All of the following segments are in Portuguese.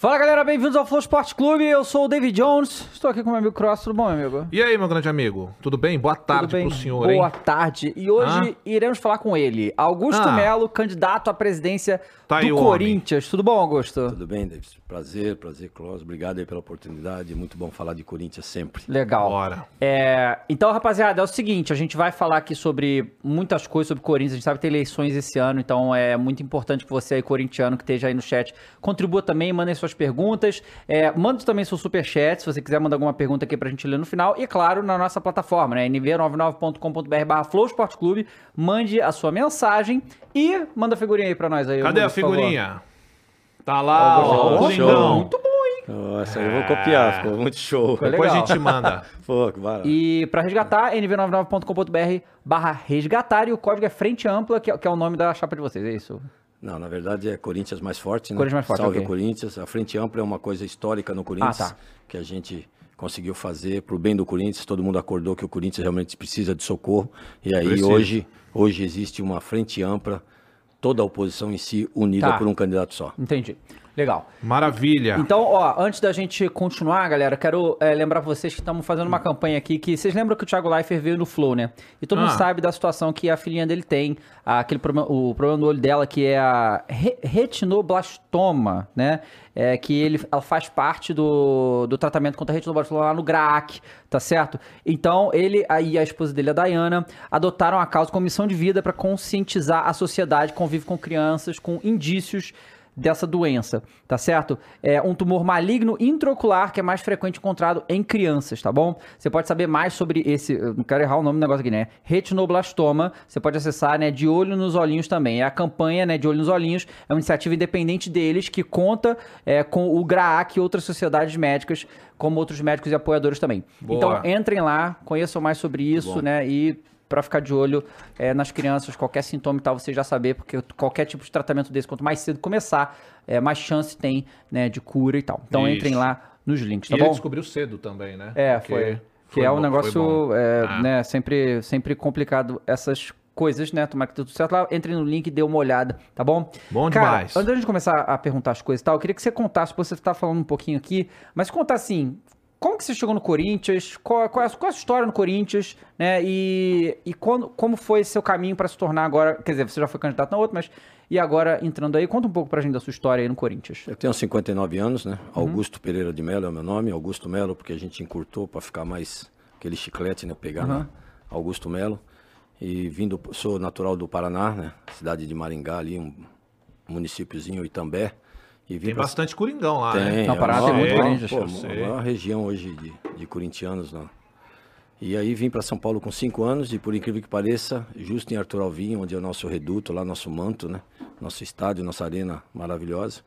Fala galera, bem-vindos ao Flow Sport Clube. Eu sou o David Jones. Estou aqui com o meu amigo Cross. Tudo bom, meu amigo? E aí, meu grande amigo? Tudo bem? Boa tarde Tudo bem? pro senhor, Boa hein? tarde. E hoje iremos falar com ele, Augusto Ah. Melo, candidato à presidência Tá do Corinthians. Tudo bom, Augusto? Tudo bem, Davis? Prazer, prazer, Clós. Obrigado aí pela oportunidade. Muito bom falar de Corinthians sempre. Legal. Bora. É, então, rapaziada, é o seguinte, a gente vai falar aqui sobre muitas coisas sobre Corinthians, a gente sabe que tem eleições esse ano, então é muito importante que você aí, corintiano, que esteja aí no chat, contribua também, mandem suas perguntas, é, mande também seu superchat, se você quiser mandar alguma pergunta aqui pra gente ler no final, e claro, na nossa plataforma, né, nv99.com.br barra Flow Sport Clube, mande a sua mensagem e manda a figurinha aí pra nós aí. Cadê a figurinha? Tá lá, Ó, ó, show. Muito bom, hein? Nossa, eu vou copiar, ficou muito show. Ficou Depois a gente manda. Pô, que barato. E para resgatar, nv99.com.br barra resgatar e o código é frente ampla, que é, que é o nome da chapa de vocês, é isso? Não, na verdade é Corinthians mais forte, né? Corinthians mais forte, Salve ok. o Corinthians. A frente ampla é uma coisa histórica no Corinthians Ah, tá. que a gente conseguiu fazer pro bem do Corinthians. Todo mundo acordou que o Corinthians realmente precisa de socorro. E aí Precisa. hoje, hoje existe uma frente ampla, toda a oposição em si unida Tá. por um candidato só. Entendi. Legal. Maravilha. Então, ó, antes da gente continuar, galera, quero é, lembrar pra vocês que estamos fazendo uma campanha aqui que vocês lembram que o Thiago Leifert veio no Flow, né? E todo mundo Ah. sabe da situação que a filhinha dele tem, aquele problema, o problema do olho dela que é a re- retinoblastoma, né? É que ele, ela faz parte do, do tratamento contra a retinoblastoma lá no GRAAC, tá certo? Então, ele aí e a esposa dele, a Dayana, adotaram a causa como missão de vida para conscientizar a sociedade que convive com crianças com indícios dessa doença, tá certo? É um tumor maligno intraocular que é mais frequente encontrado em crianças, tá bom? Você pode saber mais sobre esse, eu não quero errar o nome do negócio aqui, né? Retinoblastoma, você pode acessar, né, de olho nos olhinhos também. É a campanha, né, de olho nos olhinhos, é uma iniciativa independente deles que conta é, com o GRAAC e outras sociedades médicas, como outros médicos e apoiadores também. Boa. Então, entrem lá, conheçam mais sobre isso, né, e para ficar de olho é, nas crianças, qualquer sintoma e tal, você já saber, porque qualquer tipo de tratamento desse, quanto mais cedo começar, é, mais chance tem, né, de cura e tal. Então Isso. entrem lá nos links, E tá ele bom? descobriu cedo também, né? É, Porque foi. Que é um bom, negócio, é, Ah. né, sempre, sempre complicado essas coisas, né? Tomara que tudo certo lá. Entre no link e dê uma olhada, tá bom? Bom Cara, demais. Antes gente começar a perguntar as coisas e tal, eu queria que você contasse, você tá falando um pouquinho aqui, mas contar assim, como que você chegou no Corinthians? Qual, qual, é, a- qual é a sua história no Corinthians? Né? E, e quando, como foi seu caminho para se tornar agora? Quer dizer, você já foi candidato na outra, mas e agora entrando aí? Conta um pouco pra gente da sua história aí no Corinthians. Eu tenho 59 anos, né? Uhum. Augusto Pereira de Melo é o meu nome, Augusto Melo, porque a gente encurtou para ficar mais aquele chiclete, né? Pegar Uhum. Augusto Melo. E vindo, sou natural do Paraná, né? Cidade de Maringá ali, um municípiozinho Itambé. E vim Tem pra- bastante Coringão lá, Tem, né? É Paraná uma- tem muito é Corinthians. Pô, Eu uma- sei. uma região hoje de, de corintianos, né? E aí vim para São Paulo com cinco anos e por incrível que pareça, justo em Arthur Alvim, onde é o nosso reduto, lá nosso manto, né? Nosso estádio, nossa arena maravilhosa.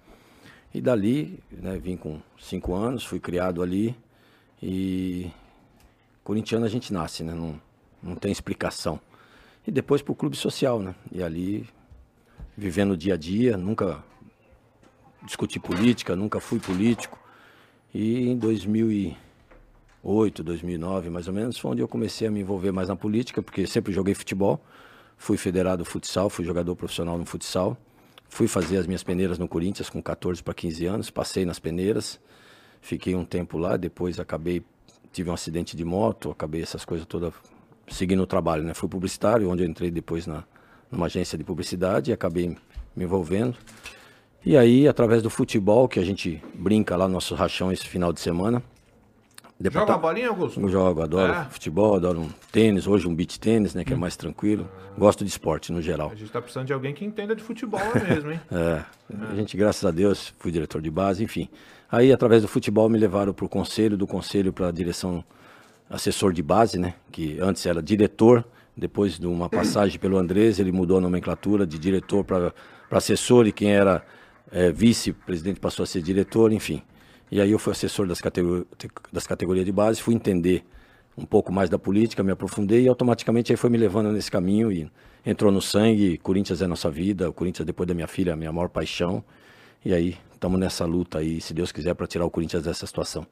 E dali, né, vim com cinco anos, fui criado ali e corintiano a gente nasce, né? Não, não tem explicação. E depois pro clube social, né? E ali vivendo o dia a dia, nunca discuti política, nunca fui político. E em 2008, 2009, mais ou menos, foi onde eu comecei a me envolver mais na política, porque sempre joguei futebol. Fui federado futsal, fui jogador profissional no futsal. Fui fazer as minhas peneiras no Corinthians com 14 para 15 anos, passei nas peneiras. Fiquei um tempo lá, depois acabei tive um acidente de moto, acabei essas coisas todas seguindo o trabalho, né? Fui publicitário, onde eu entrei depois na numa agência de publicidade e acabei me envolvendo. E aí, através do futebol, que a gente brinca lá no nosso rachão esse final de semana. depois Joga a bolinha, Augusto? Eu jogo, adoro É? futebol, adoro um tênis, hoje um beach tênis, né, que é mais tranquilo. Gosto de esporte no geral. A gente tá precisando de alguém que entenda de futebol mesmo, hein? É, a gente, graças a Deus, fui diretor de base, enfim. Aí, através do futebol, me levaram para o conselho, do conselho para a direção assessor de base, né? Que antes era diretor, depois de uma passagem pelo Andrés, ele mudou a nomenclatura de diretor para assessor e quem era eh, vice-presidente passou a ser diretor, enfim. E aí eu fui assessor das, das categorias de base, fui entender um pouco mais da política, me aprofundei e automaticamente aí foi me levando nesse caminho e entrou no sangue, Corinthians é nossa vida, o Corinthians depois da minha filha, é a minha maior paixão. E aí estamos nessa luta aí, se Deus quiser, para tirar o Corinthians dessa situação.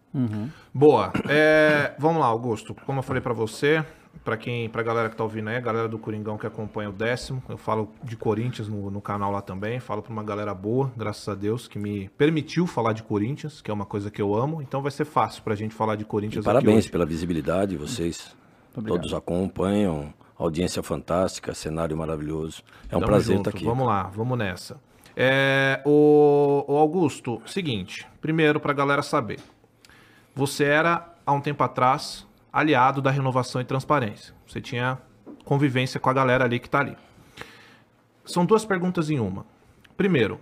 Boa. É, vamos lá, Augusto. Como eu falei pra você, Pra quem, pra galera que tá ouvindo aí, a galera do Coringão que acompanha o décimo, eu falo de Corinthians no, no canal lá também, falo pra uma galera boa, graças a Deus, que me permitiu falar de Corinthians, que é uma coisa que eu amo, então vai ser fácil pra gente falar de Corinthians aqui Parabéns pela visibilidade, vocês todos acompanham, audiência fantástica, cenário maravilhoso. É um Tamo prazer junto, estar aqui. Vamos lá, vamos nessa. É, o, o Augusto, seguinte, primeiro pra galera saber. Você era, há um tempo atrás, aliado da renovação e transparência. Você tinha convivência com a galera ali que tá ali. São duas perguntas em uma. Primeiro,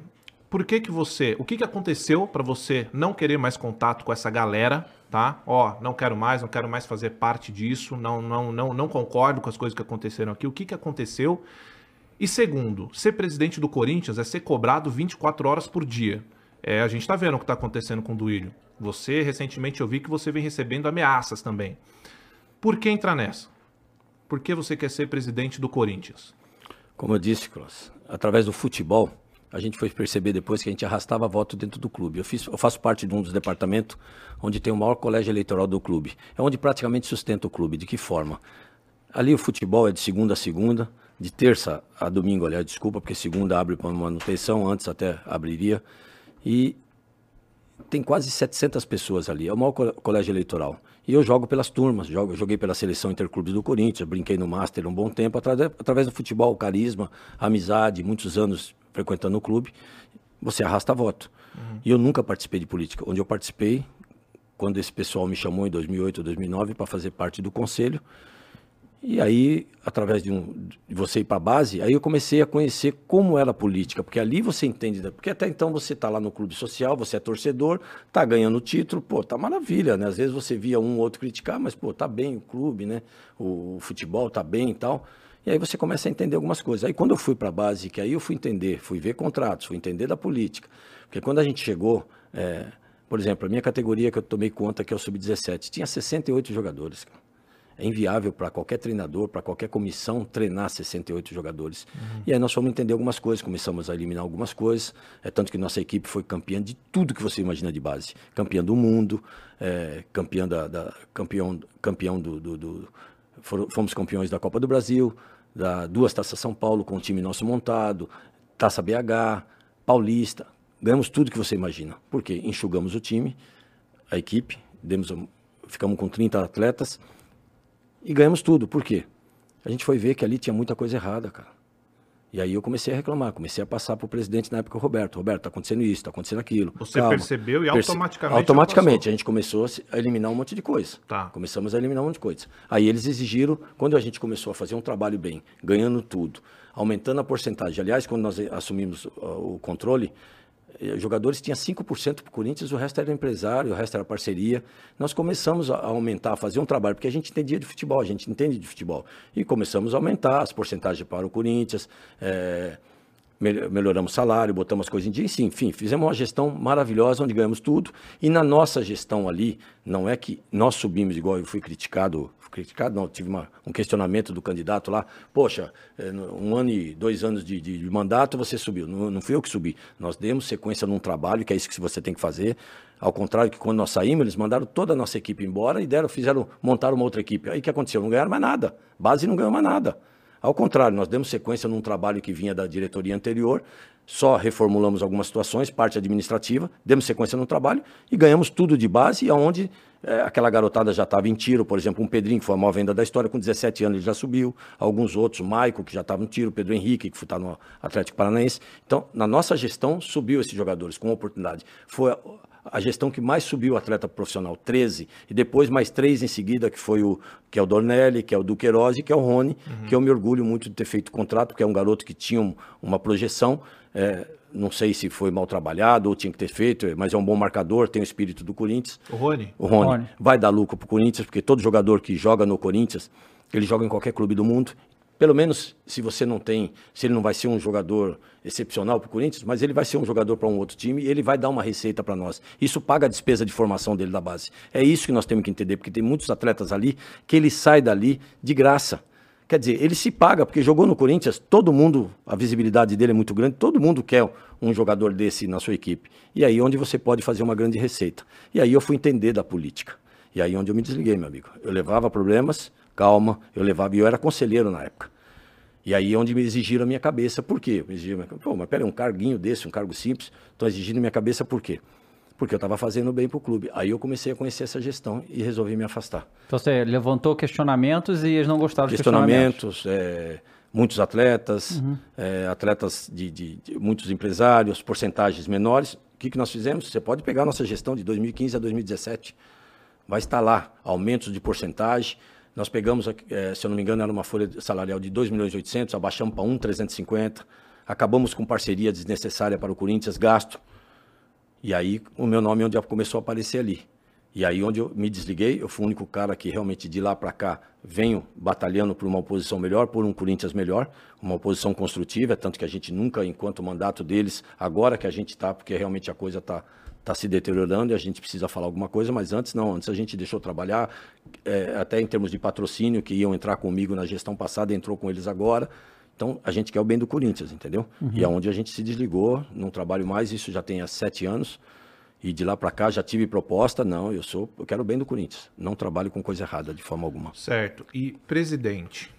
por que que você, o que que aconteceu pra você não querer mais contato com essa galera, tá? Ó, não quero mais, não quero mais fazer parte disso, não não não não concordo com as coisas que aconteceram aqui. O que que aconteceu? E segundo, ser presidente do Corinthians é ser cobrado 24 horas por dia. É, a gente tá vendo o que tá acontecendo com o Duílio. Você, recentemente, eu vi que você vem recebendo ameaças também. Por que entrar nessa? Por que você quer ser presidente do Corinthians? Como eu disse, Klaus, através do futebol, a gente foi perceber depois que a gente arrastava voto dentro do clube. Eu, fiz, eu faço parte de um dos departamentos onde tem o maior colégio eleitoral do clube. É onde praticamente sustenta o clube. De que forma? Ali o futebol é de segunda a segunda, de terça a domingo, aliás, desculpa, porque segunda abre para manutenção, antes até abriria. E tem quase 700 pessoas ali, é o maior co- colégio eleitoral. E eu jogo pelas turmas, jogo, joguei pela seleção interclubes do Corinthians, brinquei no Master um bom tempo, através, através do futebol, carisma, amizade, muitos anos frequentando o clube, você arrasta voto. E eu nunca participei de política. Onde eu participei, quando esse pessoal me chamou em 2008 ou 2009 para fazer parte do conselho, e aí, através de, um, de você ir para a base, aí eu comecei a conhecer como era a política, porque ali você entende, porque até então você está lá no clube social, você é torcedor, tá ganhando título, pô, tá maravilha, né? Às vezes você via um ou outro criticar, mas pô, tá bem o clube, né? O, o futebol tá bem e tal. E aí você começa a entender algumas coisas. Aí quando eu fui para a base, que aí eu fui entender, fui ver contratos, fui entender da política. Porque quando a gente chegou, é, por exemplo, a minha categoria que eu tomei conta, que é o sub-17, tinha 68 jogadores, cara. É inviável para qualquer treinador, para qualquer comissão, treinar 68 jogadores. E aí nós fomos entender algumas coisas, começamos a eliminar algumas coisas. É tanto que nossa equipe foi campeã de tudo que você imagina de base. Campeã do mundo, é, campeã, da, da- campeão, campeão do, do- do- Fomos campeões da Copa do Brasil, da duas Taças São Paulo com o time nosso montado, Taça BH, Paulista. Ganhamos tudo que você imagina. Por quê? Enxugamos o time, a equipe, demos, ficamos com 30 atletas e ganhamos tudo. Por quê? A gente foi ver que ali tinha muita coisa errada, cara. E aí eu comecei a reclamar, comecei a passar para o presidente na época, o Roberto. Roberto, tá acontecendo isso, tá acontecendo aquilo. Você percebeu e Perce- automaticamente Automaticamente, a gente começou a eliminar um monte de coisa. Tá. Começamos a eliminar um monte de coisa. Aí eles exigiram, quando a gente começou a fazer um trabalho bem, ganhando tudo, aumentando a porcentagem. Aliás, quando nós assumimos uh, o controle, jogadores tinham 5% para o Corinthians, o resto era empresário, o resto era parceria. Nós começamos a aumentar, a fazer um trabalho, porque a gente entendia de futebol, a gente entende de futebol. E começamos a aumentar as porcentagens para o Corinthians, eh, mel- melhoramos o salário, botamos as coisas em dia, e enfim, fizemos uma gestão maravilhosa, onde ganhamos tudo. E na nossa gestão ali, não é que nós subimos, igual eu fui criticado, criticado não, tive uma- um questionamento do candidato lá, poxa, no- um ano e dois anos de, de- de mandato você subiu. Não, não fui eu que subi, nós demos sequência num trabalho, que é isso que você tem que fazer. Ao contrário que quando nós saímos, eles mandaram toda a nossa equipe embora e deram, fizeram, montaram uma outra equipe. Aí o que aconteceu? Não ganharam mais nada. Base não ganhou mais nada. Ao contrário, nós demos sequência num trabalho que vinha da diretoria anterior, só reformulamos algumas situações, parte administrativa, demos sequência no trabalho e ganhamos tudo de base, aonde eh, aquela garotada já estava em tiro, por exemplo, um Pedrinho, que foi a maior venda da história, com 17 anos ele já subiu, alguns outros, Maico, que já estava no tiro, Pedro Henrique, que está no Atlético Paranaense. Então, na nossa gestão, subiu esses jogadores com oportunidade. Foi a- gestão que mais subiu o atleta profissional, 13, e depois mais três em seguida, que foi o que é o Dornelli, que é o Duqueiroz e que é o Rony, que eu me orgulho muito de ter feito o contrato, porque é um garoto que tinha um- uma projeção, é, não sei se foi mal trabalhado ou tinha que ter feito, mas é um bom marcador, tem o espírito do Corinthians. O Rony? O Rony, Rony. vai dar lucro pro Corinthians, porque todo jogador que joga no Corinthians, ele joga em qualquer clube do mundo. Pelo menos se você não tem, se ele não vai ser um jogador excepcional pro Corinthians, mas ele vai ser um jogador para um outro time e ele vai dar uma receita para nós. Isso paga a despesa de formação dele da base. É isso que nós temos que entender, porque tem muitos atletas ali que ele sai dali de graça. Quer dizer, ele se paga, porque jogou no Corinthians, todo mundo, a visibilidade dele é muito grande, todo mundo quer um jogador desse na sua equipe. E aí onde você pode fazer uma grande receita. E aí eu fui entender da política. E aí onde eu me desliguei, meu amigo. Eu levava problemas, calma. Eu levava, e eu era conselheiro na época. E aí é onde me exigiram a minha cabeça. Por quê? Me exigiram, pô, mas peraí, um carguinho desse, um cargo simples, estão exigindo a minha cabeça por quê? Porque eu estava fazendo bem para o clube. Aí eu comecei a conhecer essa gestão e resolvi me afastar. Então você levantou questionamentos e eles não gostaram dos questionamentos. questionamentos. É, muitos atletas, uhum. é, atletas de, de, de, muitos empresários, porcentagens menores. O que, que nós fizemos? Você pode pegar a nossa gestão de 2015 a 2017. Vai estar lá, aumentos de porcentagem. Nós pegamos, é, se eu não me engano, era uma folha salarial de 2 milhões e 800, abaixamos para 1,350. Acabamos com parceria desnecessária para o Corinthians, gasto. E aí o meu nome é onde começou a aparecer ali. E aí onde eu me desliguei, eu fui o único cara que realmente de lá para cá venho batalhando por uma oposição melhor, por um Corinthians melhor, uma oposição construtiva, tanto que a gente nunca, enquanto mandato deles, agora que a gente está, porque realmente a coisa está tá se deteriorando e a gente precisa falar alguma coisa, mas antes não, antes a gente deixou trabalhar, é, até em termos de patrocínio, que iam entrar comigo na gestão passada, entrou com eles agora, então, a gente quer o bem do Corinthians, entendeu? Uhum. E aonde é a gente se desligou, não trabalho mais, isso já tem há sete anos. E de lá para cá já tive proposta, não, eu sou, eu quero o bem do Corinthians. Não trabalho com coisa errada de forma alguma. Certo. E presidente,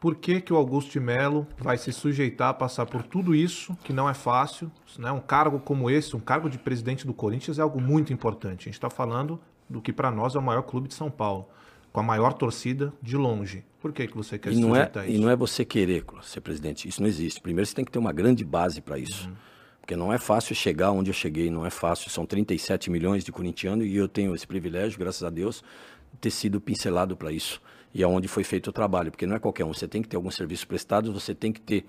por que que o Augusto de Melo vai se sujeitar a passar por tudo isso, que não é fácil, né? Um cargo como esse, um cargo de presidente do Corinthians é algo muito importante. A gente está falando do que para nós é o maior clube de São Paulo com a maior torcida de longe. Por que, que você quer e não é, isso? E não é você querer ser presidente. Isso não existe. Primeiro você tem que ter uma grande base para isso. Uhum. Porque não é fácil chegar onde eu cheguei, não é fácil. São 37 milhões de corintianos e eu tenho esse privilégio, graças a Deus, de ter sido pincelado para isso. E aonde é foi feito o trabalho. Porque não é qualquer um. Você tem que ter algum serviço prestado, você tem que ter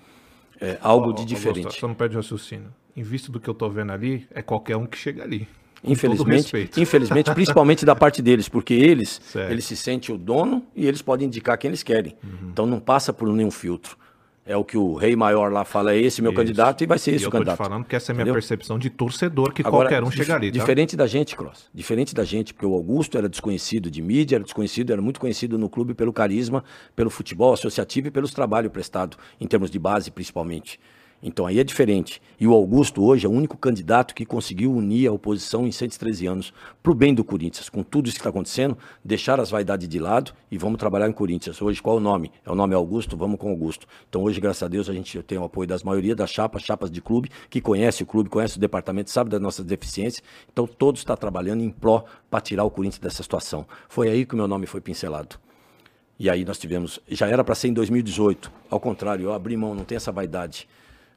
é, algo oh, de diferente. Augusto, só não perde raciocínio. Em vista do que eu estou vendo ali, é qualquer um que chega ali. Infelizmente, infelizmente, principalmente da parte deles, porque eles, eles se sentem o dono e eles podem indicar quem eles querem. Uhum. Então não passa por nenhum filtro. É o que o rei maior lá fala, é esse meu isso. candidato e vai ser esse e o candidato. Eu tô te falando que essa é a minha Entendeu? percepção de torcedor, que Agora, qualquer um chegaria. Tá? Diferente da gente, Cross. Diferente da gente, porque o Augusto era desconhecido de mídia, era desconhecido, era muito conhecido no clube pelo carisma, pelo futebol associativo e pelos trabalhos prestados, em termos de base principalmente. Então aí é diferente. E o Augusto hoje é o único candidato que conseguiu unir a oposição em 113 anos para o bem do Corinthians. Com tudo isso que está acontecendo, deixar as vaidades de lado e vamos trabalhar em Corinthians. Hoje qual é o nome? É o nome Augusto, vamos com Augusto. Então hoje, graças a Deus, a gente tem o apoio das maioria das chapas, chapas de clube, que conhece o clube, conhece o departamento, sabe das nossas deficiências. Então todos estão tá trabalhando em pró para tirar o Corinthians dessa situação. Foi aí que o meu nome foi pincelado. E aí nós tivemos, já era para ser em 2018. Ao contrário, eu abri mão, não tem essa vaidade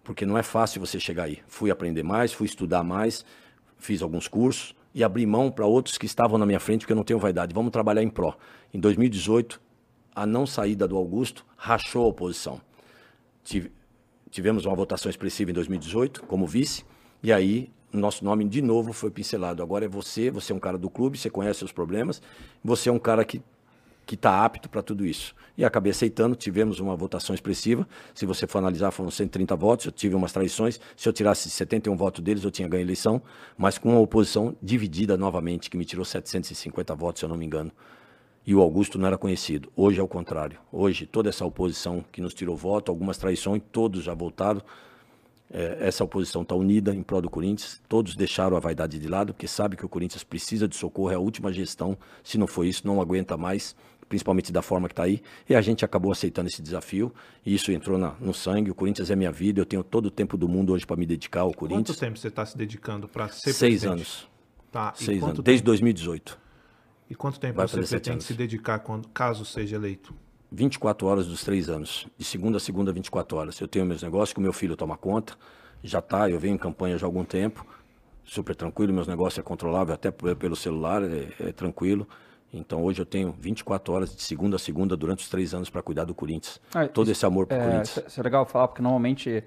porque não é fácil você chegar aí. Fui aprender mais, fui estudar mais, fiz alguns cursos e abri mão para outros que estavam na minha frente, porque eu não tenho vaidade. Vamos trabalhar em pró. Em 2018, a não saída do Augusto rachou a oposição. Tivemos uma votação expressiva em 2018 como vice, e aí nosso nome de novo foi pincelado. Agora é você, você é um cara do clube, você conhece os problemas, você é um cara que que está apto para tudo isso. E acabei aceitando, tivemos uma votação expressiva. Se você for analisar, foram 130 votos, eu tive umas traições. Se eu tirasse 71 votos deles, eu tinha ganho a eleição, mas com uma oposição dividida novamente, que me tirou 750 votos, se eu não me engano. E o Augusto não era conhecido. Hoje é o contrário. Hoje, toda essa oposição que nos tirou voto, algumas traições, todos já voltaram. É, essa oposição está unida em prol do Corinthians. Todos deixaram a vaidade de lado, porque sabe que o Corinthians precisa de socorro. É a última gestão. Se não for isso, não aguenta mais principalmente da forma que está aí. E a gente acabou aceitando esse desafio. E isso entrou na, no sangue. O Corinthians é minha vida. Eu tenho todo o tempo do mundo hoje para me dedicar ao Corinthians. Quanto tempo você está se dedicando para ser Seis presidente? anos. Tá. Seis anos. Tempo... Desde 2018. E quanto tempo Vai você pretende se dedicar quando, caso seja eleito? 24 horas dos três anos. De segunda a segunda, 24 horas. Eu tenho meus negócios que o meu filho toma conta. Já está, eu venho em campanha já há algum tempo. Super tranquilo, meus negócios é controlável até pelo celular, é, é tranquilo. Então hoje eu tenho 24 horas de segunda a segunda durante os três anos para cuidar do Corinthians. Ah, Todo esse amor para o é, Corinthians. Isso é legal falar, porque normalmente,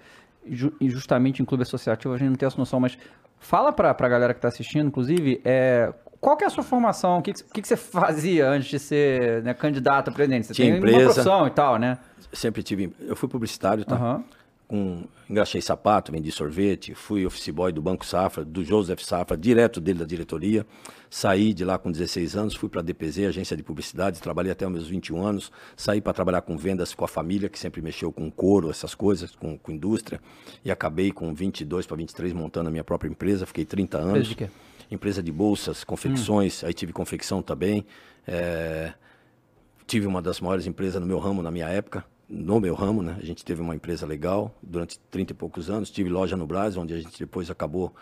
justamente em clube associativo, a gente não tem essa noção, mas fala para a galera que está assistindo, inclusive, é, qual que é a sua formação? O que, que, que você fazia antes de ser né, candidato a presidente? Você Tinha tem empresa, uma profissão e tal, né? Sempre tive. Eu fui publicitário, tá? Uhum com engraxei sapato, vendi sorvete, fui office boy do Banco Safra, do Joseph Safra, direto dele da diretoria. Saí de lá com 16 anos, fui para a DPZ, agência de publicidade, trabalhei até os meus 21 anos. Saí para trabalhar com vendas com a família, que sempre mexeu com couro, essas coisas, com, com indústria. E acabei com 22 para 23 montando a minha própria empresa, fiquei 30 anos. Empresa de quê? Empresa de bolsas, confecções, hum. aí tive confecção também. É tive uma das maiores empresas no meu ramo na minha época, no meu ramo, né? A gente teve uma empresa legal durante 30 e poucos anos. Tive loja no Brasil, onde a gente depois acabou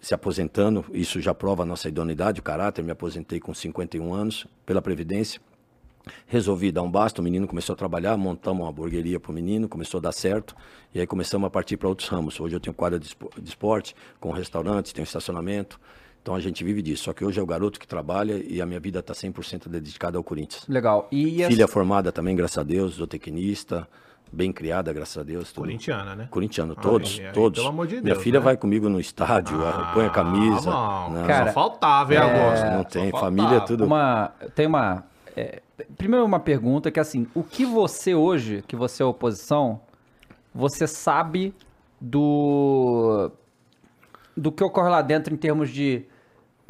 se aposentando. Isso já prova a nossa idoneidade, o caráter. Me aposentei com 51 anos pela Previdência. Resolvi dar um basta, o menino começou a trabalhar, montamos uma hamburgueria para o menino, começou a dar certo, e aí começamos a partir para outros ramos. Hoje eu tenho quadra de esporte, com restaurantes, tenho estacionamento, então a gente vive disso. Só que hoje é o garoto que trabalha e a minha vida está 100% dedicada ao Corinthians. Legal. E Filha essa... formada também, graças a Deus, zootecnista, bem criada, graças a Deus. Tudo. Corintiana, né? Corintiano, todos, ah, todos. Pelo amor de Deus. Minha filha né? vai comigo no estádio, ah, põe a camisa. Não, né? Cara, só faltava, hein, é... Não tem, família, tudo. Uma, tem uma é, primeiro uma pergunta que é assim, o que você hoje, que você é oposição, você sabe do do que ocorre lá dentro em termos de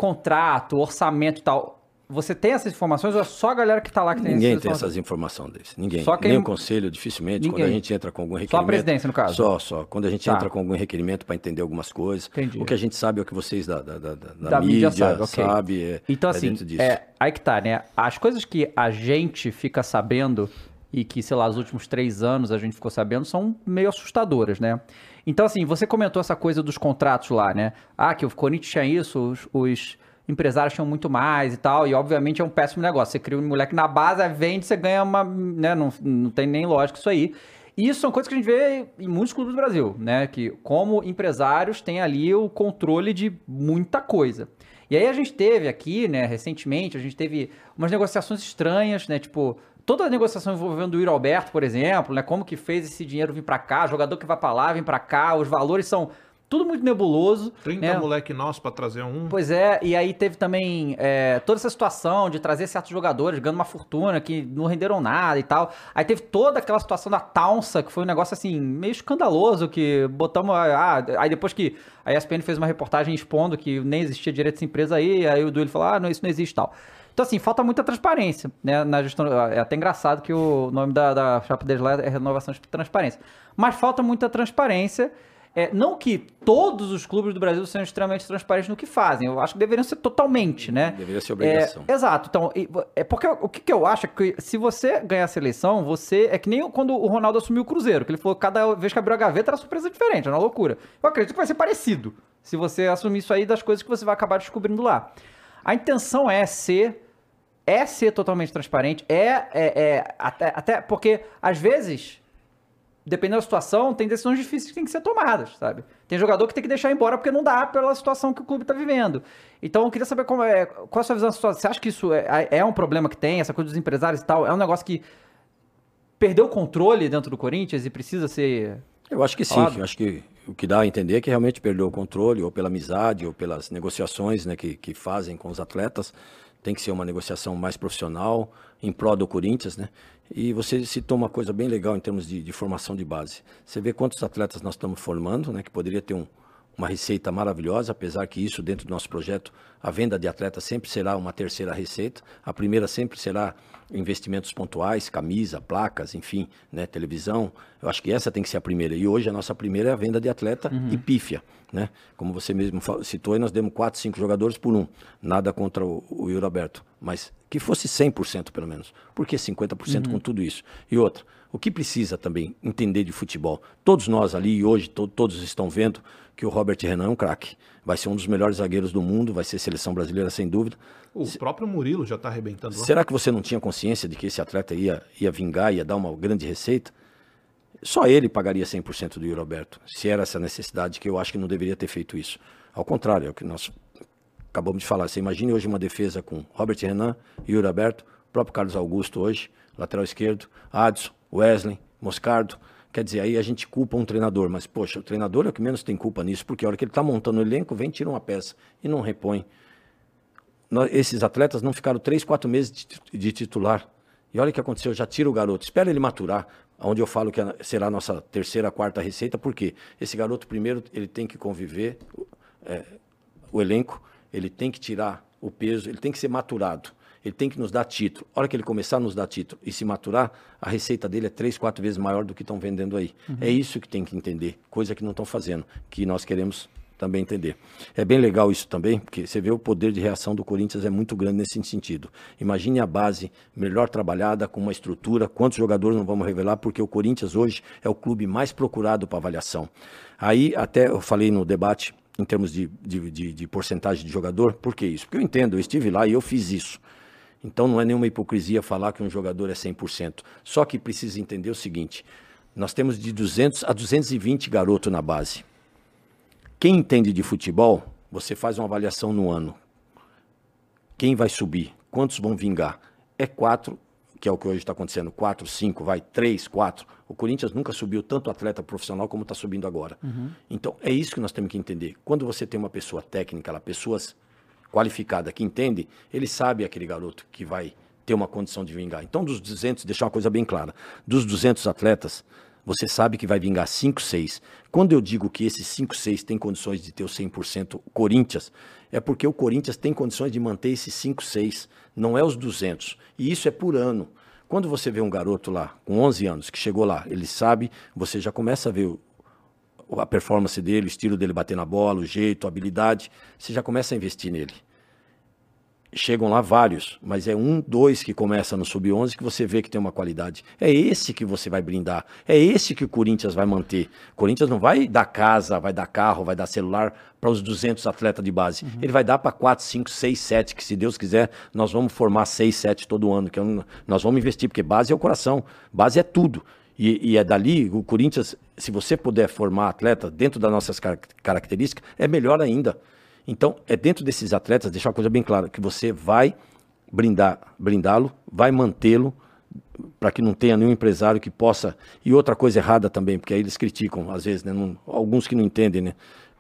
contrato, orçamento e tal? Você tem essas informações ou é só a galera que está lá que tem Ninguém tem essas informações deles. Ninguém. Só quem... Nem o conselho, dificilmente. Ninguém. Quando a gente entra com algum requerimento. Só a presidência, no caso? Só, só. Quando a gente tá. entra com algum requerimento para entender algumas coisas. Entendi. O que a gente sabe é o que vocês da, da, da, da, da mídia, mídia sabe. Okay. sabe é, então, é assim, é, aí que tá, né? As coisas que a gente fica sabendo e que, sei lá, os últimos três anos a gente ficou sabendo são meio assustadoras, né? Então, assim, você comentou essa coisa dos contratos lá, né? Ah, que o Corinthians tinha isso, os, os empresários tinham muito mais e tal, e obviamente é um péssimo negócio. Você cria um moleque na base, vende, você ganha uma. Né, não, não tem nem lógica isso aí. E isso são coisas que a gente vê em muitos clubes do Brasil, né? Que como empresários têm ali o controle de muita coisa. E aí a gente teve aqui, né, recentemente, a gente teve umas negociações estranhas, né? Tipo, toda a negociação envolvendo o Yuri Alberto, por exemplo, né? Como que fez esse dinheiro vir para cá, jogador que vai para lá, vem para cá, os valores são tudo muito nebuloso. 30 né? moleque nosso para trazer um. Pois é, e aí teve também é, toda essa situação de trazer certos jogadores ganhando uma fortuna que não renderam nada e tal. Aí teve toda aquela situação da Taunsa, que foi um negócio assim, meio escandaloso, que botamos. Ah, aí depois que a ESPN fez uma reportagem expondo que nem existia direito dessa empresa aí, aí o Duílio falou: ah, não, isso não existe e tal. Então, assim, falta muita transparência, né? Na gestão, é até engraçado que o nome da, da chapa deles lá é renovação de transparência. Mas falta muita transparência é, não que todos os clubes do Brasil sejam extremamente transparentes no que fazem, eu acho que deveriam ser totalmente, né? Deveria ser obrigação. É, exato. Então, é porque o que, que eu acho é que se você ganhar a eleição, você. É que nem quando o Ronaldo assumiu o Cruzeiro, que ele falou que cada vez que abriu a gaveta era surpresa diferente, era uma loucura. Eu acredito que vai ser parecido se você assumir isso aí das coisas que você vai acabar descobrindo lá. A intenção é ser. É ser totalmente transparente, é, é, é até, até porque às vezes dependendo da situação, tem decisões difíceis que têm que ser tomadas, sabe? Tem jogador que tem que deixar embora porque não dá pela situação que o clube está vivendo. Então, eu queria saber como é, qual é a sua visão da situação. Você acha que isso é, é um problema que tem, essa coisa dos empresários e tal? É um negócio que perdeu o controle dentro do Corinthians e precisa ser. Eu acho que sim. Eu acho que o que dá a entender é que realmente perdeu o controle, ou pela amizade, ou pelas negociações né, que, que fazem com os atletas. Tem que ser uma negociação mais profissional, em prol do Corinthians, né? E você citou uma coisa bem legal em termos de, de formação de base. Você vê quantos atletas nós estamos formando, né? Que poderia ter um, uma receita maravilhosa, apesar que isso dentro do nosso projeto, a venda de atletas sempre será uma terceira receita. A primeira sempre será investimentos pontuais, camisa, placas, enfim, né, televisão. Eu acho que essa tem que ser a primeira. E hoje a nossa primeira é a venda de atleta uhum. e pífia, né? Como você mesmo citou, nós demos quatro, cinco jogadores por um. Nada contra o, o Yuri Alberto, mas que fosse 100% pelo menos. Por que 50% uhum. com tudo isso? E outra, o que precisa também entender de futebol? Todos nós ali, e hoje to todos estão vendo que o Robert Renan é um craque. Vai ser um dos melhores zagueiros do mundo, vai ser seleção brasileira sem dúvida. O Se... próprio Murilo já está arrebentando lá. Será que você não tinha consciência de que esse atleta ia, ia vingar, ia dar uma grande receita? Só ele pagaria 100% do Yuri Roberto, se era essa necessidade, que eu acho que não deveria ter feito isso. Ao contrário, é o que nós acabamos de falar. Você imagine hoje uma defesa com Robert Renan, Yuri Alberto, próprio Carlos Augusto hoje, lateral esquerdo, Adson, Wesley, Moscardo. Quer dizer, aí a gente culpa um treinador, mas poxa, o treinador é o que menos tem culpa nisso, porque a hora que ele está montando o elenco, vem, tira uma peça e não repõe. Nós, esses atletas não ficaram três, quatro meses de, de, titular. E olha o que aconteceu, já tira o garoto, espera ele maturar, onde eu falo que será a nossa terceira, quarta receita, porque esse garoto primeiro ele tem que conviver, é, o elenco, ele tem que tirar o peso, ele tem que ser maturado, ele tem que nos dar título. A hora que ele começar a nos dar título e se maturar, a receita dele é três, quatro vezes maior do que estão vendendo aí. Uhum. É isso que tem que entender, coisa que não estão fazendo, que nós queremos também entender. É bem legal isso também, porque você vê o poder de reação do Corinthians é muito grande nesse sentido. Imagine a base melhor trabalhada, com uma estrutura, quantos jogadores não vamos revelar, porque o Corinthians hoje é o clube mais procurado para avaliação. Aí, até eu falei no debate, em termos de, de, de, de porcentagem de jogador, por que isso? Porque eu entendo, eu estive lá e eu fiz isso. Então não é nenhuma hipocrisia falar que um jogador é 100%. Só que precisa entender o seguinte: nós temos de 200 a 220 garotos na base. Quem entende de futebol, você faz uma avaliação no ano. Quem vai subir? Quantos vão vingar? É quatro, que é o que hoje está acontecendo, quatro, cinco, vai, três, quatro. O Corinthians nunca subiu tanto atleta profissional como está subindo agora. Uhum. Então, é isso que nós temos que entender. Quando você tem uma pessoa técnica, ela, pessoas qualificadas que entende, ele sabe aquele garoto que vai ter uma condição de vingar. Então, dos 200, deixar uma coisa bem clara, dos 200 atletas, você sabe que vai vingar 5, 6. Quando eu digo que esses 5, 6 têm condições de ter o 100% Corinthians, é porque o Corinthians tem condições de manter esses 5, 6, não é os 200. E isso é por ano. Quando você vê um garoto lá, com 11 anos, que chegou lá, ele sabe, você já começa a ver a performance dele, o estilo dele bater na bola, o jeito, a habilidade, você já começa a investir nele chegam lá vários, mas é um, dois que começa no sub-11 que você vê que tem uma qualidade. É esse que você vai brindar. É esse que o Corinthians vai manter. O Corinthians não vai dar casa, vai dar carro, vai dar celular para os 200 atletas de base. Uhum. Ele vai dar para 4, 5, 6, 7, que se Deus quiser, nós vamos formar 6, 7 todo ano. Que é nós vamos investir, porque base é o coração, base é tudo. E, e, é dali, o Corinthians, se você puder formar atleta dentro das nossas car características, é melhor ainda. Então, é dentro desses atletas, deixar uma coisa bem clara, que você vai brindar, brindá-lo, vai mantê-lo, para que não tenha nenhum empresário que possa. E outra coisa errada também, porque aí eles criticam, às vezes, né? Não, alguns que não entendem, né?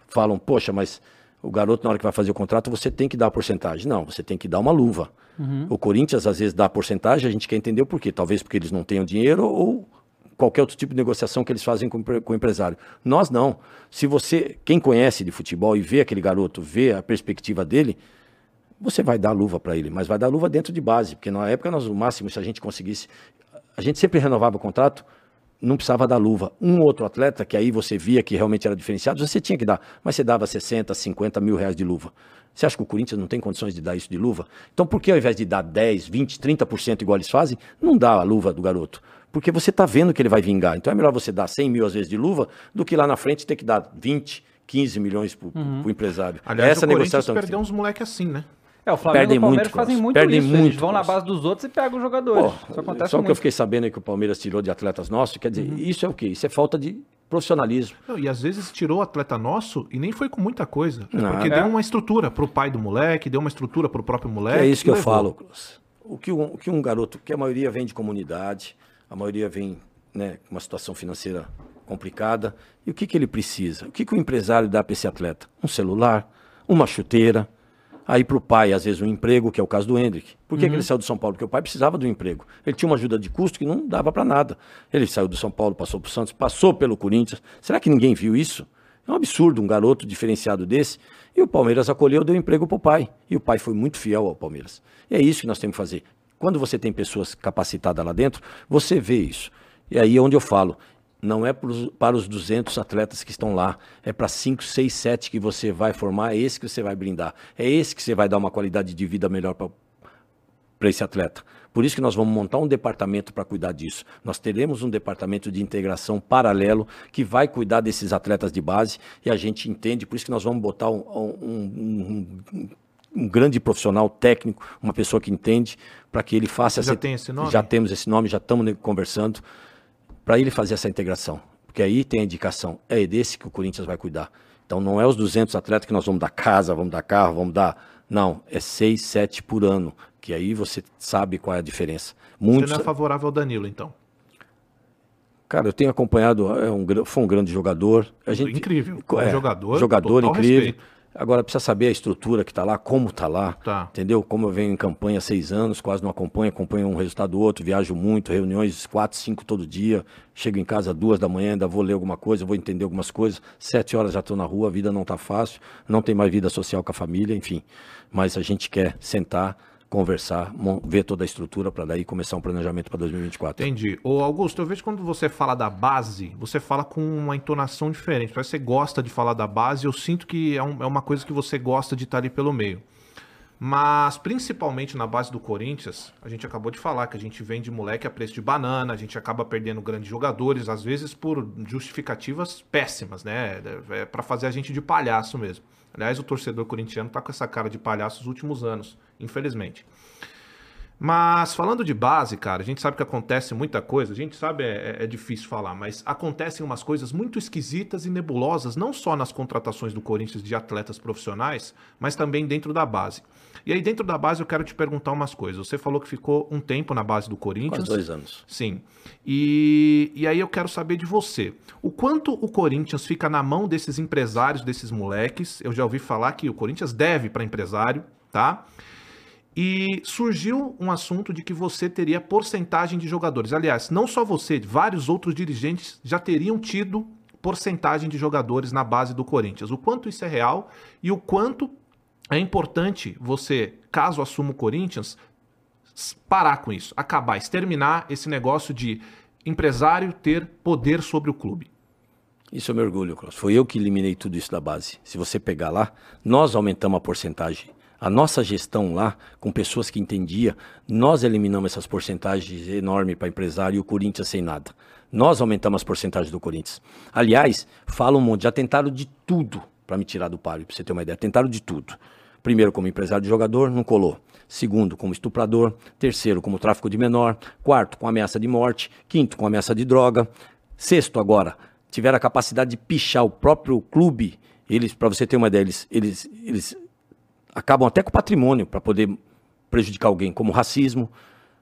Falam, poxa, mas o garoto, na hora que vai fazer o contrato, você tem que dar a porcentagem. Não, você tem que dar uma luva. Uhum. O Corinthians, às vezes, dá a porcentagem, a gente quer entender o porquê. Talvez porque eles não tenham dinheiro ou qualquer outro tipo de negociação que eles fazem com, com o empresário. Nós não. Se você, quem conhece de futebol e vê aquele garoto, vê a perspectiva dele, você vai dar luva para ele, mas vai dar luva dentro de base, porque na época nós o máximo se a gente conseguisse, a gente sempre renovava o contrato, não precisava dar luva. Um outro atleta que aí você via que realmente era diferenciado, você tinha que dar, mas você dava 60, 50 mil reais de luva. Você acha que o Corinthians não tem condições de dar isso de luva? Então por que ao invés de dar 10, 20, 30% igual eles fazem, não dá a luva do garoto? Porque você está vendo que ele vai vingar. Então é melhor você dar 100 mil às vezes de luva do que lá na frente ter que dar 20, 15 milhões para o uhum. empresário. Aliás, Essa o negociação perdeu uns moleques assim, né? É, o Flamengo perdem e o Palmeiras muito, fazem muito perdem isso. Muito, eles vão na base dos outros e pegam os jogadores. Pô, isso acontece Só muito. que eu fiquei sabendo é que o Palmeiras tirou de atletas nossos, quer dizer, uhum. isso é o quê? Isso é falta de profissionalismo. Não, e às vezes tirou o atleta nosso e nem foi com muita coisa. É porque é. deu uma estrutura para o pai do moleque, deu uma estrutura para o próprio moleque. Que é isso que eu falo, Cruz. O que um, o que um garoto, que a maioria vem de comunidade, a maioria vem né, uma situação financeira complicada. E o que, que ele precisa? O que, que o empresário dá para esse atleta? Um celular, uma chuteira. Aí para o pai, às vezes, um emprego, que é o caso do Hendrick. Por que, uhum. que ele saiu do São Paulo? Porque o pai precisava do emprego. Ele tinha uma ajuda de custo que não dava para nada. Ele saiu do São Paulo, passou para o Santos, passou pelo Corinthians. Será que ninguém viu isso? É um absurdo um garoto diferenciado desse. E o Palmeiras acolheu, deu emprego para o pai. E o pai foi muito fiel ao Palmeiras. E é isso que nós temos que fazer. Quando você tem pessoas capacitadas lá dentro, você vê isso. E aí é onde eu falo, não é para os 200 atletas que estão lá, é para 5, 6, 7 que você vai formar, é esse que você vai brindar, é esse que você vai dar uma qualidade de vida melhor para esse atleta. Por isso que nós vamos montar um departamento para cuidar disso. Nós teremos um departamento de integração paralelo que vai cuidar desses atletas de base e a gente entende, por isso que nós vamos botar um, um, um, um grande profissional técnico, uma pessoa que entende, para que ele faça já essa. Já tem esse nome? Já temos esse nome, já estamos conversando para ele fazer essa integração. Porque aí tem a indicação, é desse que o Corinthians vai cuidar. Então não é os 200 atletas que nós vamos dar casa, vamos dar carro, vamos dar. Não, é 6, 7 por ano. Que aí você sabe qual é a diferença. Muitos... Você não é favorável ao Danilo, então? Cara, eu tenho acompanhado, é um, foi um grande jogador. A gente, incrível. É, um jogador. Jogador incrível. Respeito. Agora precisa saber a estrutura que está lá, como está lá, tá. entendeu? Como eu venho em campanha há seis anos, quase não acompanho, acompanho um resultado do outro, viajo muito, reuniões quatro, cinco todo dia, chego em casa duas da manhã, ainda vou ler alguma coisa, vou entender algumas coisas, sete horas já estou na rua, a vida não está fácil, não tem mais vida social com a família, enfim. Mas a gente quer sentar conversar, ver toda a estrutura para daí começar um planejamento para 2024. Entendi. Ô Augusto, eu vejo quando você fala da base, você fala com uma entonação diferente. Parece que você gosta de falar da base, eu sinto que é, um- é uma coisa que você gosta de estar ali pelo meio. Mas, principalmente na base do Corinthians, a gente acabou de falar que a gente vende moleque a preço de banana, a gente acaba perdendo grandes jogadores, às vezes por justificativas péssimas, né? É para fazer a gente de palhaço mesmo. Aliás, o torcedor corintiano tá com essa cara de palhaço os últimos anos, infelizmente. Mas falando de base, cara, a gente sabe que acontece muita coisa, a gente sabe, é, é difícil falar, mas acontecem umas coisas muito esquisitas e nebulosas, não só nas contratações do Corinthians de atletas profissionais, mas também dentro da base. E aí, dentro da base, eu quero te perguntar umas coisas. Você falou que ficou um tempo na base do Corinthians. Quase dois anos. Sim. E, e aí eu quero saber de você. O quanto o Corinthians fica na mão desses empresários, desses moleques? Eu já ouvi falar que o Corinthians deve para empresário, tá? E surgiu um assunto de que você teria porcentagem de jogadores. Aliás, não só você, vários outros dirigentes já teriam tido porcentagem de jogadores na base do Corinthians. O quanto isso é real e o quanto é importante você, caso assuma o Corinthians, parar com isso, acabar, exterminar esse negócio de empresário ter poder sobre o clube. Isso eu me orgulho, Klaus. Foi eu que eliminei tudo isso da base. Se você pegar lá, nós aumentamos a porcentagem. A nossa gestão lá, com pessoas que entendia, nós eliminamos essas porcentagens enormes para empresário e o Corinthians sem nada. Nós aumentamos as porcentagens do Corinthians. Aliás, falam um monte, já tentaram de tudo para me tirar do páreo, para você ter uma ideia. Tentaram de tudo. Primeiro, como empresário de jogador, não colou. Segundo, como estuprador. Terceiro, como tráfico de menor. Quarto, com ameaça de morte. Quinto, com ameaça de droga. Sexto, agora, tiveram a capacidade de pichar o próprio clube. Eles, para você ter uma ideia, eles, eles, eles acabam até com patrimônio para poder prejudicar alguém, como racismo.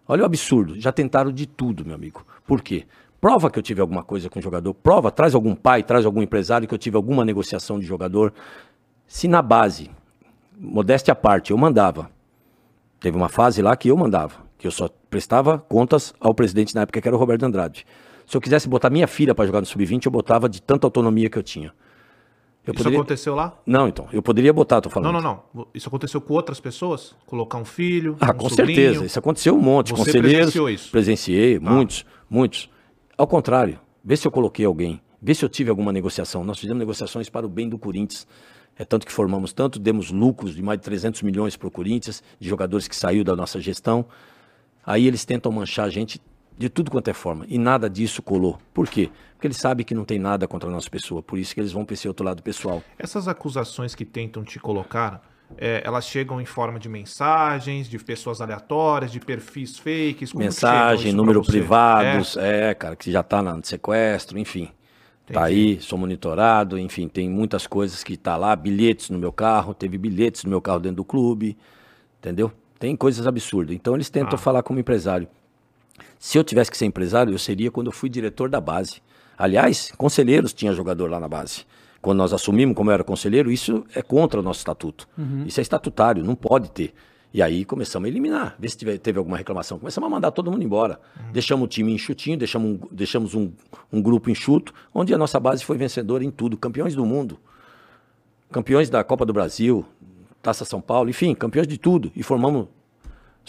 Olha o absurdo. Já tentaram de tudo, meu amigo. Por quê? Prova que eu tive alguma coisa com o jogador. Prova, traz algum pai, traz algum empresário que eu tive alguma negociação de jogador. Se na base, modéstia à parte, eu mandava. Teve uma fase lá que eu mandava, que eu só prestava contas ao presidente na época, que era o Roberto Andrade. Se eu quisesse botar minha filha para jogar no sub-20, eu botava de tanta autonomia que eu tinha. Eu Isso poderia... aconteceu lá? Não, então, eu poderia botar, tô falando. Não, não, não. Isso aconteceu com outras pessoas? Colocar um filho? Ah, um com sobrinho? certeza. Isso aconteceu um monte. Você Conselheiros. presenciou isso? Presenciei, muitos, muitos. Ao contrário, vê se eu coloquei alguém, vê se eu tive alguma negociação. Nós fizemos negociações para o bem do Corinthians. É tanto que formamos tanto, demos lucros de mais de 300 milhões para o Corinthians, de jogadores que saiu da nossa gestão. Aí eles tentam manchar a gente de tudo quanto é forma. E nada disso colou. Por quê? Porque eles sabem que não tem nada contra a nossa pessoa. Por isso que eles vão para esse outro lado pessoal. Essas acusações que tentam te colocar, é, elas chegam em forma de mensagens, de pessoas aleatórias, de perfis fakes? Mensagem, número privados, é. cara, que já tá na sequestro, enfim. Tá aí, sou monitorado, enfim, tem muitas coisas que tá lá, bilhetes no meu carro, teve bilhetes no meu carro dentro do clube, entendeu? Tem coisas absurdas. Então eles tentam Ah. falar como empresário. Se eu tivesse que ser empresário, eu seria quando eu fui diretor da base. Aliás, conselheiros tinha jogador lá na base. Quando nós assumimos como eu era conselheiro, isso é contra o nosso estatuto. Isso é estatutário, não pode ter. E aí começamos a eliminar, ver se tiver, teve alguma reclamação. Começamos a mandar todo mundo embora. Deixamos o time enxutinho, deixamos, um, deixamos um, um grupo enxuto, onde a nossa base foi vencedora em tudo, campeões do mundo campeões da Copa do Brasil, Taça São Paulo, enfim, campeões de tudo. E formamos,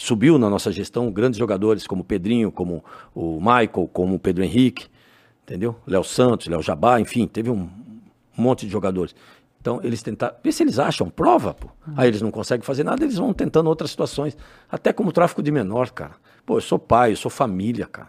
subiu na nossa gestão grandes jogadores como Pedrinho, como o Michael, como o Pedro Henrique, entendeu? Léo Santos, Léo Jabá, enfim, teve um monte de jogadores. Então, eles tentaram, vê se eles acham, prova, pô. Aí eles não conseguem fazer nada, eles vão tentando outras situações. Até como tráfico de menor, cara. Pô, eu sou pai, eu sou família, cara.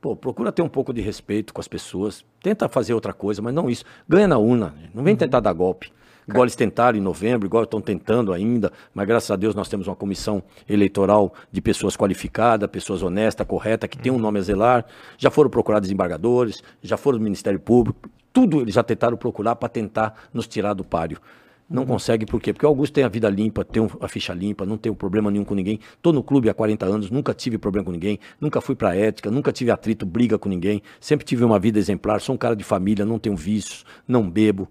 Pô, procura ter um pouco de respeito com as pessoas. Tenta fazer outra coisa, mas não isso. Ganha na urna. Não vem tentar dar golpe. Igual eles tentaram em novembro, igual estão tentando ainda, mas graças a Deus nós temos uma comissão eleitoral de pessoas qualificadas, pessoas honestas, corretas, que tem um nome a zelar. Já foram procurados desembargadores, já foram do Ministério Público, tudo eles já tentaram procurar para tentar nos tirar do páreo. Não consegue, por quê? Porque o Augusto tem a vida limpa, tem a ficha limpa, não tem problema nenhum com ninguém. Estou no clube há 40 anos, nunca tive problema com ninguém, nunca fui para ética, nunca tive atrito, briga com ninguém. Sempre tive uma vida exemplar, sou um cara de família, não tenho vícios, não bebo.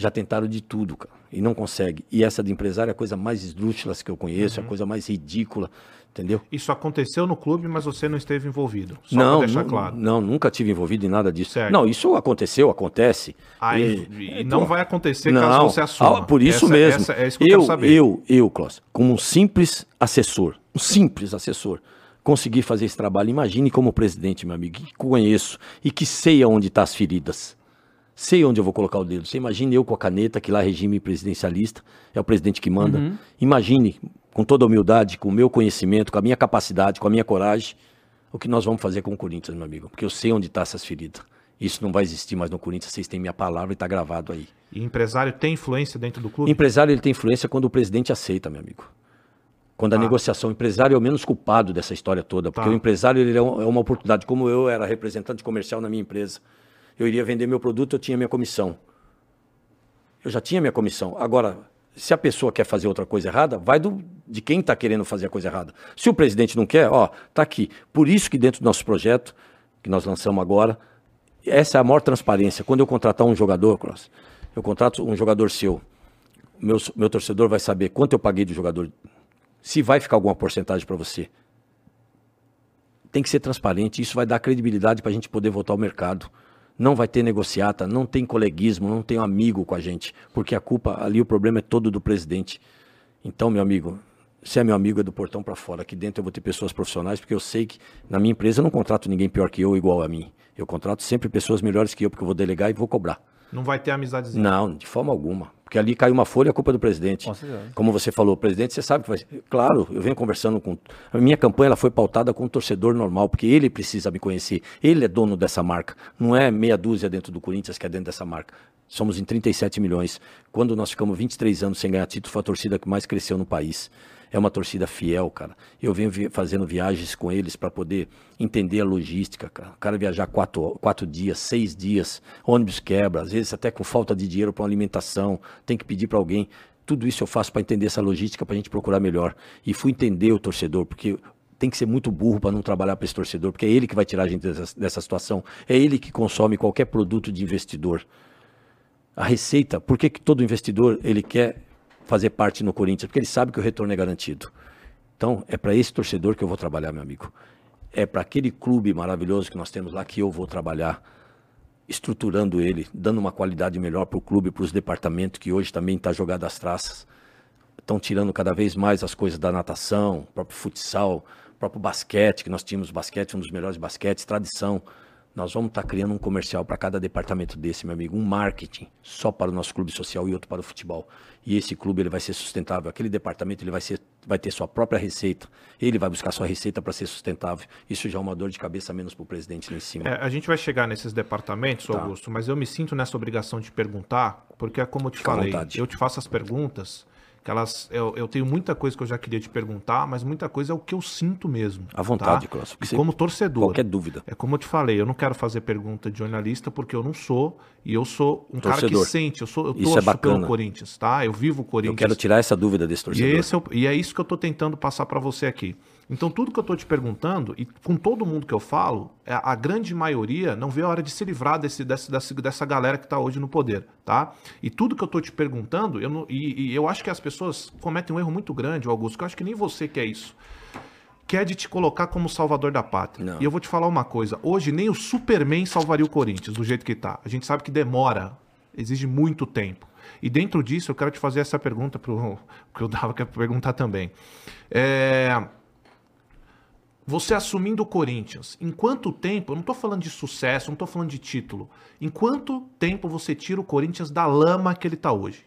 Já tentaram de tudo, cara, e não consegue. E essa de empresário é a coisa mais esdrúxula que eu conheço, é a coisa mais ridícula, entendeu? Isso aconteceu no clube, mas você não esteve envolvido. Só não, pra deixar claro. não, nunca tive envolvido em nada disso. Certo. Não, isso aconteceu, acontece. Aí, E- e não vai acontecer Não, caso você assuma. ah, por isso Essa- mesmo. essa- é isso que eu, eu, quero saber. eu, eu, Klaus, como um simples assessor, um simples assessor, consegui fazer esse trabalho. Imagine como presidente, meu amigo, que conheço e que sei aonde estão as feridas. Sei onde eu vou colocar o dedo. Você imagine eu com a caneta, que lá é regime presidencialista, é o presidente que manda. Uhum. Imagine, com toda a humildade, com o meu conhecimento, com a minha capacidade, com a minha coragem, o que nós vamos fazer com o Corinthians, meu amigo. Porque eu sei onde estão essas feridas. Isso não vai existir mais no Corinthians, vocês têm minha palavra e está gravado aí. E empresário tem influência dentro do clube? Empresário ele tem influência quando o presidente aceita, meu amigo. Quando a Tá. negociação, o empresário é o menos culpado dessa história toda, porque Tá. o empresário ele é é uma oportunidade. Como eu era representante comercial na minha empresa, eu iria vender meu produto, eu tinha minha comissão. Eu já tinha minha comissão. Agora, se a pessoa quer fazer outra coisa errada, vai do, de quem está querendo fazer a coisa errada. Se o presidente não quer, ó, tá aqui. Por isso que dentro do nosso projeto, que nós lançamos agora, essa é a maior transparência. Quando eu contratar um jogador, Cross, eu contrato um jogador seu, meu, meu torcedor vai saber quanto eu paguei de jogador, se vai ficar alguma porcentagem para você. Tem que ser transparente, isso vai dar credibilidade para a gente poder voltar ao mercado. Não vai ter negociata, não tem coleguismo, não tem um amigo com a gente, porque a culpa ali, o problema é todo do presidente. Então, meu amigo, se é meu amigo, é do portão para fora. Aqui dentro eu vou ter pessoas profissionais, porque eu sei que na minha empresa eu não contrato ninguém pior que eu, igual a mim. Eu contrato sempre pessoas melhores que eu, porque eu vou delegar e vou cobrar. Não vai ter amizadezinha. Não, de forma alguma. Porque ali caiu uma folha, a culpa é do presidente. Com. Como você falou, presidente, você sabe que vai. Claro, eu venho conversando com. A minha campanha ela foi pautada com um torcedor normal, porque ele precisa me conhecer. Ele é dono dessa marca. Não é meia dúzia dentro do Corinthians que é dentro dessa marca. Somos em 37 milhões. Quando nós ficamos 23 anos sem ganhar título, foi a torcida que mais cresceu no país. É uma torcida fiel, cara. Eu venho vi- fazendo viagens com eles para poder entender a logística, cara. O cara viajar quatro, quatro dias, seis dias, ônibus quebra, às vezes até com falta de dinheiro para alimentação, tem que pedir para alguém. Tudo isso eu faço para entender essa logística, para a gente procurar melhor. E fui entender o torcedor, porque tem que ser muito burro para não trabalhar para esse torcedor, porque é ele que vai tirar a gente dessa, dessa situação. É ele que consome qualquer produto de investidor. A receita, por que, que todo investidor ele quer fazer parte no Corinthians? Porque ele sabe que o retorno é garantido. Então, é para esse torcedor que eu vou trabalhar, meu amigo. É para aquele clube maravilhoso que nós temos lá que eu vou trabalhar, estruturando ele, dando uma qualidade melhor para o clube, para os departamentos, que hoje também está jogado às traças. Estão tirando cada vez mais as coisas da natação, próprio futsal, próprio basquete, que nós tínhamos basquete, um dos melhores basquetes, tradição. Nós vamos estar criando um comercial para cada departamento desse, meu amigo, um marketing só para o nosso clube social e outro para o futebol. E esse clube ele vai ser sustentável. Aquele departamento ele vai, ser, vai ter sua própria receita. Ele vai buscar sua receita para ser sustentável. Isso já é uma dor de cabeça menos para o presidente lá em cima. É, a gente vai chegar nesses departamentos, Tá. Augusto, mas eu me sinto nessa obrigação de perguntar, porque é como eu te Fica falei, eu te faço as perguntas, que elas, eu, eu tenho muita coisa que eu já queria te perguntar, mas muita coisa é o que eu sinto mesmo. À vontade, tá? E você- como torcedor. Qualquer dúvida. É como eu te falei, eu não quero fazer pergunta de jornalista porque eu não sou e eu sou um cara Torcedor. que sente, eu sou eu Isso torço é pelo Corinthians, tá? Eu vivo o Eu Corinthians. quero tirar essa dúvida desse E, torcedor. esse é e é isso que eu tô tentando passar para você aqui. Então, tudo que eu tô te perguntando, e com todo mundo que eu falo, é, a grande maioria não vê a hora de se livrar desse, desse- dessa, dessa galera que tá hoje no poder, tá? E tudo que eu tô te perguntando, eu não- e, e eu acho que as pessoas cometem um erro muito grande, Augusto, que eu acho que nem você quer isso. Quer de te colocar como salvador da pátria. Não. E eu vou te falar uma coisa. Hoje, nem o Superman salvaria o Corinthians do jeito que tá. A gente sabe que demora, exige muito tempo. E dentro disso, eu quero te fazer essa pergunta pro que eu dava que perguntar também. É, Você assumindo o Corinthians, em quanto tempo, eu não tô falando de sucesso, não tô falando de título, em quanto tempo você tira o Corinthians da lama que ele tá hoje?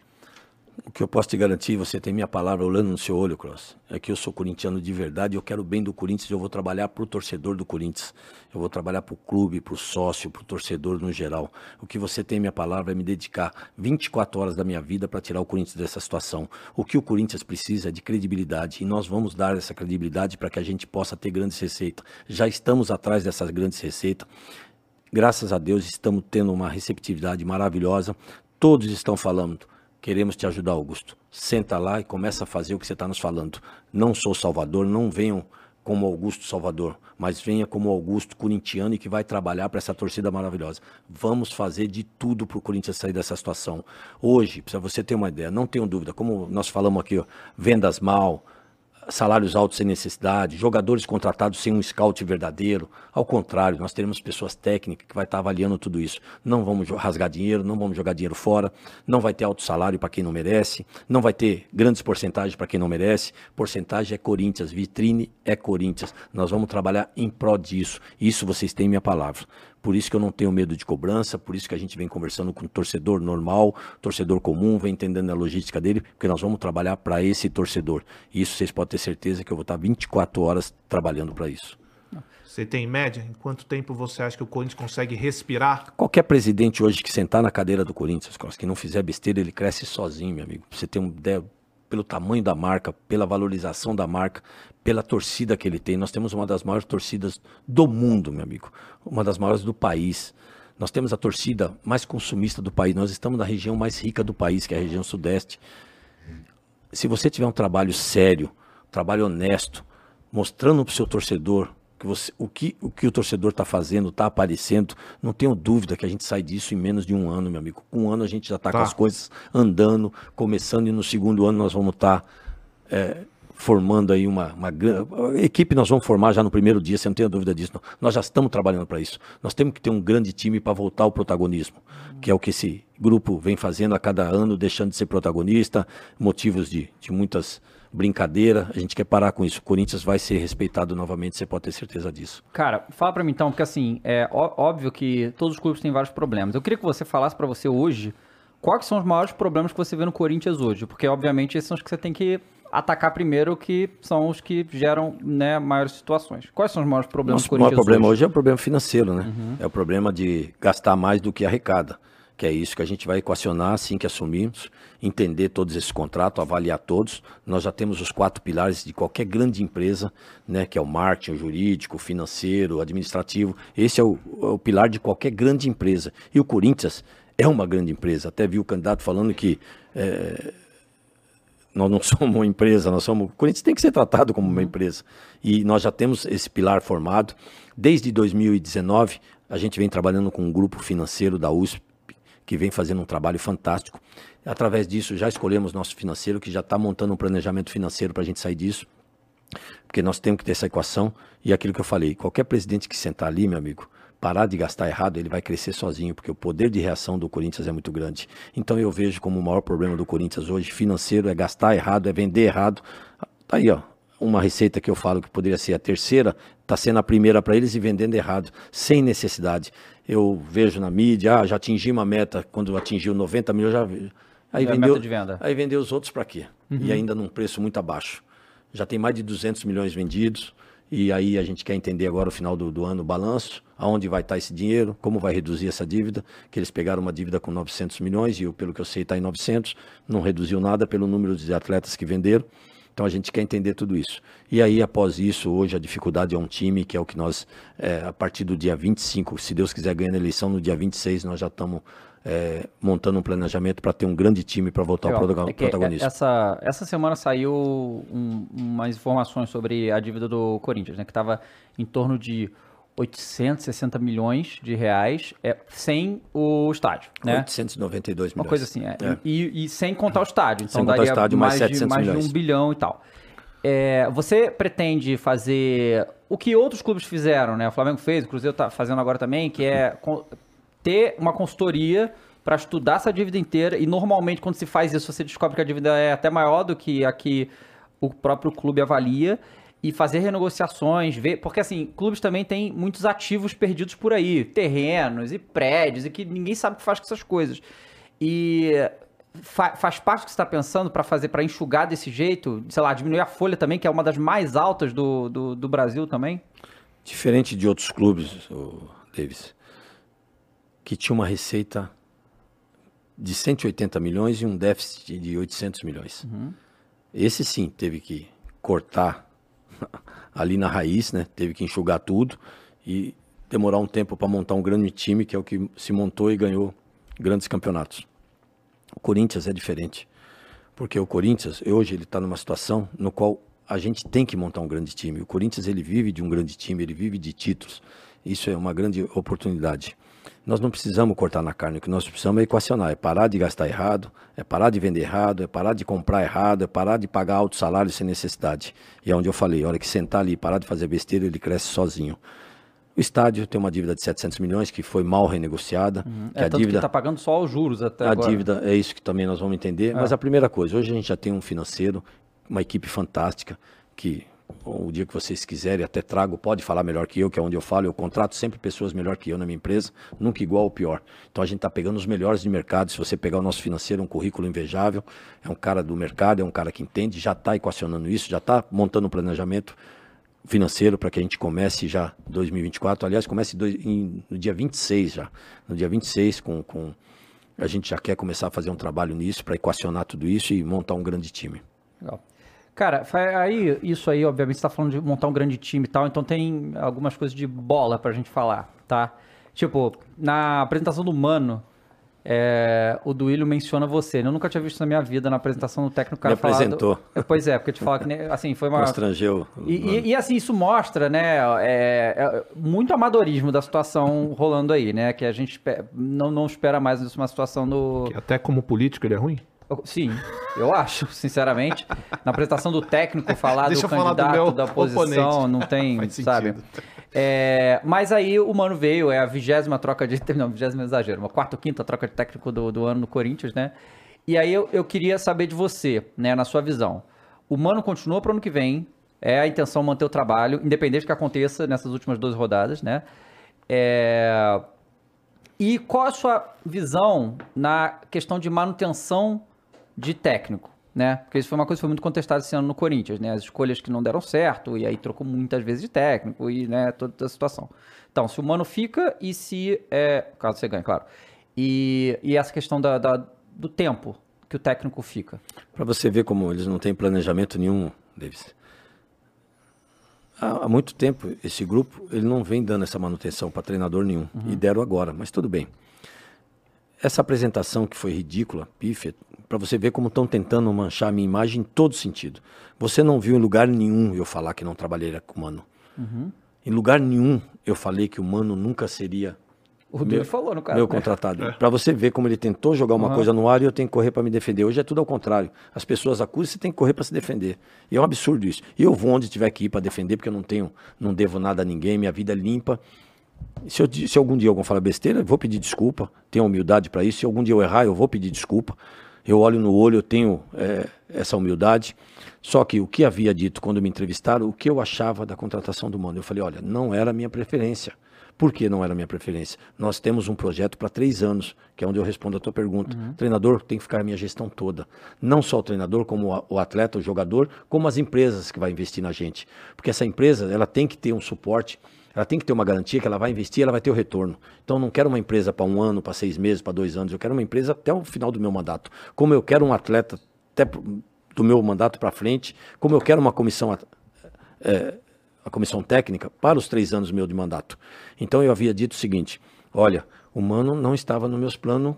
O que eu posso te garantir, você tem minha palavra olhando no seu olho, Cross, é que eu sou corintiano de verdade, eu quero o bem do Corinthians, eu vou trabalhar pro torcedor do Corinthians. Eu vou trabalhar pro clube, pro sócio, pro torcedor no geral. O que você tem minha palavra é me dedicar 24 horas da minha vida para tirar o Corinthians dessa situação. O que o Corinthians precisa é de credibilidade e nós vamos dar essa credibilidade para que a gente possa ter grandes receitas. Já estamos atrás dessas grandes receitas. Graças a Deus estamos tendo uma receptividade maravilhosa. Todos estão falando. Queremos te ajudar, Augusto. Senta lá e começa a fazer o que você está nos falando. Não sou salvador, não venham como Augusto Salvador, mas venha como Augusto corintiano e que vai trabalhar para essa torcida maravilhosa. Vamos fazer de tudo para o Corinthians sair dessa situação. Hoje, para você ter uma ideia, não tenho dúvida, como nós falamos aqui, ó, vendas mal, salários altos sem necessidade, jogadores contratados sem um scout verdadeiro. Ao contrário, nós teremos pessoas técnicas que vai estar avaliando tudo isso. Não vamos rasgar dinheiro, não vamos jogar dinheiro fora, não vai ter alto salário para quem não merece, não vai ter grandes porcentagens para quem não merece. Porcentagem é Corinthians, vitrine é Corinthians. Nós vamos trabalhar em prol disso. Isso vocês têm minha palavra. Por isso que eu não tenho medo de cobrança, por isso que a gente vem conversando com o torcedor normal, torcedor comum, vem entendendo a logística dele, porque nós vamos trabalhar para esse torcedor. E isso vocês podem ter certeza que eu vou estar 24 horas trabalhando para isso. Você tem média? Em quanto tempo você acha que o Corinthians consegue respirar? Qualquer presidente hoje que sentar na cadeira do Corinthians, que não fizer besteira, ele cresce sozinho, meu amigo. Você tem uma ideia pelo tamanho da marca, pela valorização da marca, pela torcida que ele tem. Nós temos uma das maiores torcidas do mundo, meu amigo, uma das maiores do país. Nós temos a torcida mais consumista do país. Nós estamos na região mais rica do país, que é a região sudeste. Se você tiver um trabalho sério, trabalho honesto, mostrando para o seu torcedor que você, o, que, o que o torcedor está fazendo, está aparecendo, não tenho dúvida que a gente sai disso em menos de um ano, meu amigo. Com um ano a gente já está tá. com as coisas andando, começando, e no segundo ano nós vamos estar tá, é, formando aí uma, uma equipe nós vamos formar já no primeiro dia, você não tem dúvida disso. Não. Nós já estamos trabalhando para isso. Nós temos que ter um grande time para voltar ao protagonismo, que é o que esse grupo vem fazendo a cada ano, deixando de ser protagonista, motivos de, de muitas brincadeira. A gente quer parar com isso. O Corinthians vai ser respeitado novamente, você pode ter certeza disso. Cara, fala para mim então, porque assim, é óbvio que todos os clubes têm vários problemas. Eu queria que você falasse para você hoje quais são os maiores problemas que você vê no Corinthians hoje, porque obviamente esses são os que você tem que atacar primeiro, que são os que geram né, maiores situações. Quais são os maiores problemas Nosso do Corinthians maior problema hoje? hoje é o problema financeiro, né? Uhum. É o problema de gastar mais do que arrecada que é isso que a gente vai equacionar assim que assumirmos, entender todos esses contratos, avaliar todos. Nós já temos os quatro pilares de qualquer grande empresa, né, que é o marketing, o jurídico, o financeiro, o administrativo. Esse é o, é o pilar de qualquer grande empresa. E o Corinthians é uma grande empresa. Até vi o candidato falando que é, nós não somos uma empresa, nós somos. O Corinthians tem que ser tratado como uma uhum. empresa. E nós já temos esse pilar formado. Desde 2019, a gente vem trabalhando com um grupo financeiro da USP, que vem fazendo um trabalho fantástico. Através disso, já escolhemos nosso financeiro, que já está montando um planejamento financeiro para a gente sair disso, porque nós temos que ter essa equação. E aquilo que eu falei: qualquer presidente que sentar ali, meu amigo, parar de gastar errado, ele vai crescer sozinho, porque o poder de reação do Corinthians é muito grande. Então eu vejo como o maior problema do Corinthians hoje financeiro é gastar errado, é vender errado. Tá aí, ó, uma receita que eu falo que poderia ser a terceira, está sendo a primeira para eles e vendendo errado, sem necessidade. Eu vejo na mídia, ah, já atingi uma meta, quando atingiu 90 milhões, já aí, vendeu, aí vendeu os outros para quê? Uhum. E ainda num preço muito abaixo. Já tem mais de 200 milhões vendidos, e aí a gente quer entender agora, no final do, do ano, o balanço, aonde vai estar esse dinheiro, como vai reduzir essa dívida, que eles pegaram uma dívida com 900 milhões, e eu, pelo que eu sei está em 900, não reduziu nada pelo número de atletas que venderam, então a gente quer entender tudo isso. E aí, após isso, hoje a dificuldade é um time, que é o que nós, é, a partir do dia 25, se Deus quiser ganhar a eleição, no dia 26 nós já estamos é, montando um planejamento para ter um grande time para voltar ao é protagonismo. Essa, essa semana saiu um, umas informações sobre a dívida do Corinthians, né, que estava em torno de 860 milhões de reais é, sem o estádio, né? 892 milhões. Uma coisa assim, é. é. E, e, sem contar o estádio. Então sem daria estádio, mais, mais, de, mais de um bilhão e tal. É, você pretende fazer o que outros clubes fizeram, né? O Flamengo fez, o Cruzeiro está fazendo agora também, que é ter uma consultoria para estudar essa dívida inteira. E normalmente, quando se faz isso, você descobre que a dívida é até maior do que a que o próprio clube avalia e fazer renegociações, ver, porque assim, clubes também têm muitos ativos perdidos por aí, terrenos e prédios, e que ninguém sabe o que faz com essas coisas. E fa faz parte do que você está pensando para fazer, para enxugar desse jeito, sei lá, diminuir a folha também, que é uma das mais altas do, do, do Brasil também? Diferente de outros clubes, Davis, que tinha uma receita de 180 milhões e um déficit de 800 milhões. Uhum. Esse sim teve que cortar ali na raiz, né? Teve que enxugar tudo e demorar um tempo para montar um grande time, que é o que se montou e ganhou grandes campeonatos. O Corinthians é diferente, porque o Corinthians hoje ele está numa situação no qual a gente tem que montar um grande time. O Corinthians ele vive de um grande time, ele vive de títulos. Isso é uma grande oportunidade. Nós não precisamos cortar na carne, o que nós precisamos é equacionar, é parar de gastar errado, é parar de vender errado, é parar de comprar errado, é parar de pagar alto salário sem necessidade. E é onde eu falei, a hora que sentar ali e parar de fazer besteira, ele cresce sozinho. O estádio tem uma dívida de 700 milhões que foi mal renegociada. Uhum. É, a dívida, que tá pagando só os juros até a agora. dívida é isso que também nós vamos entender. Mas a primeira coisa, hoje a gente já tem um financeiro, uma equipe fantástica, que o dia que vocês quiserem até trago, pode falar melhor que eu, que é onde eu falo, eu contrato sempre pessoas melhor que eu na minha empresa, nunca igual ou pior. Então a gente está pegando os melhores de mercado. Se você pegar o nosso financeiro, um currículo invejável, é um cara do mercado, é um cara que entende, já está equacionando isso, já está montando um planejamento financeiro para que a gente comece já 2024. Aliás, comece dois- em- no dia 26 já. No dia 26, com, com, a gente já quer começar a fazer um trabalho nisso para equacionar tudo isso e montar um grande time. Legal. Cara, aí, isso aí, obviamente, você tá falando de montar um grande time e tal, então tem algumas coisas de bola pra gente falar, tá? Tipo, na apresentação do Mano, é, o Duílio menciona você. Eu nunca tinha visto na minha vida, na apresentação do técnico, o cara Me apresentou. É, Pois é, porque te falar que, né, assim, foi uma... Constrangeu. E, e- e, assim, isso mostra, né, é, é, muito amadorismo da situação rolando aí, né, que a gente não, não espera mais isso uma situação do... Que até como político ele é ruim? Eu- Sim, eu acho, sinceramente. Na apresentação do técnico falar Deixa do eu falar do candidato, da oposição, oponente. não tem, sabe? É, mas aí o Mano veio, é a vigésima troca de. Não, vigésima é exagero, uma quarta ou quinta troca de técnico do, do ano no Corinthians, né? E aí eu, eu queria saber de você, né, na sua visão. O Mano continua para o ano que vem, é a intenção manter o trabalho, independente do que aconteça nessas últimas duas rodadas, né? É, e qual a sua visão na questão de manutenção de técnico? Né? Porque isso foi uma coisa que foi muito contestada esse ano no Corinthians, né? As escolhas que não deram certo, e aí trocou muitas vezes de técnico, e né, toda a situação. Então, se o Mano fica e se. É, caso você ganhe, claro. E, e essa questão da, da- do tempo que o técnico fica. Para você ver como eles não têm planejamento nenhum, Davis. Há, há muito tempo, esse grupo ele não vem dando essa manutenção para treinador nenhum. E deram agora, mas tudo bem. Essa apresentação que foi ridícula, pífia, para você ver como estão tentando manchar a minha imagem em todo sentido. Você não viu em lugar nenhum eu falar que não trabalharia com o Mano. Em lugar nenhum eu falei que o Mano nunca seria O Dudu falou no cara. meu né? contratado. Para você ver como ele tentou jogar uma coisa no ar e eu tenho que correr para me defender. Hoje é tudo ao contrário. As pessoas acusam, você tem que correr para se defender. E é um absurdo isso. E eu vou onde tiver que ir para defender, porque eu não tenho, não devo nada a ninguém, minha vida é limpa. E Se, eu se algum dia alguém falar besteira, eu vou pedir desculpa. Tenho humildade para isso. Se algum dia eu errar, eu vou pedir desculpa. Eu olho no olho, eu tenho é, essa humildade. Só que o que havia dito quando me entrevistaram, o que eu achava da contratação do Mano, eu falei, olha, não era a minha preferência. Por que não era a minha preferência? Nós temos um projeto para três anos, que é onde eu respondo a tua pergunta. O treinador tem que ficar a minha gestão toda. Não só o treinador, como o atleta, o jogador, como as empresas que vai investir na gente. Porque essa empresa, ela tem que ter um suporte, ela tem que ter uma garantia que ela vai investir, ela vai ter o retorno. Então não quero uma empresa para um ano, para seis meses, para dois anos. Eu quero uma empresa até o final do meu mandato. Como eu quero um atleta até do meu mandato para frente, como eu quero uma comissão é, a comissão técnica para os três anos meu de mandato. Então eu havia dito o seguinte: olha, o Mano não estava nos meus planos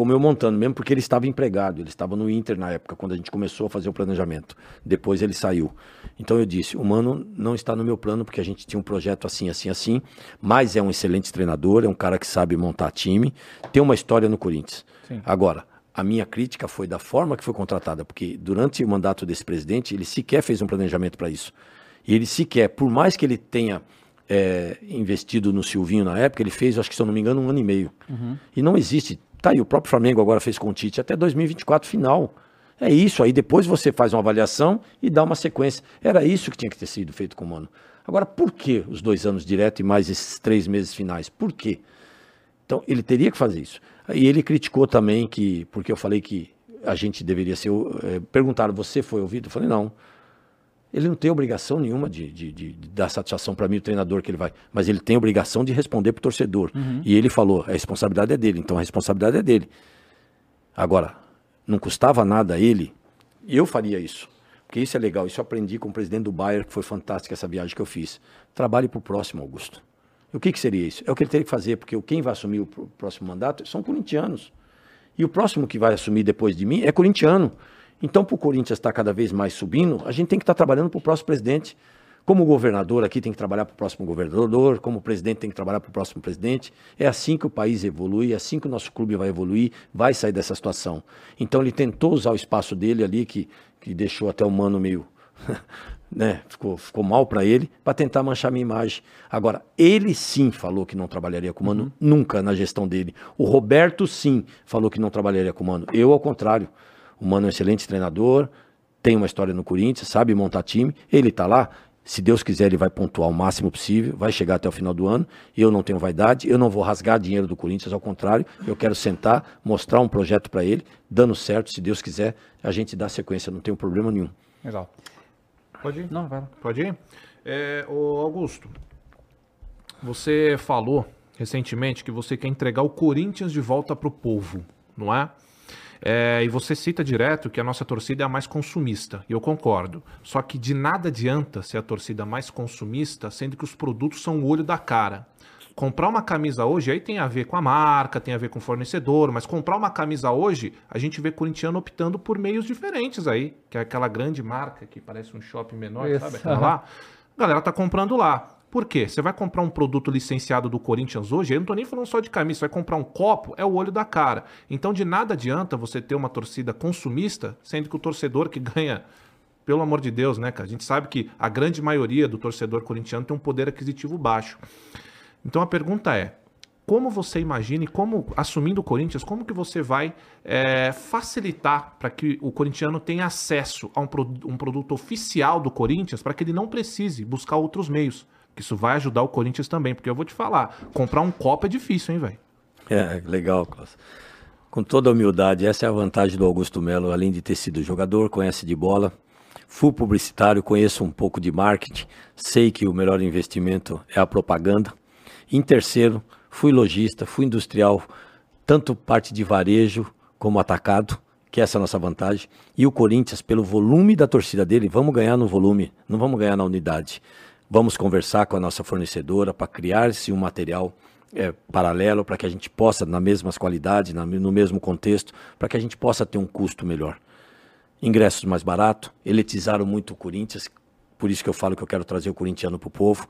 como eu montando, mesmo porque ele estava empregado, ele estava no Inter na época, quando a gente começou a fazer o planejamento. Depois ele saiu. Então eu disse: o Mano não está no meu plano, porque a gente tinha um projeto assim, assim, assim, mas é um excelente treinador, é um cara que sabe montar time, tem uma história no Corinthians. Agora, a minha crítica foi da forma que foi contratada, porque durante o mandato desse presidente, ele sequer fez um planejamento para isso. E ele sequer, por mais que ele tenha é, investido no Silvinho na época, ele fez, acho que se eu não me engano, um ano e meio. E não existe. Tá aí, o próprio Flamengo agora fez com o Tite até 2024 final. É isso, aí depois você faz uma avaliação e dá uma sequência. Era isso que tinha que ter sido feito com o Mano. Agora, por que os dois anos direto e mais esses três meses finais? Por quê? Então, ele teria que fazer isso. E ele criticou também que, porque eu falei que a gente deveria ser. eh, perguntaram, você foi ouvido? Eu falei, não. Ele não tem obrigação nenhuma de, de- de- de dar satisfação para mim, o treinador que ele vai. Mas ele tem obrigação de responder para o torcedor. E ele falou: a responsabilidade é dele, então a responsabilidade é dele. Agora, não custava nada a ele, eu faria isso. Porque isso é legal, isso eu aprendi com o presidente do Bayern, que foi fantástica essa viagem que eu fiz. Trabalhe para o próximo, Augusto. O que, que seria isso? É o que ele teria que fazer, porque quem vai assumir o pr- próximo mandato são corintianos. E o próximo que vai assumir depois de mim é corintiano. Então, para o Corinthians estar cada vez mais subindo, a gente tem que estar trabalhando para o próximo presidente. Como governador aqui tem que trabalhar para o próximo governador, como presidente tem que trabalhar para o próximo presidente. É assim que o país evolui, é assim que o nosso clube vai evoluir, vai sair dessa situação. Então ele tentou usar o espaço dele ali, que, que deixou até o mano meio. né, ficou, ficou mal para ele, para tentar manchar minha imagem. Agora, ele sim falou que não trabalharia com o Mano, uhum. nunca na gestão dele. O Roberto sim falou que não trabalharia com o Mano. Eu, ao contrário. O Mano é um excelente treinador, tem uma história no Corinthians, sabe montar time, ele está lá. Se Deus quiser, ele vai pontuar o máximo possível, vai chegar até o final do ano. Eu não tenho vaidade, eu não vou rasgar dinheiro do Corinthians, ao contrário, eu quero sentar, mostrar um projeto para ele, dando certo, se Deus quiser, a gente dá sequência, não tem problema nenhum. Legal. Pode ir? Não, vai lá. Pode ir? É, ô Augusto, você falou recentemente que você quer entregar o Corinthians de volta para o povo, não é? É, e você cita direto que a nossa torcida é a mais consumista, e eu concordo. Só que de nada adianta ser a torcida mais consumista, sendo que os produtos são o olho da cara. Comprar uma camisa hoje aí tem a ver com a marca, tem a ver com o fornecedor, mas comprar uma camisa hoje, a gente vê corintiano optando por meios diferentes aí, que é aquela grande marca que parece um shopping menor, Isso. sabe? Aquela lá. A galera tá comprando lá. Por quê? Você vai comprar um produto licenciado do Corinthians hoje, eu não estou nem falando só de camisa, você vai comprar um copo, é o olho da cara. Então de nada adianta você ter uma torcida consumista, sendo que o torcedor que ganha, pelo amor de Deus, né, cara? A gente sabe que a grande maioria do torcedor corintiano tem um poder aquisitivo baixo. Então a pergunta é, como você imagina e como, assumindo o Corinthians, como que você vai é, facilitar para que o corintiano tenha acesso a um, pro, um produto oficial do Corinthians para que ele não precise buscar outros meios? Isso vai ajudar o Corinthians também, porque eu vou te falar, comprar um copo é difícil, hein, velho? É, legal, Klaus. Com toda humildade, essa é a vantagem do Augusto Melo, além de ter sido jogador, conhece de bola, fui publicitário, conheço um pouco de marketing, sei que o melhor investimento é a propaganda. Em terceiro, fui lojista, fui industrial, tanto parte de varejo como atacado, que essa é a nossa vantagem. E o Corinthians, pelo volume da torcida dele, vamos ganhar no volume, não vamos ganhar na unidade. Vamos conversar com a nossa fornecedora para criar-se um material é, paralelo para que a gente possa, na mesmas qualidades, na, no mesmo contexto, para que a gente possa ter um custo melhor. Ingressos mais barato, elitizaram muito o Corinthians, por isso que eu falo que eu quero trazer o corintiano para o povo.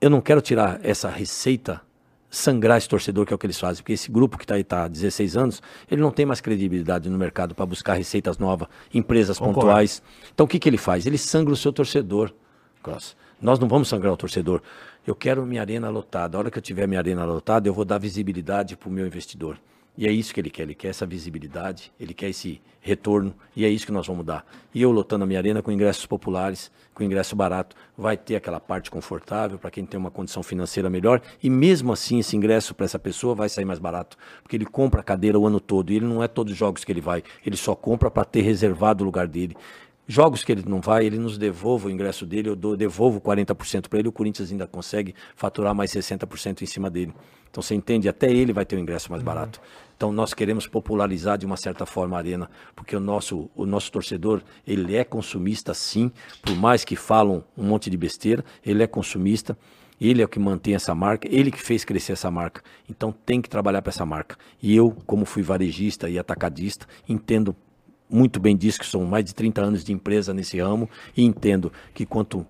Eu não quero tirar essa receita, sangrar esse torcedor, que é o que eles fazem, porque esse grupo que está aí tá há 16 anos, ele não tem mais credibilidade no mercado para buscar receitas novas, empresas Concordo. pontuais. Então o que, que ele faz? Ele sangra o seu torcedor. Nós não vamos sangrar o torcedor. Eu quero minha arena lotada. A hora que eu tiver minha arena lotada, eu vou dar visibilidade para o meu investidor. E é isso que ele quer. Ele quer essa visibilidade, ele quer esse retorno, e é isso que nós vamos dar. E eu lotando a minha arena com ingressos populares, com ingresso barato, vai ter aquela parte confortável para quem tem uma condição financeira melhor, e mesmo assim esse ingresso para essa pessoa vai sair mais barato, porque ele compra a cadeira o ano todo, e ele não é todos os jogos que ele vai, ele só compra para ter reservado o lugar dele. Jogos que ele não vai, ele nos devolve o ingresso dele, eu dou, devolvo 40% para ele, o Corinthians ainda consegue faturar mais 60% em cima dele. Então você entende, até ele vai ter o um ingresso mais uhum. barato. Então nós queremos popularizar de uma certa forma a arena, porque o nosso, o nosso torcedor, ele é consumista sim, por mais que falam um monte de besteira, ele é consumista. Ele é o que mantém essa marca, ele que fez crescer essa marca. Então tem que trabalhar para essa marca. E eu, como fui varejista e atacadista, entendo muito bem disso, que são mais de 30 anos de empresa nesse ramo, e entendo que quanto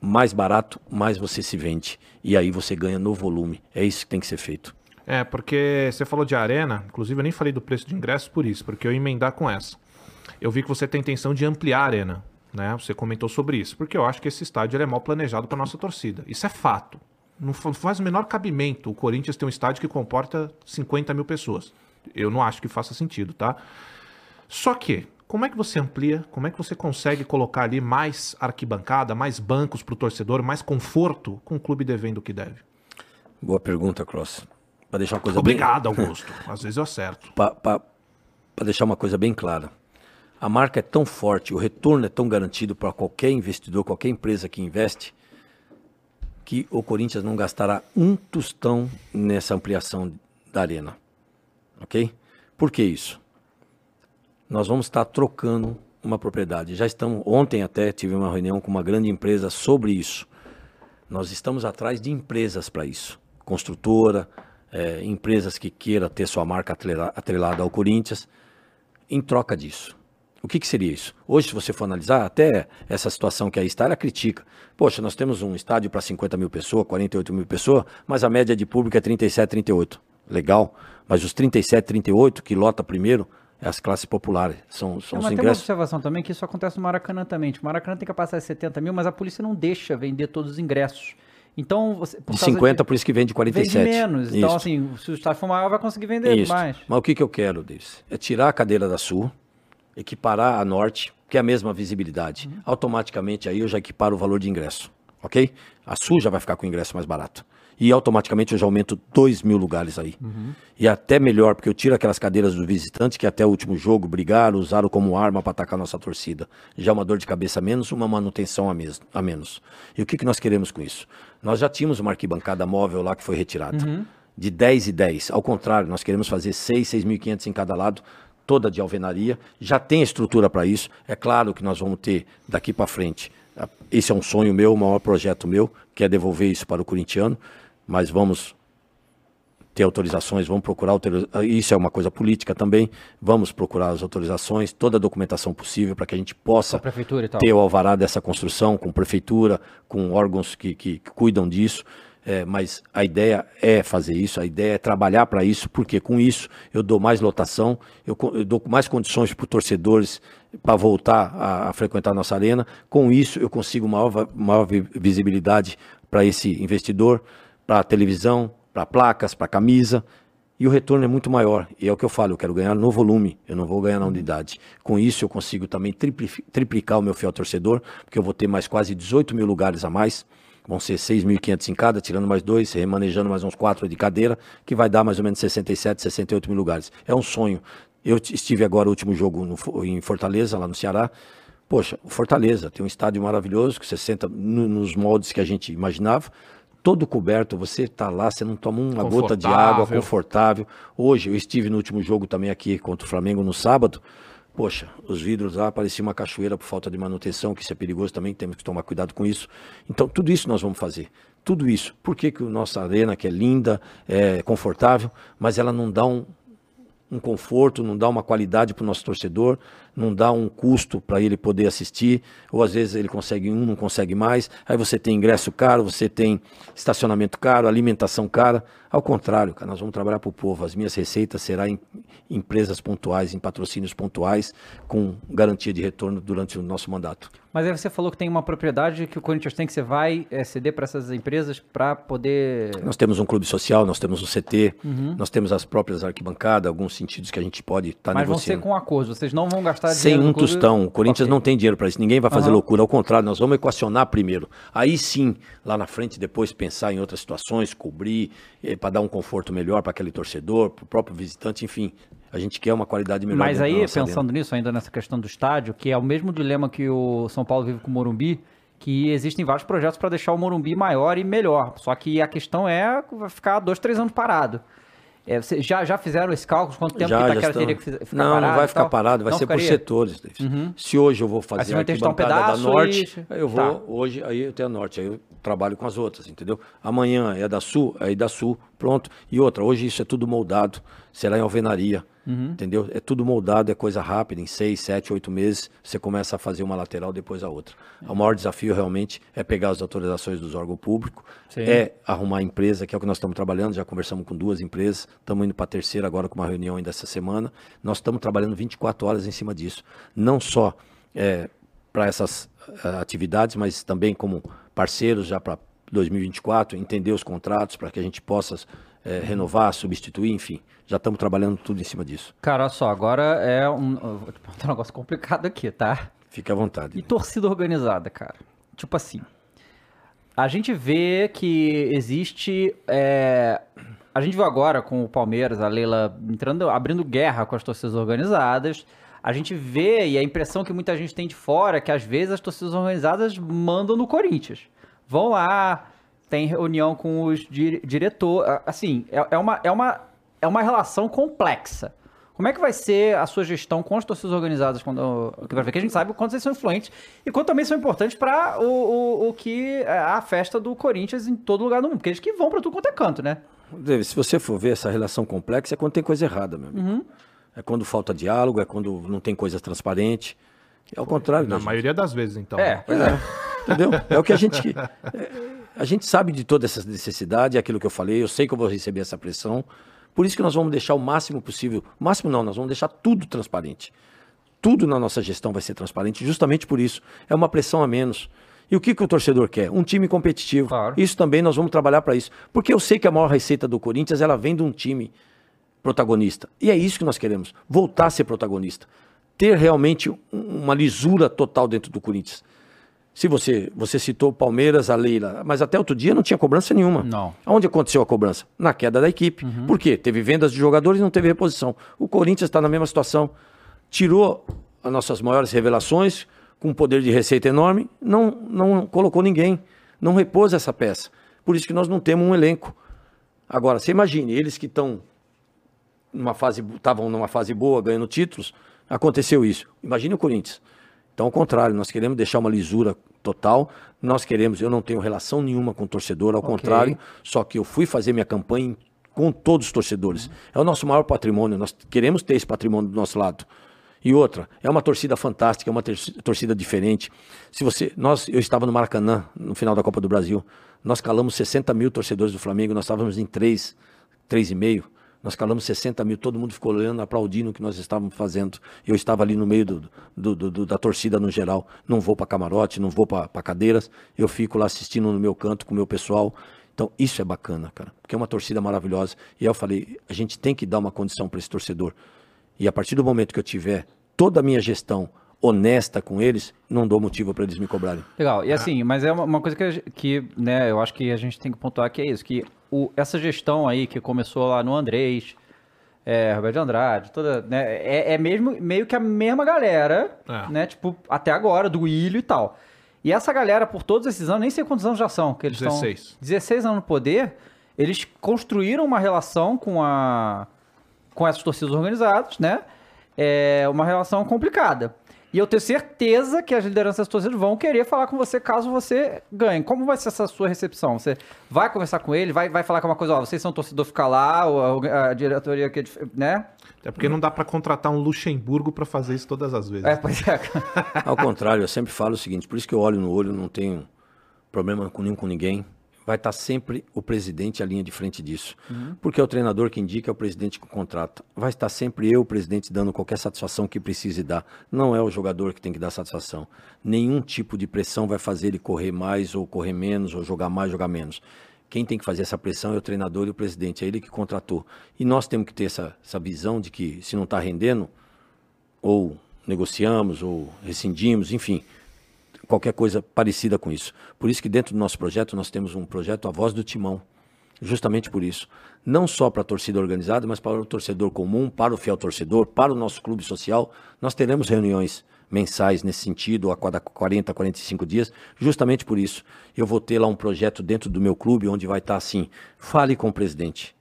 mais barato, mais você se vende. E aí você ganha no volume. É isso que tem que ser feito. É, porque você falou de arena, inclusive eu nem falei do preço de ingresso por isso, porque eu ia emendar com essa. Eu vi que você tem intenção de ampliar a arena, né? Você comentou sobre isso, porque eu acho que esse estádio é mal planejado para nossa torcida. Isso é fato. Não faz o menor cabimento o Corinthians ter um estádio que comporta 50 mil pessoas. Eu não acho que faça sentido, tá? Só que, como é que você amplia? Como é que você consegue colocar ali mais arquibancada, mais bancos para o torcedor, mais conforto com o clube devendo o que deve? Boa pergunta, Cross. Para deixar uma coisa Obrigado, bem... Augusto. Às vezes eu acerto. Para deixar uma coisa bem clara. A marca é tão forte, o retorno é tão garantido para qualquer investidor, qualquer empresa que investe, que o Corinthians não gastará um tostão nessa ampliação da arena. Ok? Por que isso? Nós vamos estar trocando uma propriedade. Já estamos, ontem até tive uma reunião com uma grande empresa sobre isso. Nós estamos atrás de empresas para isso. Construtora, é, empresas que queiram ter sua marca atrelada ao Corinthians. Em troca disso, O que, que seria isso? Hoje, se você for analisar, até essa situação que aí está, ela critica. Poxa, nós temos um estádio para 50 mil pessoas, 48 mil pessoas, mas a média de público é 37, 38. Legal. Mas os 37, 38 que lota primeiro as classes populares. São, são Não, os mas tem uma ingressos. observação também que isso acontece no Maracanã também. O Maracanã tem capacidade de 70 mil, mas a polícia não deixa vender todos os ingressos. Então, você. por De causa 50, por isso que vende 47. Vende menos. Então, Isso. assim, se o estádio for maior, vai conseguir vender Isso. mais. Mas o que, que eu quero, Davis? É tirar a cadeira da Sul, equiparar a Norte, que é a mesma visibilidade. Uhum. Automaticamente aí eu já equiparo o valor de ingresso, ok? A Sul já vai ficar com o ingresso mais barato. E automaticamente eu já aumento 2 mil lugares aí. Uhum. E até melhor, porque eu tiro aquelas cadeiras do visitante que até o último jogo brigaram, usaram como arma para atacar nossa torcida. Já uma dor de cabeça a menos, uma manutenção a, mes a menos. E o que, que nós queremos com isso? Nós já tínhamos uma arquibancada móvel lá que foi retirada. De 10 e 10. Ao contrário, nós queremos fazer 6, 6.500 em cada lado, toda de alvenaria. Já tem estrutura para isso. É claro que nós vamos ter daqui para frente. Esse é um sonho meu, o maior projeto meu, que é devolver isso para o corintiano. Mas vamos ter autorizações, vamos procurar isso é uma coisa política também, vamos procurar as autorizações, toda a documentação possível para que a gente possa a ter o alvará dessa construção, com prefeitura, com órgãos que, que- que cuidam disso. É, mas a ideia é fazer isso, a ideia é trabalhar para isso, porque com isso eu dou mais lotação, eu, eu dou mais condições para os torcedores para voltar a, a frequentar a nossa arena. Com isso eu consigo maior, maior vi- visibilidade para esse investidor, para televisão, para placas, para camisa. E o retorno é muito maior. E é o que eu falo, eu quero ganhar no volume, eu não vou ganhar na unidade. Com isso, eu consigo também tripli- triplicar o meu fiel torcedor, porque eu vou ter mais quase 18 mil lugares a mais. Vão ser 6.500 em cada, tirando mais dois, remanejando mais uns quatro de cadeira, que vai dar mais ou menos 67, 68 mil lugares. É um sonho. Eu estive agora, o último jogo no em Fortaleza, lá no Ceará. Poxa, Fortaleza tem um estádio maravilhoso, você senta no- nos moldes que a gente imaginava, todo coberto, você está lá, você não toma uma gota de água, Confortável. Hoje, eu estive no último jogo também aqui contra o Flamengo no sábado. Poxa, os vidros lá pareciam uma cachoeira por falta de manutenção, que isso é perigoso também, temos que tomar cuidado com isso. Então, tudo isso nós vamos fazer. Tudo isso. Por que, que a nossa arena, que é linda, é confortável, mas ela não dá um, um conforto, não dá uma qualidade para o nosso torcedor, não dá um custo para ele poder assistir, ou às vezes ele consegue um, não consegue mais. Aí você tem ingresso caro, você tem estacionamento caro, alimentação cara. Ao contrário, cara, nós vamos trabalhar para o povo. As minhas receitas serão em empresas pontuais, em patrocínios pontuais, com garantia de retorno durante o nosso mandato. Mas aí você falou que tem uma propriedade que o Corinthians tem que você vai eh, ceder para essas empresas para poder. Nós temos um clube social, nós temos um CT, Uhum. nós temos as próprias arquibancadas, alguns sentidos que a gente pode estar Mas vão ser negociando. com acordo, vocês não vão gastar Sem dinheiro um do clube- tostão. O Corinthians Ok. não tem dinheiro para isso. Ninguém vai fazer Aham. loucura. Ao contrário, nós vamos equacionar primeiro. Aí sim, lá na frente, depois pensar em outras situações, cobrir, para dar um conforto melhor para aquele torcedor, para o próprio visitante, enfim. A gente quer uma qualidade melhor. Mas aí, pensando nisso, ainda nessa questão do estádio, que é o mesmo dilema que o São Paulo vive com o Morumbi, que existem vários projetos para deixar o Morumbi maior e melhor. Só que a questão é vai ficar dois, três anos parado. É, vocês já, já fizeram esse cálculo? Quanto tempo Já, que Itaquera estão. teria que ficar não, parado? não vai ficar parado, vai Não ser por ficaria? setores. David. Se hoje eu vou fazer você a dar um arquibancada da norte, e- eu Tá. vou, hoje, aí eu tenho a norte, aí eu trabalho com as outras, entendeu? Amanhã é da sul, aí da sul, pronto. E outra, hoje isso é tudo moldado, será em alvenaria, Uhum. entendeu? É tudo moldado, é coisa rápida, em seis, sete, oito meses você começa a fazer uma lateral, depois a outra. O maior desafio realmente é pegar as autorizações dos órgãos públicos, é arrumar a empresa, que é o que nós estamos trabalhando, já conversamos com duas empresas, estamos indo para a terceira agora com uma reunião ainda essa semana. Nós estamos trabalhando 24 horas em cima disso. Não só para essas eh, atividades, mas também como parceiros já para 2024, entender os contratos para que a gente possa eh, renovar, substituir, enfim. Já estamos trabalhando tudo em cima disso. Cara, olha só, agora é um, vou te perguntar um negócio complicado aqui, tá? Fique à vontade. E torcida organizada, cara? Tipo assim, a gente vê que existe. é, a gente viu agora com o Palmeiras, a Leila entrando, abrindo guerra com as torcidas organizadas. A gente vê, e a impressão que muita gente tem de fora, é que às vezes as torcidas organizadas mandam no Corinthians. Vão lá, tem reunião com os diretores. Assim, é, é uma, é, uma, é uma relação complexa. Como é que vai ser a sua gestão com as torcidas organizadas quando que vai ver que a gente sabe o quanto vocês são influentes e quanto também são importantes para o, o, o que é a festa do Corinthians em todo lugar do mundo, porque eles que vão para tudo quanto é canto, né? David, se você for ver essa relação complexa, é quando tem coisa errada, meu amigo. É quando falta diálogo, é quando não tem coisa transparente. É ao contrário, Na maioria das vezes, então. É, pois é. Entendeu? É o que a gente. é, a gente sabe de toda essa necessidade, é aquilo que eu falei, eu sei que eu vou receber essa pressão. Por isso que nós vamos deixar o máximo possível. Máximo não, nós vamos deixar tudo transparente. Tudo na nossa gestão vai ser transparente, justamente por isso. É uma pressão a menos. E o que, que o torcedor quer? Um time competitivo. Claro. Isso também nós vamos trabalhar para isso. Porque eu sei que a maior receita do Corinthians ela vem de um time protagonista. E é isso que nós queremos, voltar a ser protagonista. Ter realmente um- uma lisura total dentro do Corinthians. Se você, você citou o Palmeiras, a Leila, mas até outro dia não tinha cobrança nenhuma. Não. Onde aconteceu a cobrança? Na queda da equipe. Por quê? Teve vendas de jogadores e não teve reposição. O Corinthians está na mesma situação. Tirou as nossas maiores revelações, com um poder de receita enorme, não, não colocou ninguém. Não repôs essa peça. Por isso que nós não temos um elenco. Agora, você imagine, eles que estão numa fase, estavam numa fase boa, ganhando títulos, aconteceu isso. Imagine o Corinthians. Então, ao contrário, nós queremos deixar uma lisura total. Nós queremos, eu não tenho relação nenhuma com o torcedor, ao contrário, só que eu fui fazer minha campanha com todos os torcedores. É o nosso maior patrimônio, nós queremos ter esse patrimônio do nosso lado. E outra, é uma torcida fantástica, é uma torcida diferente. Se você, nós, eu estava no Maracanã no final da Copa do Brasil, nós calamos 60 mil torcedores do Flamengo, nós estávamos em 3, 3,5. Nós calamos 60 mil, todo mundo ficou olhando, aplaudindo o que nós estávamos fazendo. Eu estava ali no meio do, do- do- da torcida no geral. Não vou para camarote, não vou para cadeiras. Eu fico lá assistindo no meu canto com o meu pessoal. Então, isso é bacana, cara, porque é uma torcida maravilhosa. E aí eu falei, a gente tem que dar uma condição para esse torcedor. E a partir do momento que eu tiver toda a minha gestão honesta com eles, não dou motivo para eles me cobrarem. Legal. E assim, mas é uma, uma coisa que, que, né, eu acho que a gente tem que pontuar que é isso, que o, essa gestão aí que começou lá no Andrés, é, Roberto de Andrade, toda, né, é, é mesmo, meio que a mesma galera, É. né, tipo, até agora, do Ilho e tal. E essa galera, por todos esses anos, nem sei quantos anos já são, que eles estão... 16. 16 anos no poder, eles construíram uma relação com a com essas torcidas organizadas, né? É uma relação complicada. E eu tenho certeza que as lideranças das torcidas vão querer falar com você caso você ganhe. Como vai ser essa sua recepção? Você vai conversar com ele, vai, vai falar com uma coisa, ó, vocês são torcedor, fica lá, ou a, a diretoria que é né? Até porque não dá pra contratar um Luxemburgo pra fazer isso todas as vezes. É, pois é. Ao contrário, eu sempre falo o seguinte, por isso que eu olho no olho, não tenho problema com nenhum com ninguém. Vai estar sempre o presidente à linha de frente disso. Porque é o treinador que indica, é o presidente que contrata. Vai estar sempre eu, o presidente, dando qualquer satisfação que precise dar. Não é o jogador que tem que dar satisfação. Nenhum tipo de pressão vai fazer ele correr mais ou correr menos, ou jogar mais, jogar menos. Quem tem que fazer essa pressão é o treinador e o presidente, é ele que contratou. E nós temos que ter essa, essa visão de que se não está rendendo, ou negociamos, ou rescindimos, enfim, qualquer coisa parecida com isso. Por isso que dentro do nosso projeto nós temos um projeto A Voz do Timão, justamente por isso. Não só para a torcida organizada, mas para o torcedor comum, para o fiel torcedor, para o nosso clube social. Nós teremos reuniões mensais nesse sentido, a cada 40, 45 dias, justamente por isso. Eu vou ter lá um projeto dentro do meu clube, onde vai estar assim, fale com o presidente.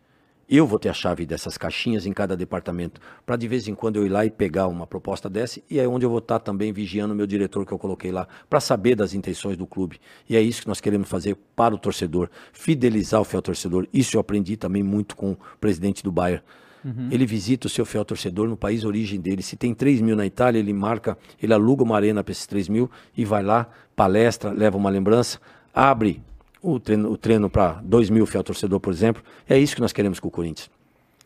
Eu vou ter a chave dessas caixinhas em cada departamento, para de vez em quando eu ir lá e pegar uma proposta dessa, e é onde eu vou estar também vigiando o meu diretor que eu coloquei lá, para saber das intenções do clube. E é isso que nós queremos fazer para o torcedor, fidelizar o fiel torcedor. Isso eu aprendi também muito com o presidente do Bayern. Ele visita o seu fiel torcedor no país origem dele. Se tem 3 mil na Itália, ele marca, ele aluga uma arena para esses 3 mil e vai lá, palestra, leva uma lembrança, abre o treino, o treino para 2 mil fiel torcedor, por exemplo. É isso que nós queremos com o Corinthians.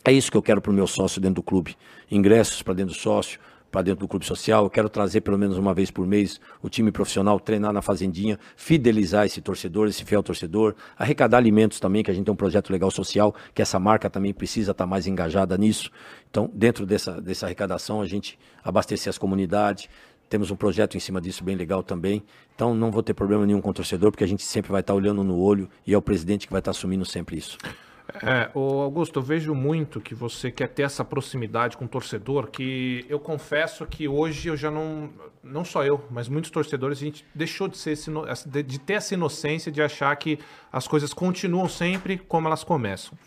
É isso que eu quero para o meu sócio dentro do clube. Ingressos para dentro do sócio, para dentro do clube social. Eu quero trazer pelo menos uma vez por mês o time profissional, treinar na fazendinha, fidelizar esse torcedor, esse fiel torcedor, arrecadar alimentos também, que a gente tem um projeto legal social, que essa marca também precisa estar mais engajada nisso. Então, dentro dessa, dessa arrecadação, a gente abastecer as comunidades. Temos um projeto em cima disso bem legal também. Então, não vou ter problema nenhum com o torcedor, porque a gente sempre vai estar olhando no olho e é o presidente que vai estar assumindo sempre isso. É, ô Augusto, eu vejo muito que você quer ter essa proximidade com o torcedor, que eu confesso que hoje eu já não, não só eu, mas muitos torcedores, a gente deixou de, ser esse de ter essa inocência de achar que as coisas continuam sempre como elas começam.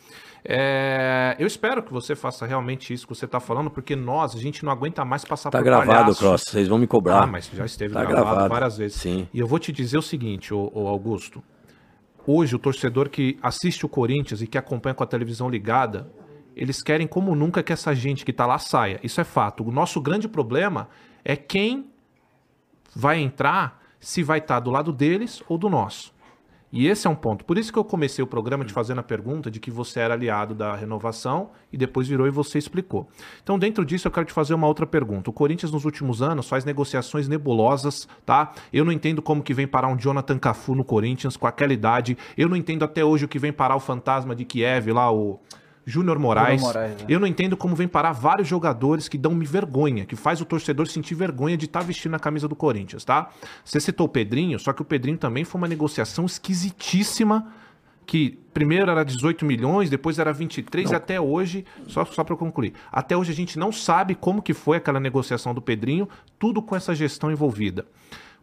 É, eu espero que você faça realmente isso que você está falando, porque nós, a gente não aguenta mais passar Tá por gravado, palhaço. Cross. Vocês vão me cobrar. Ah, mas já esteve Tá gravado, gravado. várias vezes. Sim. E eu vou te dizer o seguinte, ô, ô Augusto. Hoje, o torcedor que assiste o Corinthians e que acompanha com a televisão ligada, eles querem como nunca que essa gente que está lá saia. Isso é fato. O nosso grande problema é quem vai entrar, se vai estar tá do lado deles ou do nosso. E esse é um ponto. Por isso que eu comecei o programa te fazendo a pergunta de que você era aliado da renovação e depois virou e você explicou. Então, dentro disso, eu quero te fazer uma outra pergunta. O Corinthians, nos últimos anos, faz negociações nebulosas, tá? Eu não entendo como que vem parar um Jonathan Cafu no Corinthians com aquela idade. Eu não entendo até hoje o que vem parar o fantasma de Kiev lá, o. Júnior Moraes. Moraes né? Eu não entendo como vem parar vários jogadores que dão-me vergonha, que faz o torcedor sentir vergonha de estar tá vestindo a camisa do Corinthians, tá? Você citou o Pedrinho, só que o Pedrinho também foi uma negociação esquisitíssima que primeiro era 18 milhões, depois era 23 não. e até hoje, só, só para concluir, até hoje a gente não sabe como que foi aquela negociação do Pedrinho, tudo com essa gestão envolvida.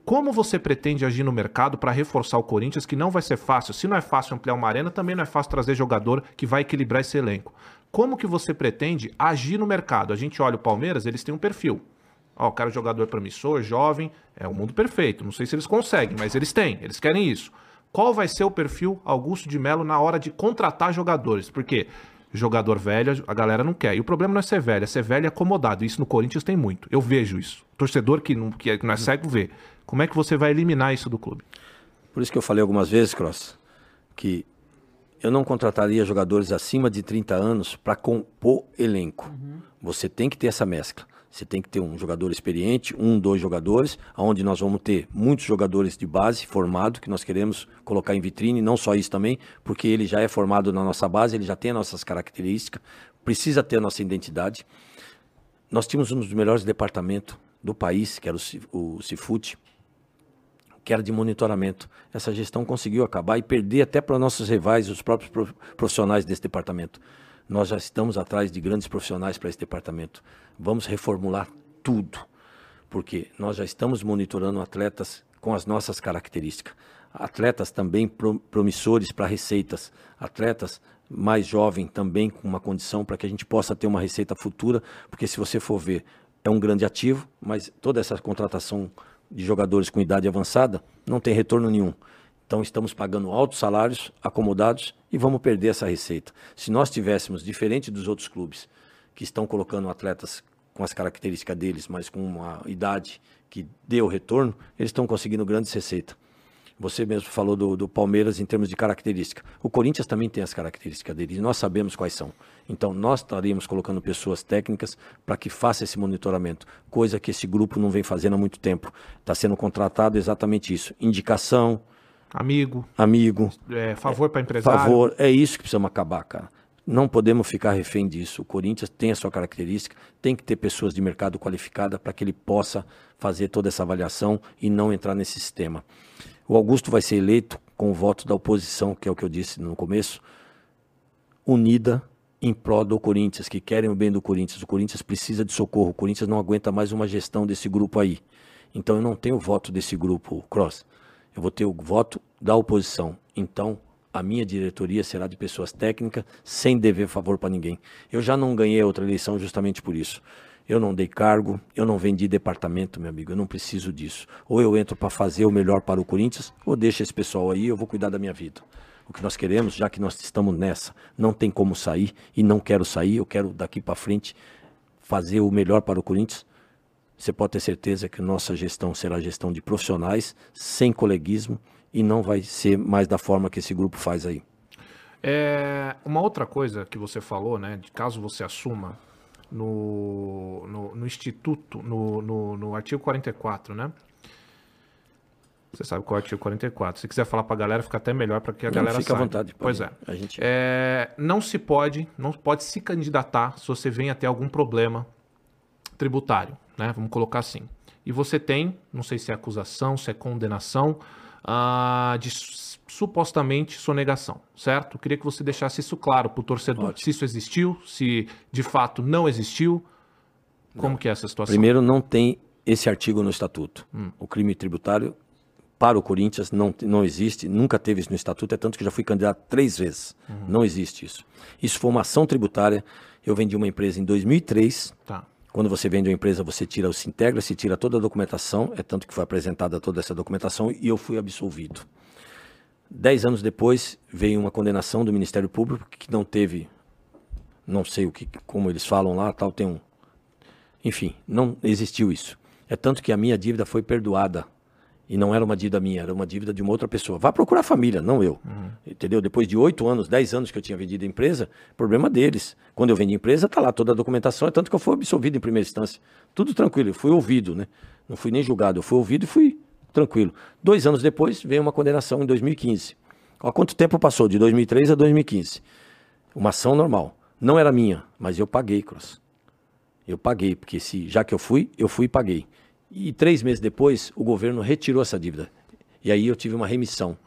Como você pretende agir no mercado para reforçar o Corinthians, que não vai ser fácil? Se não é fácil ampliar uma arena, também não é fácil trazer jogador que vai equilibrar esse elenco. Como que você pretende agir no mercado? A gente olha o Palmeiras, eles têm um perfil. Ó, oh, quero jogador promissor, jovem, é o mundo perfeito. Não sei se eles conseguem, mas eles têm, eles querem isso. Qual vai ser o perfil Augusto de Melo na hora de contratar jogadores? Porque jogador velho, a galera não quer. E o problema não é ser velho, é ser velho e acomodado. Isso no Corinthians tem muito. Eu vejo isso. Torcedor que não, que não é cego vê. Como é que você vai eliminar isso do clube? Por isso que eu falei algumas vezes, Cross, que eu não contrataria jogadores acima de 30 anos para compor elenco. Uhum. Você tem que ter essa mescla. Você tem que ter um jogador experiente, um, dois jogadores, onde nós vamos ter muitos jogadores de base formado, que nós queremos colocar em vitrine, não só isso também, porque ele já é formado na nossa base, ele já tem as nossas características, precisa ter a nossa identidade. Nós tínhamos um dos melhores departamentos do país, que era o, o Cifute, que era de monitoramento. Essa gestão conseguiu acabar e perder até para nossos rivais, os próprios profissionais desse departamento. Nós já estamos atrás de grandes profissionais para esse departamento. Vamos reformular tudo, porque nós já estamos monitorando atletas com as nossas características. Atletas também promissores para receitas, atletas mais jovens também com uma condição para que a gente possa ter uma receita futura, porque se você for ver, é um grande ativo, mas toda essa contratação de jogadores com idade avançada, não tem retorno nenhum. Então estamos pagando altos salários, acomodados e vamos perder essa receita. Se nós tivéssemos, diferente dos outros clubes, que estão colocando atletas com as características deles, mas com uma idade que o retorno, eles estão conseguindo grandes receitas. Você mesmo falou do, do, Palmeiras em termos de característica. O Corinthians também tem as características dele e nós sabemos quais são. Então nós estaríamos colocando pessoas técnicas para que faça esse monitoramento, coisa que esse grupo não vem fazendo há muito tempo. Está sendo contratado exatamente isso: indicação, amigo, amigo, é, favor para empresário. Favor, é isso que precisamos acabar, cara. Não podemos ficar refém disso. O Corinthians tem a sua característica, tem que ter pessoas de mercado qualificada para que ele possa fazer toda essa avaliação e não entrar nesse sistema. O Augusto vai ser eleito com o voto da oposição, que é o que eu disse no começo, unida em prol do Corinthians, que querem o bem do Corinthians. O Corinthians precisa de socorro. O Corinthians não aguenta mais uma gestão desse grupo aí. Então eu não tenho o voto desse grupo, Cross. Eu vou ter o voto da oposição. Então a minha diretoria será de pessoas técnicas, sem dever favor para ninguém. Eu já não ganhei outra eleição justamente por isso. Eu não dei cargo, eu não vendi departamento, meu amigo, eu não preciso disso. Ou eu entro para fazer o melhor para o Corinthians, ou deixa esse pessoal aí, eu vou cuidar da minha vida. O que nós queremos, já que nós estamos nessa, não tem como sair e não quero sair, eu quero daqui para frente fazer o melhor para o Corinthians. Você pode ter certeza que nossa gestão será gestão de profissionais, sem coleguismo e não vai ser mais da forma que esse grupo faz aí. É, uma outra coisa que você falou, né, de caso você assuma no, no, no Instituto, no, no, no, artigo 44, né? Você sabe qual é o artigo 44. Se quiser falar para a galera, fica até melhor para que a não, galera fica saiba. à vontade. Pois é. A gente... é. Não se pode, não pode se candidatar se você vem a ter algum problema tributário, né? Vamos colocar assim. E você tem, não sei se é acusação, se é condenação, uh, de supostamente sonegação, certo? Eu queria que você deixasse isso claro para o torcedor. Ótimo. Se isso existiu, se de fato não existiu, como não. que é essa situação? Primeiro, não tem esse artigo no estatuto. Hum. O crime tributário para o Corinthians não, não existe, nunca teve isso no estatuto, é tanto que já fui candidato três vezes. Uhum. Não existe isso. Isso foi uma ação tributária. Eu vendi uma empresa em 2003. Tá. Quando você vende uma empresa, você tira se integra, se tira toda a documentação, é tanto que foi apresentada toda essa documentação e eu fui absolvido. Dez anos depois, veio uma condenação do Ministério Público que não teve não sei o que, como eles falam lá, tal, tem um. Enfim, não existiu isso. É tanto que a minha dívida foi perdoada. E não era uma dívida minha, era uma dívida de uma outra pessoa. Vá procurar a família, não eu. Uhum. Entendeu? Depois de oito anos, dez anos que eu tinha vendido a empresa, problema deles. Quando eu vendi a empresa, tá lá toda a documentação, é tanto que eu fui absolvido em primeira instância. Tudo tranquilo, eu fui ouvido, né? Não fui nem julgado, eu fui ouvido e fui tranquilo. Dois anos depois, veio uma condenação em 2015. Há quanto tempo passou? De 2003 a 2015. Uma ação normal. Não era minha, mas eu paguei, Cross. Eu paguei, porque se já que eu fui, eu fui e paguei. E três meses depois, o governo retirou essa dívida. E aí eu tive uma remissão.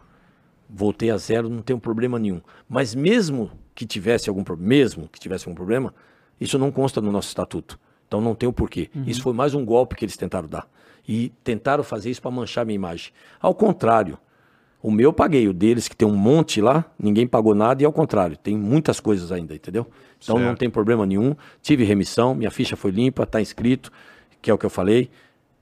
Voltei a zero, não tenho problema nenhum. Mas mesmo que tivesse algum problema, mesmo que tivesse algum problema, isso não consta no nosso estatuto. Então não tem o porquê. Uhum. Isso foi mais um golpe que eles tentaram dar. E tentaram fazer isso para manchar minha imagem. Ao contrário, o meu eu paguei, o deles, que tem um monte lá, ninguém pagou nada, e ao contrário, tem muitas coisas ainda, entendeu? Então certo. não tem problema nenhum. Tive remissão, minha ficha foi limpa, está inscrito, que é o que eu falei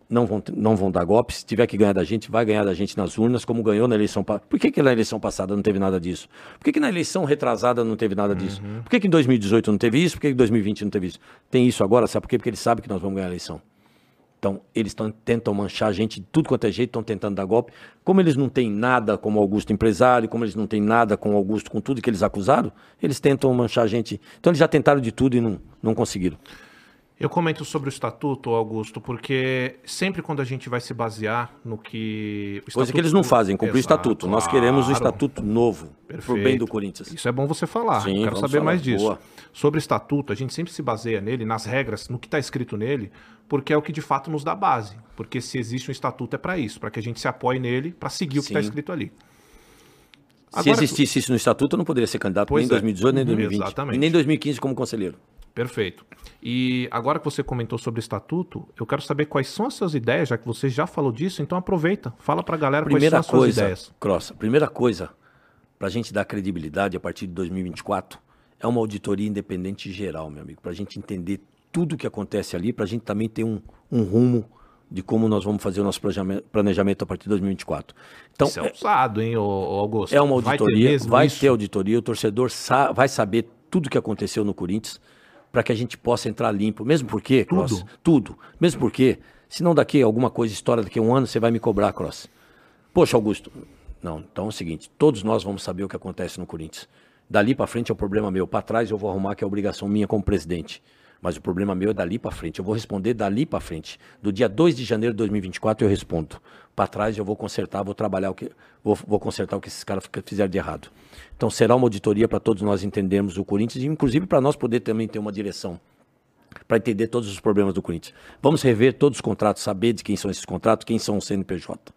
não vão, não vão dar golpe. Se tiver que ganhar da gente, vai ganhar da gente nas urnas, como ganhou na eleição passada. Por que, que na eleição passada não teve nada disso? Por que, que na eleição retrasada não teve nada disso? Uhum. Por que, que em 2018 não teve isso? Por que, que em 2020 não teve isso? Tem isso agora, sabe por quê? Porque eles sabem que nós vamos ganhar a eleição. Então, eles tão, tentam manchar a gente de tudo quanto é jeito, estão tentando dar golpe. Como eles não têm nada como Augusto empresário, como eles não têm nada com Augusto com tudo que eles acusaram, eles tentam manchar a gente. Então, eles já tentaram de tudo e não, não conseguiram. Eu comento sobre o estatuto, Augusto, porque sempre quando a gente vai se basear no que. O Coisa que eles não fazem, cumprir o estatuto. Claro. Nós queremos o estatuto novo, para o bem do Corinthians. Isso é bom você falar. Sim, Quero saber falar. mais disso. Boa. Sobre o estatuto, a gente sempre se baseia nele, nas regras, no que está escrito nele, porque é o que de fato nos dá base. Porque se existe um estatuto é para isso, para que a gente se apoie nele, para seguir o que está escrito ali. Agora, se existisse isso no estatuto, eu não poderia ser candidato nem em 2018, nem em 2020. Exatamente. E nem em 2015 como conselheiro. Perfeito. E agora que você comentou sobre o estatuto, eu quero saber quais são as suas ideias, já que você já falou disso, então aproveita, fala para a galera primeira quais são as coisa, suas ideias. Cross, primeira coisa, para a gente dar credibilidade a partir de 2024, é uma auditoria independente geral, meu amigo, para a gente entender tudo o que acontece ali, para a gente também ter um, um rumo de como nós vamos fazer o nosso planejamento a partir de 2024. Então, Isso é usado, hein, Augusto? É uma auditoria, vai ter, vai ter auditoria, o torcedor sa vai saber tudo o que aconteceu no Corinthians para que a gente possa entrar limpo. Mesmo porque, Cross, tudo. tudo. Mesmo porque, se não daqui alguma coisa estoura daqui a um ano, você vai me cobrar, Cross. Poxa, Augusto. Não, então é o seguinte, todos nós vamos saber o que acontece no Corinthians. Dali para frente é o problema meu. Para trás eu vou arrumar que é obrigação minha como presidente. Mas o problema meu é dali para frente. Eu vou responder dali para frente. Do dia 2 de janeiro de 2024 eu respondo. Para trás eu vou consertar, vou trabalhar o que vou, vou consertar o que esses caras fizeram de errado. Então será uma auditoria para todos nós entendermos o Corinthians e inclusive para nós poder também ter uma direção para entender todos os problemas do Corinthians. Vamos rever todos os contratos, saber de quem são esses contratos, quem são o CNPJ.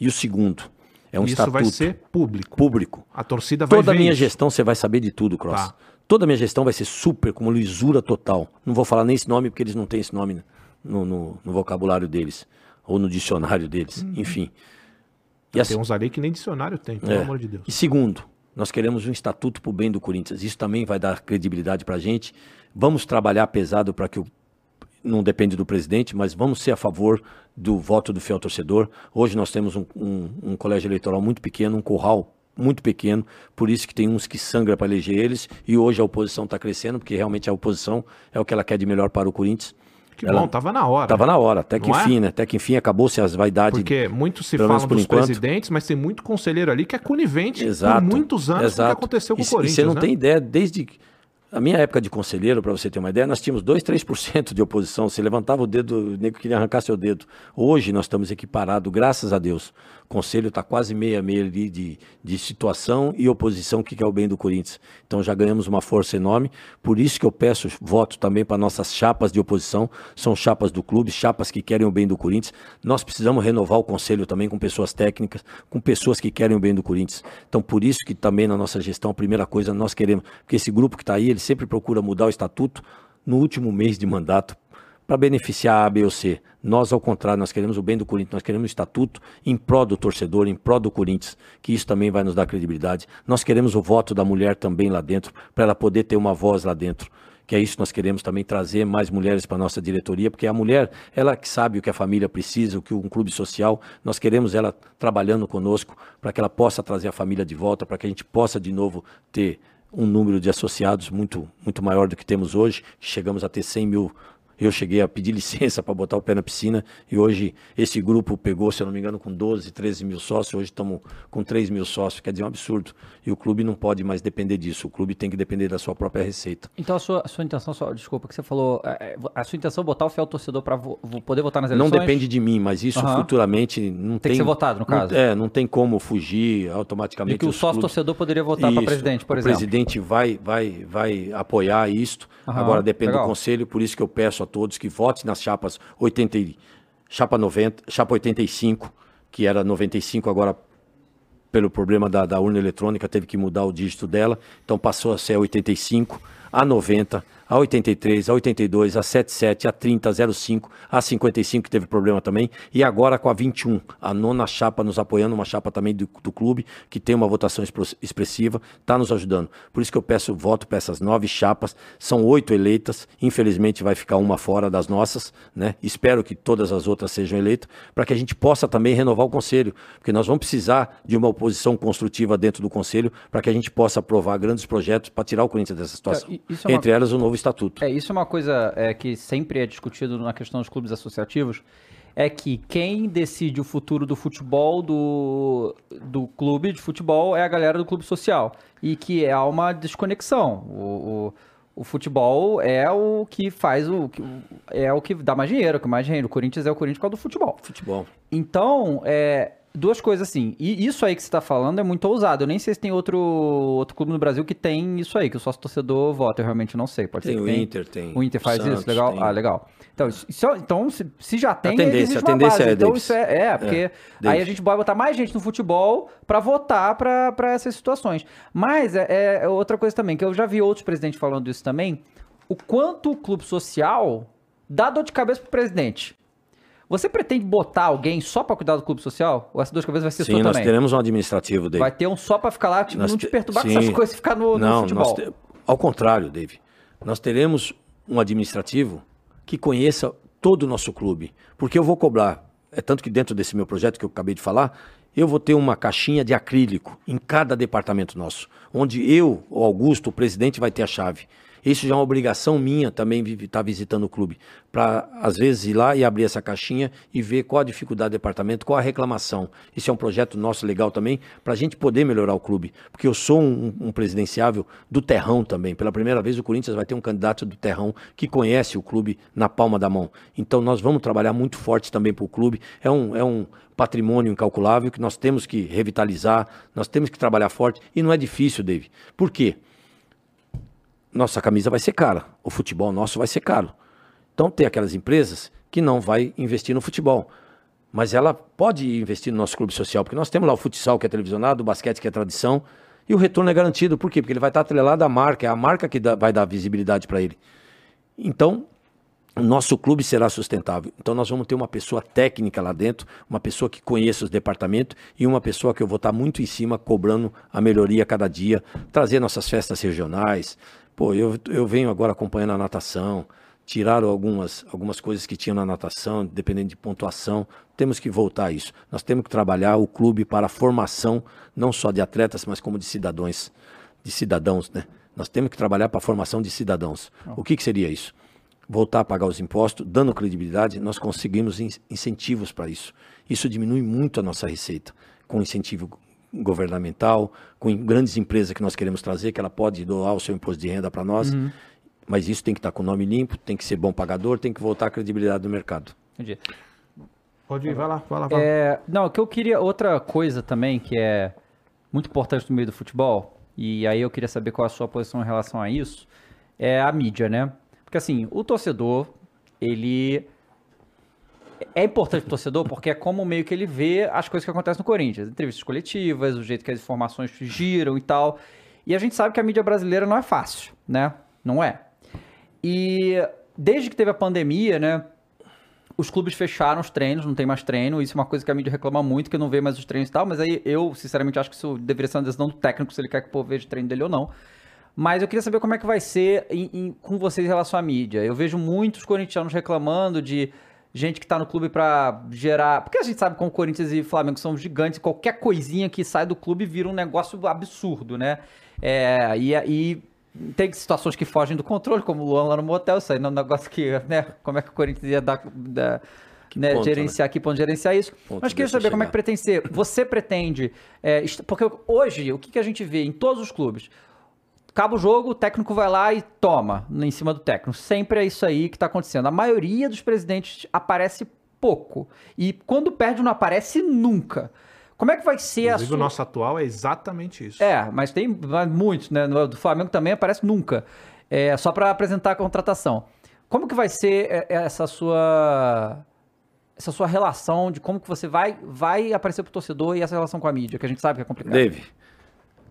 E o segundo, é um isso estatuto. Isso vai ser público. Público. A torcida vai Toda a minha isso. gestão você vai saber de tudo, Cross. Tá. Toda a minha gestão vai ser super, como lisura total. Não vou falar nem esse nome porque eles não têm esse nome no, no, no vocabulário deles ou no dicionário deles. Uhum. Enfim. E assim, tem uns ali que nem dicionário tem, pelo é. amor de Deus. E segundo, nós queremos um estatuto para o bem do Corinthians. Isso também vai dar credibilidade para a gente. Vamos trabalhar pesado para que o. Não depende do presidente, mas vamos ser a favor do voto do fiel torcedor. Hoje nós temos um, um, um colégio eleitoral muito pequeno, um curral muito pequeno, por isso que tem uns que sangram para eleger eles, e hoje a oposição está crescendo, porque realmente a oposição é o que ela quer de melhor para o Corinthians. Que ela, bom, tava na hora. Tava na hora, até que não enfim, é? né? Até que enfim acabou-se as vaidades. Porque muito se fala dos enquanto. presidentes, mas tem muito conselheiro ali que é conivente exato, por muitos anos exato. com o que aconteceu com e, o Corinthians. E você não né? tem ideia, desde a minha época de conselheiro, para você ter uma ideia, nós tínhamos 2, 3% de oposição. Você levantava o dedo, o nego queria arrancar seu dedo. Hoje nós estamos equiparados, graças a Deus. Conselho está quase meia a meia ali de, de situação e oposição, que é o bem do Corinthians. Então já ganhamos uma força enorme. Por isso que eu peço voto também para nossas chapas de oposição. São chapas do clube, chapas que querem o bem do Corinthians. Nós precisamos renovar o conselho também com pessoas técnicas, com pessoas que querem o bem do Corinthians. Então por isso que também na nossa gestão, a primeira coisa nós queremos, porque esse grupo que está aí, ele sempre procura mudar o estatuto no último mês de mandato para beneficiar a B ou C. Nós, ao contrário, nós queremos o bem do Corinthians, nós queremos o estatuto em prol do torcedor, em prol do Corinthians, que isso também vai nos dar credibilidade. Nós queremos o voto da mulher também lá dentro, para ela poder ter uma voz lá dentro. Que é isso que nós queremos também trazer mais mulheres para a nossa diretoria, porque a mulher, ela que sabe o que a família precisa, o que um clube social, nós queremos ela trabalhando conosco para que ela possa trazer a família de volta, para que a gente possa de novo ter um número de associados muito, muito maior do que temos hoje. Chegamos a ter 100 mil eu cheguei a pedir licença para botar o pé na piscina e hoje esse grupo pegou, se eu não me engano, com 12, 13 mil sócios. Hoje estamos com 3 mil sócios, quer dizer, é um absurdo. E o clube não pode mais depender disso. O clube tem que depender da sua própria receita. Então a sua, a sua intenção, só, desculpa, que você falou, é, é, a sua intenção é botar o fiel torcedor para vo poder votar nas eleições? Não depende de mim, mas isso uhum. futuramente não tem. Tem que ser votado, no caso. Não, é, não tem como fugir automaticamente. E que o sócio torcedor poderia votar para presidente, por o exemplo. O presidente vai, vai, vai apoiar isto. Uhum. Agora depende Legal. do conselho, por isso que eu peço a todos que votem nas chapas 80, chapa 90, chapa 85, que era 95, agora pelo problema da, da urna eletrônica teve que mudar o dígito dela, então passou a ser 85, a 90, a 83, a 82, a 77, a 30, a 05, a 55, que teve problema também, e agora com a 21, a nona chapa nos apoiando, uma chapa também do, do clube, que tem uma votação expressiva, está nos ajudando. Por isso que eu peço voto para essas nove chapas, são oito eleitas, infelizmente vai ficar uma fora das nossas, né? Espero que todas as outras sejam eleitas, para que a gente possa também renovar o conselho, porque nós vamos precisar de uma oposição construtiva dentro do conselho, para que a gente possa aprovar grandes projetos para tirar o Corinthians dessa situação. É, é Entre elas o novo estatuto. É, isso é uma coisa é, que sempre é discutido na questão dos clubes associativos, é que quem decide o futuro do futebol, do, do clube de futebol, é a galera do clube social. E que há uma desconexão. O, o, o futebol é o que faz o. É o que dá mais dinheiro, o que mais dinheiro. O Corinthians é o Corinthians por causa do futebol. Futebol. Então, é, duas coisas assim. E isso aí que você está falando é muito ousado. Eu nem sei se tem outro, outro clube no Brasil que tem isso aí, que o sócio torcedor vota. Eu realmente não sei. Pode tem ser o tem. Inter, tem. O Inter faz Santos, isso? Legal? Tem. Ah, legal. Então, isso, então se, se já tem, a tendência, a tendência é Então, Davis. isso é, é porque é, aí a gente vai botar mais gente no futebol para votar para essas situações. Mas é, é outra coisa também, que eu já vi outros presidentes falando isso também, o quanto o clube social dá dor de cabeça pro presidente. Você pretende botar alguém só para cuidar do clube social? Ou essa dor de cabeça vai ser Sim, sua nós também? teremos um administrativo, Dave. Vai ter um só para ficar lá, tipo, Nós não te perturbar com sim. essas coisas e ficar no, no Não, futebol. nós te- ao contrário, Dave. Nós teremos um administrativo que conheça todo o nosso clube. Porque eu vou cobrar, é tanto que dentro desse meu projeto que eu acabei de falar, eu vou ter uma caixinha de acrílico em cada departamento nosso, onde eu, o Augusto, o presidente, vai ter a chave. Isso já é uma obrigação minha também estar visitando o clube, para às vezes ir lá e abrir essa caixinha e ver qual a dificuldade do departamento, qual a reclamação. Isso é um projeto nosso legal também, para a gente poder melhorar o clube. Porque eu sou um, um presidenciável do terrão também. Pela primeira vez o Corinthians vai ter um candidato do terrão que conhece o clube na palma da mão. Então nós vamos trabalhar muito forte também para o clube. É um, é um patrimônio incalculável que nós temos que revitalizar, nós temos que trabalhar forte. E não é difícil, Dave. Por quê? Nossa camisa vai ser cara, o futebol nosso vai ser caro. Então tem aquelas empresas que não vai investir no futebol, mas ela pode investir no nosso clube social, porque nós temos lá o futsal que é televisionado, o basquete que é tradição, e o retorno é garantido. Por quê? Porque ele vai estar atrelado à marca, é a marca que dá- vai dar visibilidade para ele. Então, o nosso clube será sustentável. Então nós vamos ter uma pessoa técnica lá dentro, uma pessoa que conheça os departamentos e uma pessoa que eu vou estar muito em cima cobrando a melhoria a cada dia, trazer nossas festas regionais. Pô, eu, eu venho agora acompanhando a natação, tiraram algumas, algumas coisas que tinham na natação, dependendo de pontuação. Temos que voltar a isso. Nós temos que trabalhar o clube para a formação, não só de atletas, mas como de cidadãos, de cidadãos, né? Nós temos que trabalhar para a formação de cidadãos. O que, que seria isso? voltar a pagar os impostos, dando credibilidade, nós conseguimos in- incentivos para isso. Isso diminui muito a nossa receita, com incentivo governamental, com grandes empresas que nós queremos trazer, que ela pode doar o seu imposto de renda para nós, mas isso tem que estar com o nome limpo, tem que ser bom pagador, tem que voltar a credibilidade do mercado. Entendi. Pode ir, vai lá, vai lá, vai. É, não, o que eu queria, outra coisa também que é muito importante no meio do futebol, e aí eu queria saber qual a sua posição em relação a isso, é a mídia, né? Porque assim, o torcedor, ele. É importante o torcedor porque é como meio que ele vê as coisas que acontecem no Corinthians. Entrevistas coletivas, o jeito que as informações giram e tal. E a gente sabe que a mídia brasileira não é fácil, né? Não é. E desde que teve a pandemia, né? Os clubes fecharam os treinos, não tem mais treino. Isso é uma coisa que a mídia reclama muito, que não vê mais os treinos e tal. Mas aí eu, sinceramente, acho que isso deveria ser uma decisão do técnico, se ele quer que o povo veja o treino dele ou não. Mas eu queria saber como é que vai ser em- em- com vocês em relação à mídia. Eu vejo muitos corintianos reclamando de gente que tá no clube pra gerar. Porque a gente sabe como Corinthians e Flamengo são gigantes, qualquer coisinha que sai do clube vira um negócio absurdo, né? É, e, e tem situações que fogem do controle, como o Luan lá no motel, isso aí não é um negócio que, né, como é que o Corinthians ia dar, dar né, ponto, gerenciar aqui, ponto gerenciar isso. Ponto Mas queria saber como é que chegar. pretende ser. Você pretende, é, porque hoje, o que, que a gente vê em todos os clubes? Acaba o jogo, o técnico vai lá e toma em cima do técnico. Sempre é isso aí que está acontecendo. A maioria dos presidentes aparece pouco. E quando perde, não aparece nunca. Como é que vai ser a Inclusive, sua... o nosso atual é exatamente isso. É, mas tem muitos, né? Do Flamengo também aparece nunca. É só para apresentar a contratação. Como que vai ser é, essa sua essa sua relação de como que você vai vai aparecer pro torcedor e essa relação com a mídia, que a gente sabe que é complicado. Dave,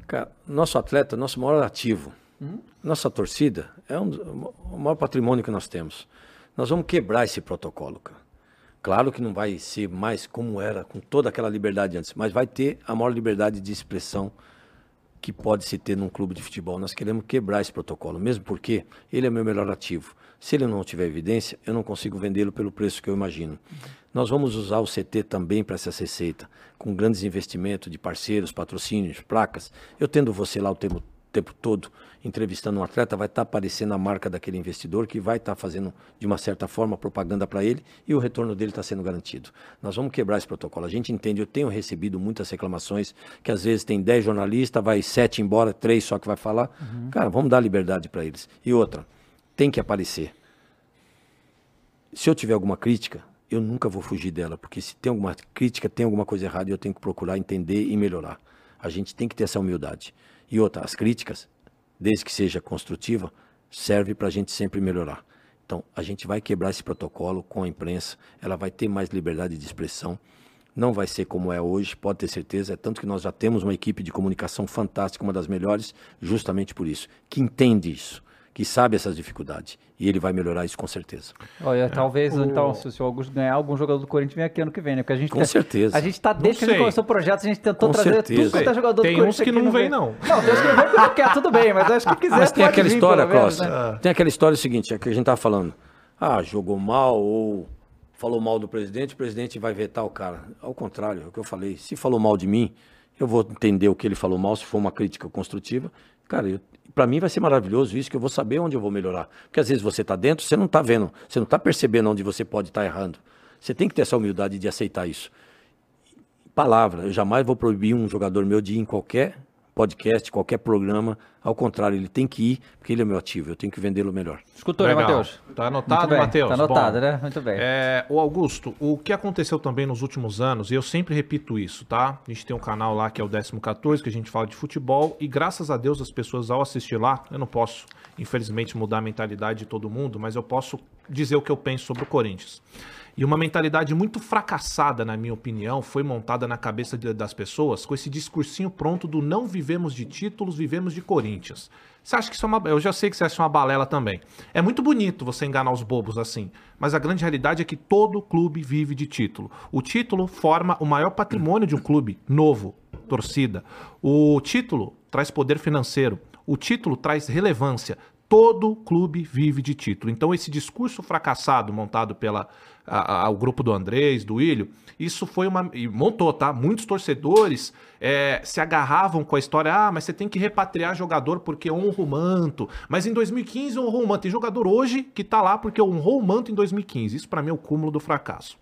cara, nosso atleta, nosso maior ativo, nossa torcida é um, o maior patrimônio que nós temos. Nós vamos quebrar esse protocolo, cara. Claro que não vai ser mais como era, com toda aquela liberdade antes, mas vai ter a maior liberdade de expressão que pode se ter num clube de futebol. Nós queremos quebrar esse protocolo, mesmo porque ele é meu melhor ativo. Se ele não tiver evidência, eu não consigo vendê-lo pelo preço que eu imagino. Nós vamos usar o CT também para essa receita, com grandes investimentos de parceiros, patrocínios, placas. Eu tendo você lá o tempo, tempo todo entrevistando um atleta, vai estar aparecendo a marca daquele investidor que vai estar fazendo, de uma certa forma, propaganda para ele e o retorno dele está sendo garantido. Nós vamos quebrar esse protocolo. A gente entende, eu tenho recebido muitas reclamações, que às vezes tem 10 jornalistas, vai 7 embora, 3 só que vai falar. Cara, vamos dar liberdade para eles. E outra, tem que aparecer. Se eu tiver alguma crítica, eu nunca vou fugir dela, porque se tem alguma crítica, tem alguma coisa errada eu tenho que procurar entender e melhorar. A gente tem que ter essa humildade. E outra, as críticas, desde que seja construtiva, serve para a gente sempre melhorar. Então, a gente vai quebrar esse protocolo com a imprensa, ela vai ter mais liberdade de expressão, não vai ser como é hoje, pode ter certeza, é tanto que nós já temos uma equipe de comunicação fantástica, uma das melhores, justamente por isso, que entende isso, que sabe essas dificuldades, e ele vai melhorar isso com certeza. Olha, talvez, o- então, se o senhor Augusto ganhar, algum jogador do Corinthians vem aqui ano que vem, né? Porque a gente Com tá- certeza. A gente tá, desde que a gente sei. começou o projeto, a gente tentou Com trazer certeza. tudo quanto é jogador Tem do Corinthians uns que não vem, não. Não, tem uns que não vem porque não quer, tudo bem, mas acho que quiser Mas tem pode aquela vir, história, Costa. né? Tem aquela história seguinte, é que a gente tava falando. Ah, jogou mal ou falou mal do presidente, o presidente vai vetar o cara. Ao contrário, é o que eu falei. Se falou mal de mim, eu vou entender o que ele falou mal, se for uma crítica construtiva. Cara, para mim vai ser maravilhoso isso, que eu vou saber onde eu vou melhorar. Porque às vezes você tá dentro, você não tá vendo, você não tá percebendo onde você pode estar errando. Você tem que ter essa humildade de aceitar isso. Palavra, eu jamais vou proibir um jogador meu de ir em qualquer podcast, qualquer programa. Ao contrário, ele tem que ir, porque ele é meu ativo, eu tenho que vendê-lo melhor. Escutou, né. Matheus? Tá anotado, Matheus? Tá anotado, Bom, né? Muito bem. É, o Augusto, o que aconteceu também nos últimos anos, e eu sempre repito isso, tá? A gente tem um canal lá que é o 14, que a gente fala de futebol, e graças a Deus as pessoas ao assistir lá, eu não posso, infelizmente, mudar a mentalidade de todo mundo, mas eu posso dizer o que eu penso sobre o Corinthians. E uma mentalidade muito fracassada, na minha opinião, foi montada na cabeça de- das pessoas com esse discursinho pronto do não vivemos de títulos, vivemos de Corinthians. Você acha que isso é uma. Eu já sei que você acha uma balela também. É muito bonito você enganar os bobos assim, mas a grande realidade é que todo clube vive de título. O título forma o maior patrimônio de um clube novo, torcida. O título traz poder financeiro. O título traz relevância. Todo clube vive de título. Então, esse discurso fracassado montado pela a- a- o grupo do Andrés, do Ilho, isso foi uma. E montou, tá? Muitos torcedores é, se agarravam com a história. Ah, mas você tem que repatriar jogador porque honra o manto. Mas em 2015 honrou o manto. Tem jogador hoje que tá lá porque honrou o manto em 2015. Isso, pra mim, é o cúmulo do fracasso.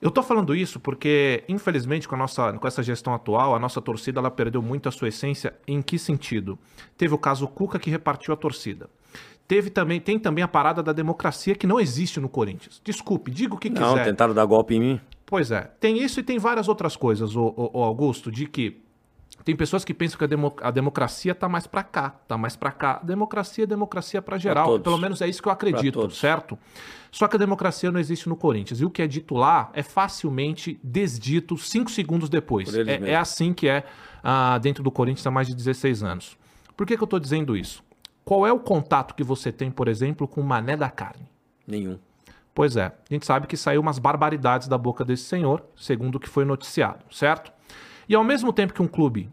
Eu tô falando isso porque, infelizmente, com, a nossa, com essa gestão atual, a nossa torcida ela perdeu muito a sua essência. Em que sentido? Teve o caso Cuca que repartiu a torcida. Teve também, tem também a parada da democracia que não existe no Corinthians. Desculpe, diga o que Não, quiser. tentaram dar golpe em mim. Pois é, tem isso e tem várias outras coisas, o, o, Augusto, de que tem pessoas que pensam que a, a democracia tá mais pra cá, tá mais pra cá. Democracia é democracia pra geral, pelo menos é isso que eu acredito, certo? Só que a democracia não existe no Corinthians. E o que é dito lá é facilmente desdito cinco segundos depois. É, é assim que é ah, dentro do Corinthians há mais de 16 anos. Por que, que eu tô dizendo isso? Qual é o contato que você tem, por exemplo, com o Mané da Carne? Nenhum. Pois é, a gente sabe que saiu umas barbaridades da boca desse senhor, segundo o que foi noticiado, certo? E ao mesmo tempo que um clube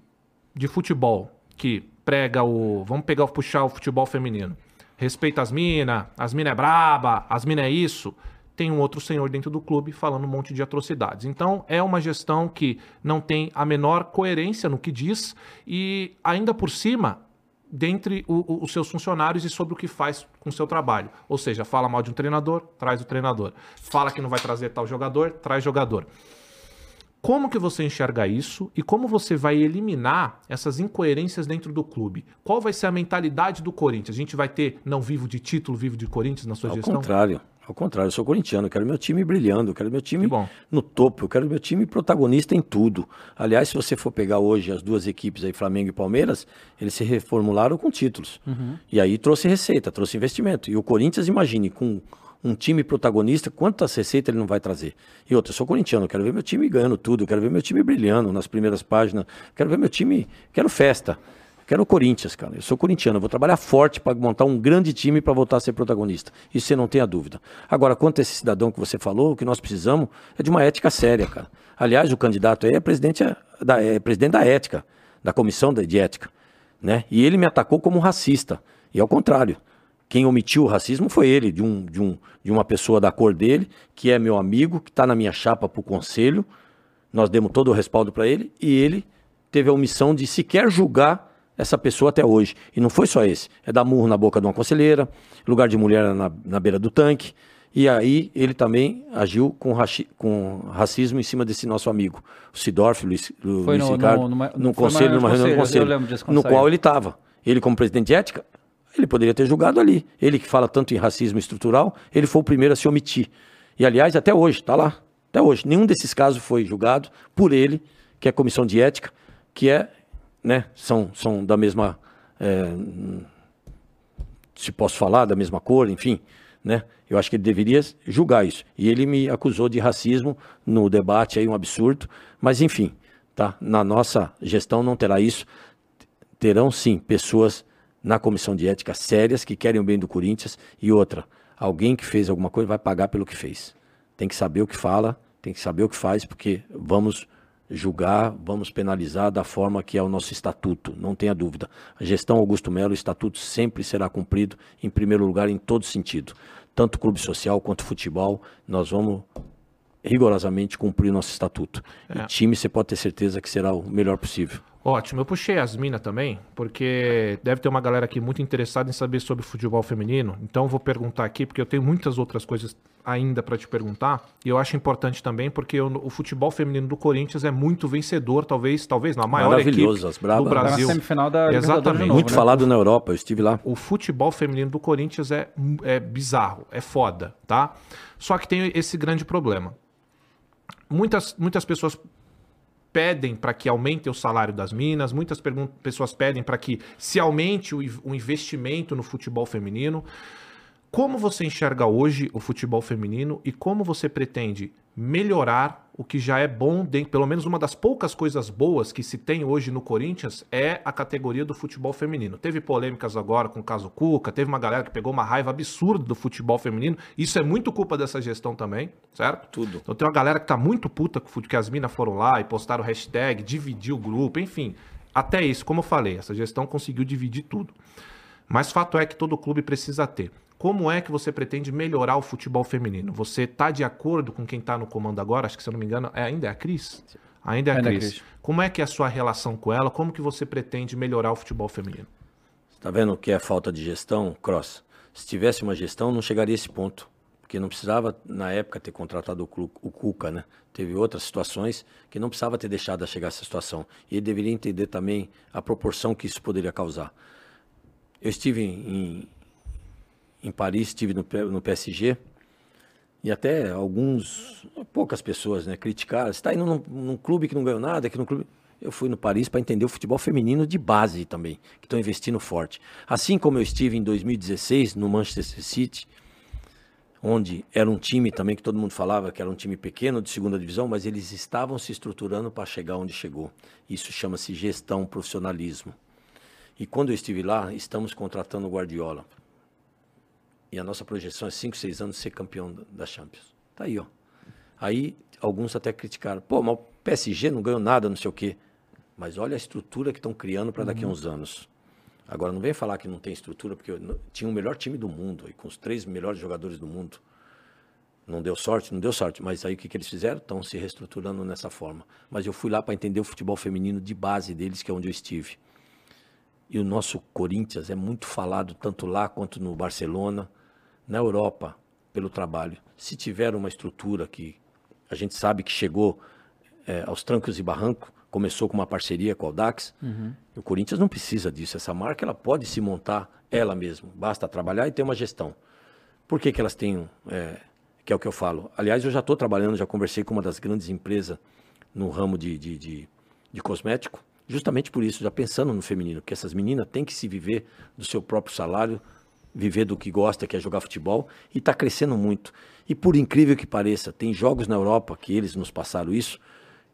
de futebol que prega o. Vamos pegar puxar o futebol feminino. Respeita as minas, as minas é braba, as minas é isso. tem um outro senhor dentro do clube falando um monte de atrocidades. Então, é uma gestão que não tem a menor coerência no que diz e, ainda por cima, dentre o, o, os seus funcionários e sobre o que faz com o seu trabalho. Ou seja, fala mal de um treinador, traz o treinador. Fala que não vai trazer tal jogador, traz jogador. Como que você enxerga isso e como você vai eliminar essas incoerências dentro do clube? Qual vai ser a mentalidade do Corinthians? A gente vai ter não vivo de título, vivo de Corinthians na sua Ao gestão? Ao contrário. Ao contrário, eu sou corintiano, eu quero meu time brilhando, eu quero meu time no topo, eu quero meu time protagonista em tudo. Aliás, se você for pegar hoje as duas equipes aí, Flamengo e Palmeiras, eles se reformularam com títulos. Uhum. E aí trouxe receita, trouxe investimento. E o Corinthians, imagine, com um time protagonista, quantas receitas ele não vai trazer? E outra, eu sou corintiano, eu quero ver meu time ganhando tudo, eu quero ver meu time brilhando nas primeiras páginas, quero ver meu time, quero festa. Quero o Corinthians, cara. Eu sou corintiano. Eu vou trabalhar forte para montar um grande time para voltar a ser protagonista. Isso você não tem a dúvida. Agora, quanto a esse cidadão que você falou, o que nós precisamos é de uma ética séria, cara. Aliás, o candidato aí é presidente da, é presidente da ética, da comissão de ética. Né? E ele me atacou como racista. E ao contrário. Quem omitiu o racismo foi ele, de, um, de, um, de uma pessoa da cor dele, que é meu amigo, que está na minha chapa para o conselho. Nós demos todo o respaldo para ele e ele teve a omissão de sequer julgar essa pessoa até hoje. E não foi só esse. É dar murro na boca de uma conselheira, lugar de mulher na, na beira do tanque. E aí ele também agiu com, raci com racismo em cima desse nosso amigo, o Sidorf, Luiz, Luiz no, Ricardo, no, numa, num conselho, numa reunião do conselho, no qual ele estava. Ele, como presidente de ética, ele poderia ter julgado ali. Ele que fala tanto em racismo estrutural, ele foi o primeiro a se omitir. E, aliás, até hoje, está lá. Até hoje. Nenhum desses casos foi julgado por ele, que é a comissão de ética, que é né? São, são da mesma. É, se posso falar, da mesma cor, enfim. Né? Eu acho que ele deveria julgar isso. E ele me acusou de racismo no debate aí, um absurdo. Mas enfim, tá? Na nossa gestão não terá isso. Terão sim pessoas na comissão de ética sérias que querem o bem do Corinthians e outra, alguém que fez alguma coisa vai pagar pelo que fez. Tem que saber o que fala, tem que saber o que faz, porque vamos julgar, vamos penalizar da forma que é o nosso estatuto, não tenha dúvida. A gestão Augusto Melo, o estatuto sempre será cumprido em primeiro lugar em todo sentido. Tanto clube social quanto futebol, nós vamos rigorosamente cumprir nosso estatuto. É. E time, você pode ter certeza que será o melhor possível. Ótimo, eu puxei as minas também, porque deve ter uma galera aqui muito interessada em saber sobre futebol feminino. Então eu vou perguntar aqui, porque eu tenho muitas outras coisas ainda para te perguntar. E eu acho importante também, porque o, o, futebol feminino do Corinthians é muito vencedor, talvez, talvez não, a maior equipe as bravas. do Brasil. Na semifinal da Exatamente. Novo, muito né? falado na Europa, eu estive lá. O futebol feminino do Corinthians é, é bizarro, é foda, tá? Só que tem esse grande problema. Muitas, muitas pessoas pedem para que aumente o salário das minas, muitas pessoas pedem para que se aumente o, o investimento no futebol feminino. Como você enxerga hoje o futebol feminino e como você pretende melhorar o que já é bom, pelo menos uma das poucas coisas boas que se tem hoje no Corinthians é a categoria do futebol feminino. Teve polêmicas agora com o caso Cuca, teve uma galera que pegou uma raiva absurda do futebol feminino. Isso é muito culpa dessa gestão também, certo? Tudo. Então tem uma galera que tá muito puta com que as minas foram lá e postaram hashtag, dividiu o grupo, enfim. Até isso, como eu falei, essa gestão conseguiu dividir tudo. Mas fato é que todo clube precisa ter. Como é que você pretende melhorar o futebol feminino? Você está de acordo com quem está no comando agora? Acho que, se eu não me engano, é, ainda é a Cris? Ainda é a ainda Cris. É Cris. Como é que é a sua relação com ela? Como que você pretende melhorar o futebol feminino? Está vendo o que é falta de gestão, Cross? Se tivesse uma gestão, não chegaria a esse ponto. Porque não precisava, na época, ter contratado o, o Cuca, né? Teve outras situações que não precisava ter deixado a chegar a essa situação. E ele deveria entender também a proporção que isso poderia causar. Eu estive em, em Paris, estive no, no PSG, e até alguns, poucas pessoas, né, criticaram. Você está indo num, num, clube que não ganhou nada, aqui no clube. Eu fui no Paris para entender o futebol feminino de base também, que estão investindo forte. Assim como eu estive em 2016 no Manchester City, onde era um time também que todo mundo falava que era um time pequeno de segunda divisão, mas eles estavam se estruturando para chegar onde chegou. Isso chama-se gestão, profissionalismo. E quando eu estive lá, estamos contratando o Guardiola e a nossa projeção é 5, 6 anos ser campeão da Champions. Tá aí, ó. Aí alguns até criticaram. Pô, mas o PSG não ganhou nada, não sei o quê. Mas olha a estrutura que estão criando para daqui a uhum. uns anos. Agora, não vem falar que não tem estrutura, porque tinha o melhor time do mundo, aí, com os três melhores jogadores do mundo. Não deu sorte, não deu sorte. Mas aí o que, que eles fizeram? Estão se reestruturando nessa forma. Mas eu fui lá para entender o futebol feminino de base deles, que é onde eu estive. E o nosso Corinthians é muito falado, tanto lá quanto no Barcelona, na Europa, pelo trabalho. Se tiver uma estrutura que a gente sabe que chegou é, aos trancos e barrancos, começou com uma parceria com o Audax, uhum. o Corinthians não precisa disso. Essa marca ela pode se montar ela mesma. Basta trabalhar e ter uma gestão. Por que, que elas têm é, que é o que eu falo. Aliás, eu já estou trabalhando, já conversei com uma das grandes empresas no ramo de, de, de, de cosmético, justamente por isso, já pensando no feminino, que essas meninas têm que se viver do seu próprio salário, viver do que gosta, que é jogar futebol, e está crescendo muito. E por incrível que pareça, tem jogos na Europa que eles nos passaram isso,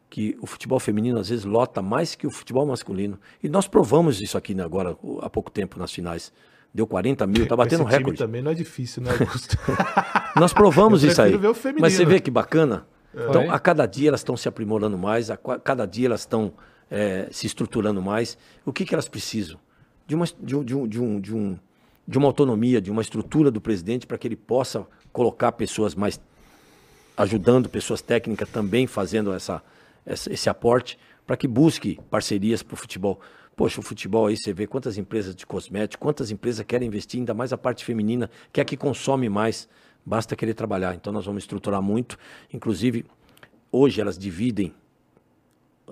que o futebol feminino às vezes lota mais que o futebol masculino. E nós provamos isso aqui né, agora, há pouco tempo, nas finais deu 40 mil, tá batendo Esse recorde. também não é difícil, né, Augusto? Nós provamos isso aí. Mas você vê que bacana. É. Então, a cada dia elas estão se aprimorando mais, a cada dia elas estão é, se estruturando mais. O que, que elas precisam? De uma, de, um, de, um, de, um, de, um, de uma autonomia, de uma estrutura do presidente para que ele possa colocar pessoas mais ajudando, pessoas técnicas também fazendo essa, essa esse aporte para que busque parcerias para o futebol. Poxa, o futebol aí você vê quantas empresas de cosméticos, quantas empresas querem investir, ainda mais a parte feminina, que é a que consome mais. Basta querer trabalhar. Então nós vamos estruturar muito. Inclusive, hoje elas dividem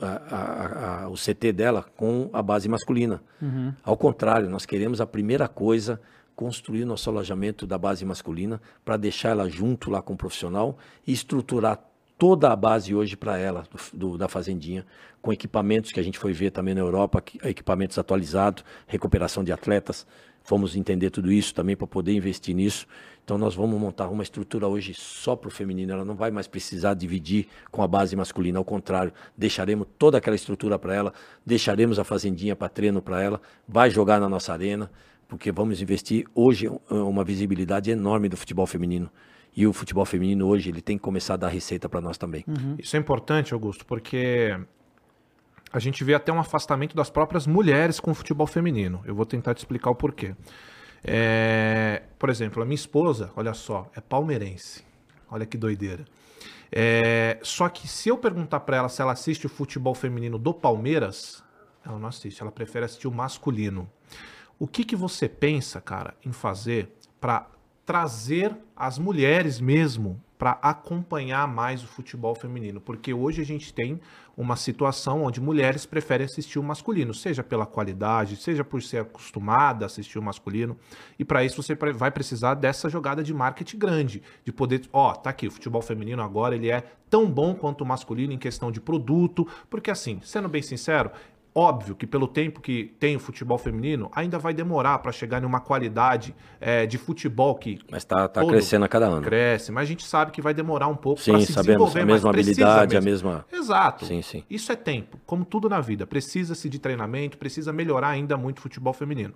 a, a, o CT dela com a base masculina. Uhum. Ao contrário, nós queremos a primeira coisa construir nosso alojamento da base masculina para deixar ela junto lá com o profissional e estruturar toda a base hoje para ela, do, do, da Fazendinha, com equipamentos que a gente foi ver também na Europa, equipamentos atualizados, recuperação de atletas. Fomos entender tudo isso também para poder investir nisso. Então nós vamos montar uma estrutura hoje só para o feminino. Ela não vai mais precisar dividir com a base masculina. Ao contrário, deixaremos toda aquela estrutura para ela, deixaremos a fazendinha para treino para ela, vai jogar na nossa arena, porque vamos investir hoje uma visibilidade enorme do futebol feminino. E o futebol feminino hoje ele tem que começar a dar receita para nós também. Uhum. Isso é importante, Augusto, porque a gente vê até um afastamento das próprias mulheres com o futebol feminino. Eu vou tentar te explicar o porquê. É, por exemplo, a minha esposa, olha só, é palmeirense. Olha que doideira. É, só que se eu perguntar para ela se ela assiste o futebol feminino do Palmeiras, ela não assiste, ela prefere assistir o masculino. O que, que você pensa, cara, em fazer para trazer as mulheres mesmo para acompanhar mais o futebol feminino, porque hoje a gente tem uma situação onde mulheres preferem assistir o masculino, seja pela qualidade, seja por ser acostumada a assistir o masculino, e para isso você vai precisar dessa jogada de marketing grande, de poder, ó, tá aqui, o futebol feminino agora ele é tão bom quanto o masculino em questão de produto, porque assim, sendo bem sincero, Óbvio que pelo tempo que tem o futebol feminino, ainda vai demorar para chegar em uma qualidade é, de futebol que. Mas está tá crescendo a cada ano. Cresce, mas a gente sabe que vai demorar um pouco para se sabemos, desenvolver. A mesma habilidade, a mesma. Exato. Sim, sim. Isso é tempo, como tudo na vida. Precisa-se de treinamento, precisa melhorar ainda muito o futebol feminino.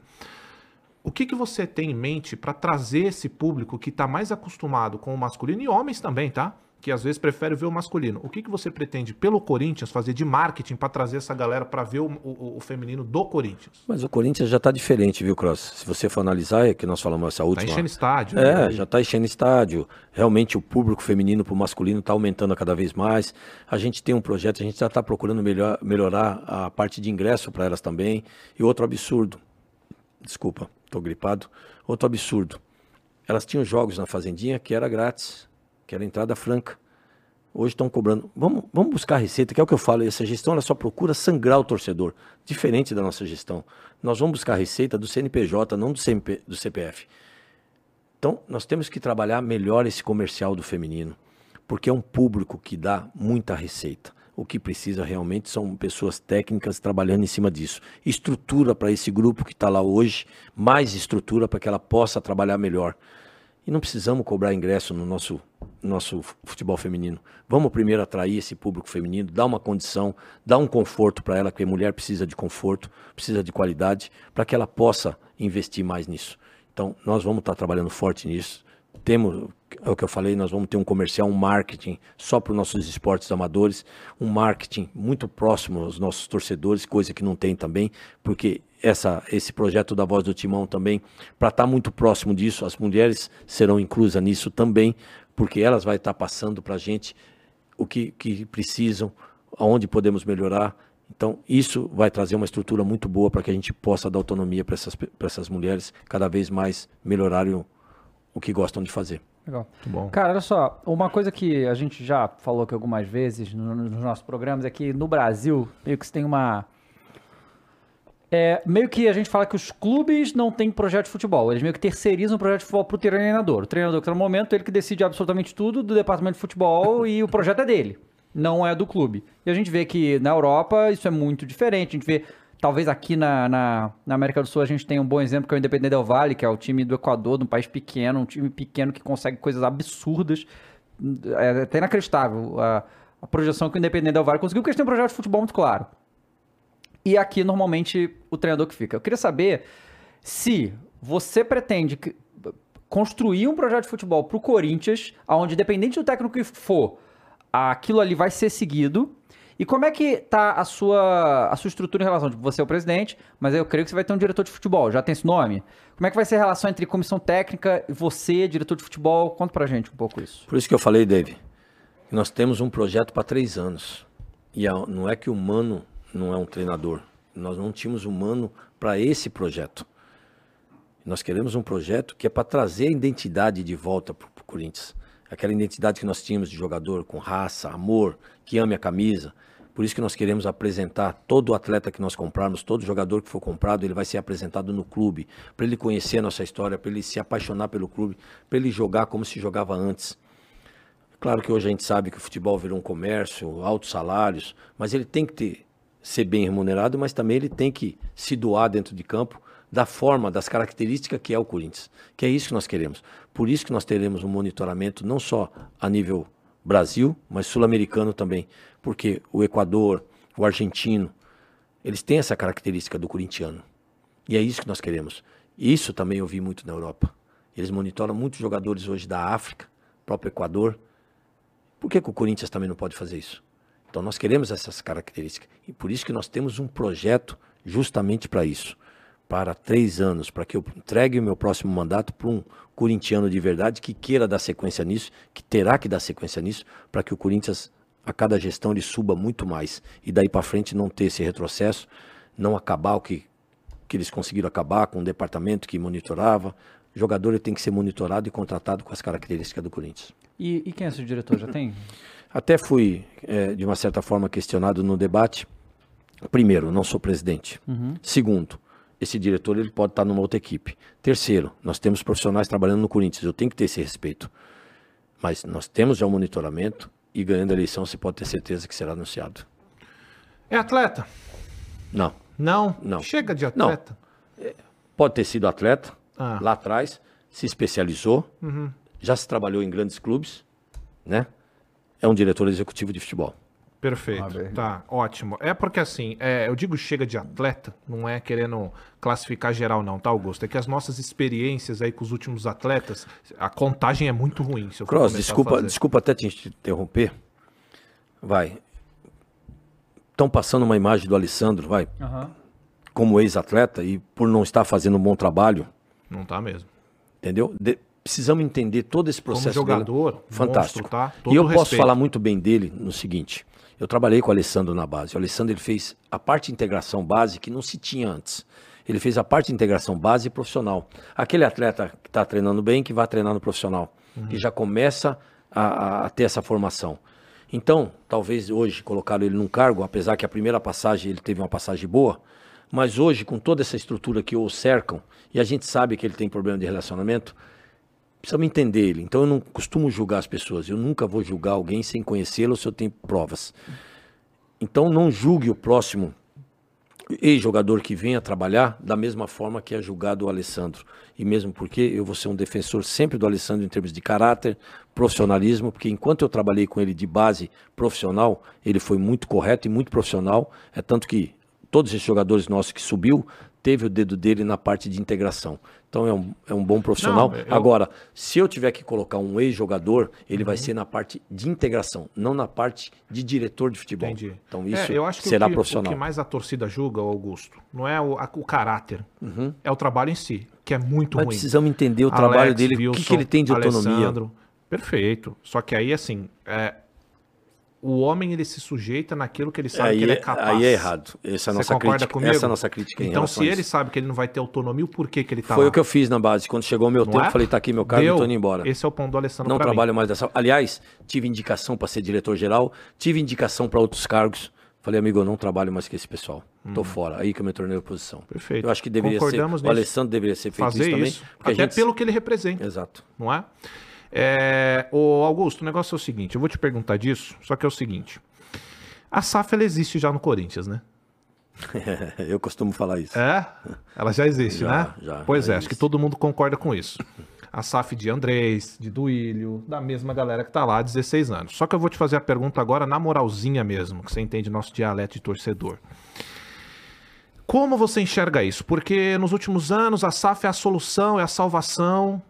O que, que você tem em mente para trazer esse público que está mais acostumado com o masculino e homens também, tá? Que às vezes prefere ver o masculino. O que, que você pretende, pelo Corinthians, fazer de marketing para trazer essa galera para ver o, o, o, feminino do Corinthians? Mas o Corinthians já está diferente, viu, Cross? Se você for analisar, é que nós falamos essa última. Está enchendo estádio. É, né? já está enchendo estádio. Realmente o público feminino para o masculino está aumentando cada vez mais. A gente tem um projeto, a gente já está procurando melhor, melhorar a parte de ingresso para elas também. E outro absurdo, desculpa, estou gripado. Outro absurdo. Elas tinham jogos na Fazendinha que era grátis que era entrada franca. Hoje estão cobrando. Vamos, vamos buscar receita, que é o que eu falo. Essa gestão ela só procura sangrar o torcedor, diferente da nossa gestão. Nós vamos buscar receita do CNPJ, não do, CMP, do CPF. Então, nós temos que trabalhar melhor esse comercial do feminino, porque é um público que dá muita receita. O que precisa realmente são pessoas técnicas trabalhando em cima disso. Estrutura para esse grupo que está lá hoje, mais estrutura para que ela possa trabalhar melhor. E não precisamos cobrar ingresso no nosso, nosso futebol feminino. Vamos primeiro atrair esse público feminino, dar uma condição, dar um conforto para ela, porque a mulher precisa de conforto, precisa de qualidade, para que ela possa investir mais nisso. Então, nós vamos estar trabalhando forte nisso. Temos, é o que eu falei, nós vamos ter um comercial, um marketing só para os nossos esportes amadores, um marketing muito próximo aos nossos torcedores, coisa que não tem também, porque essa, esse projeto da Voz do Timão também, para estar tá muito próximo disso, as mulheres serão inclusas nisso também, porque elas vai estar passando para a gente o que, que precisam, aonde podemos melhorar. Então, isso vai trazer uma estrutura muito boa para que a gente possa dar autonomia para essas, essas mulheres cada vez mais melhorarem o, o que gostam de fazer. Legal. Muito bom. Cara, olha só, uma coisa que a gente já falou aqui algumas vezes no, nos nossos programas é que no Brasil, meio que se tem uma. É, meio que a gente fala que os clubes não têm projeto de futebol. Eles meio que terceirizam o projeto de futebol pro treinador. O treinador que tá no momento, ele que decide absolutamente tudo do departamento de futebol e o projeto é dele. Não é do clube. E a gente vê que na Europa isso é muito diferente. A gente vê Talvez aqui na, na, na, América do Sul a gente tenha um bom exemplo que é o Independente Del Valle, que é o time do Equador, de um país pequeno, um time pequeno que consegue coisas absurdas. É até inacreditável a, a projeção que o Independente Del Valle conseguiu, porque eles têm um projeto de futebol muito claro. E aqui, normalmente, o treinador que fica. Eu queria saber se você pretende construir um projeto de futebol para o Corinthians, onde, independente do técnico que for, aquilo ali vai ser seguido e como é que tá a sua, a sua estrutura em relação? Tipo, você é o presidente, mas eu creio que você vai ter um diretor de futebol. Já tem esse nome? Como é que vai ser a relação entre comissão técnica e você, diretor de futebol? Conta pra gente um pouco isso. Por isso que eu falei, Dave, nós temos um projeto para três anos. E não é que o Mano não é um treinador. Nós não tínhamos um Mano para esse projeto. Nós queremos um projeto que é para trazer a identidade de volta para o Corinthians. Aquela identidade que nós tínhamos de jogador com raça, amor, que ame a camisa, por isso que nós queremos apresentar todo atleta que nós comprarmos, todo jogador que for comprado, ele vai ser apresentado no clube, para ele conhecer a nossa história, para ele se apaixonar pelo clube, para ele jogar como se jogava antes. Claro que hoje a gente sabe que o futebol virou um comércio, altos salários, mas ele tem que ter, ser bem remunerado, mas também ele tem que se doar dentro de campo da forma, das características que é o Corinthians. Que é isso que nós queremos. Por isso que nós teremos um monitoramento não só a nível Brasil, mas sul-americano também, porque o Equador, o argentino, eles têm essa característica do corintiano. E é isso que nós queremos. Isso também eu vi muito na Europa. Eles monitoram muitos jogadores hoje da África, próprio Equador. Por que, que o Corinthians também não pode fazer isso? Então nós queremos essas características. E por isso que nós temos um projeto justamente para isso para três anos, para que eu entregue o meu próximo mandato para um corintiano de verdade que queira dar sequência nisso, que terá que dar sequência nisso, para que o Corinthians, a cada gestão, ele suba muito mais. E daí para frente não ter esse retrocesso, não acabar o que, que eles conseguiram acabar com o departamento que monitorava. O jogador ele tem que ser monitorado e contratado com as características do Corinthians. E, e quem é esse diretor? Já tem? Até fui, é, de uma certa forma, questionado no debate. Primeiro, não sou presidente. Uhum. Segundo, esse diretor ele pode estar numa outra equipe. Terceiro, nós temos profissionais trabalhando no Corinthians, eu tenho que ter esse respeito. Mas nós temos já o um monitoramento e ganhando a eleição você pode ter certeza que será anunciado. É atleta? Não. Não? Não. Chega de atleta? Não. É, pode ter sido atleta ah. lá atrás, se especializou, uhum. já se trabalhou em grandes clubes, né? É um diretor executivo de futebol. Perfeito. Tá, ótimo. É porque assim, é, eu digo chega de atleta, não é querendo classificar geral, não, tá, Augusto? É que as nossas experiências aí com os últimos atletas, a contagem é muito ruim. Se eu Cross, desculpa, desculpa até te interromper. Vai. Estão passando uma imagem do Alessandro, vai. Uhum. Como ex-atleta e por não estar fazendo um bom trabalho. Não tá mesmo. Entendeu? De, precisamos entender todo esse processo. Como jogador, dele. fantástico. Monstro, tá? e eu posso falar muito bem dele no seguinte: eu trabalhei com o Alessandro na base. O Alessandro ele fez a parte de integração base que não se tinha antes. Ele fez a parte de integração base e profissional. Aquele atleta que está treinando bem, que vai treinar no profissional, uhum. que já começa a, a, ter essa formação. Então, talvez hoje colocaram ele num cargo, apesar que a primeira passagem ele teve uma passagem boa, mas hoje, com toda essa estrutura que o cercam, e a gente sabe que ele tem problema de relacionamento, precisamos entender ele. Então eu não costumo julgar as pessoas. Eu nunca vou julgar alguém sem conhecê-lo se eu tenho provas. Então não julgue o próximo ex-jogador que venha trabalhar da mesma forma que é julgado o Alessandro. E mesmo porque eu vou ser um defensor sempre do Alessandro em termos de caráter, profissionalismo, porque enquanto eu trabalhei com ele de base profissional, ele foi muito correto e muito profissional. É tanto que todos esses jogadores nossos que subiu teve o dedo dele na parte de integração. Então é um, é um bom profissional. Não, eu... Agora, se eu tiver que colocar um ex-jogador, ele uhum. vai ser na parte de integração, não na parte de diretor de futebol. Entendi. Então é, isso é, eu acho que será o que, profissional. O que mais a torcida julga, Augusto, não é o, a, o caráter, uhum. é o trabalho em si, que é muito Mas ruim. precisamos entender o trabalho Alex, dele, Wilson, o que, que, ele tem de autonomia. Alessandro, Perfeito. Só que aí, assim, é, o homem ele se sujeita naquilo que ele sabe que ele é capaz. Aí é errado. Essa é a Você nossa concorda crítica. comigo? Essa é a nossa crítica. Então, se ele sabe que ele não vai ter autonomia, o porquê que ele tá Foi lá? o que eu fiz na base. Quando chegou o meu Não tempo, é? eu falei, tá aqui meu cargo, Deu. eu tô indo embora. Esse é o ponto do Alessandro Não pra mim. trabalho mais dessa. Aliás, tive indicação para ser diretor-geral, tive indicação para outros cargos. Falei, amigo, eu não trabalho mais com esse pessoal. Tô fora. Aí que eu me tornei oposição. Hum. Perfeito. Eu acho que deveria ser. Concordamos O nisso. Alessandro deveria ser feito Fazer isso também. Até gente- pelo que ele representa. Exato. não é? É o Augusto, o negócio é o seguinte, eu vou te perguntar disso, só que é o seguinte. A SAF ela existe já no Corinthians, né? eu costumo falar isso. É? Ela já existe, Já, né? já, pois já é, acho que existe. todo mundo concorda com isso. A SAF de Andrés, de Duílio, da mesma galera que tá lá há 16 anos. Só que eu vou te fazer a pergunta agora na moralzinha mesmo, que você entende nosso dialeto de torcedor. Como você enxerga isso? Porque nos últimos anos a SAF é a solução, é a salvação.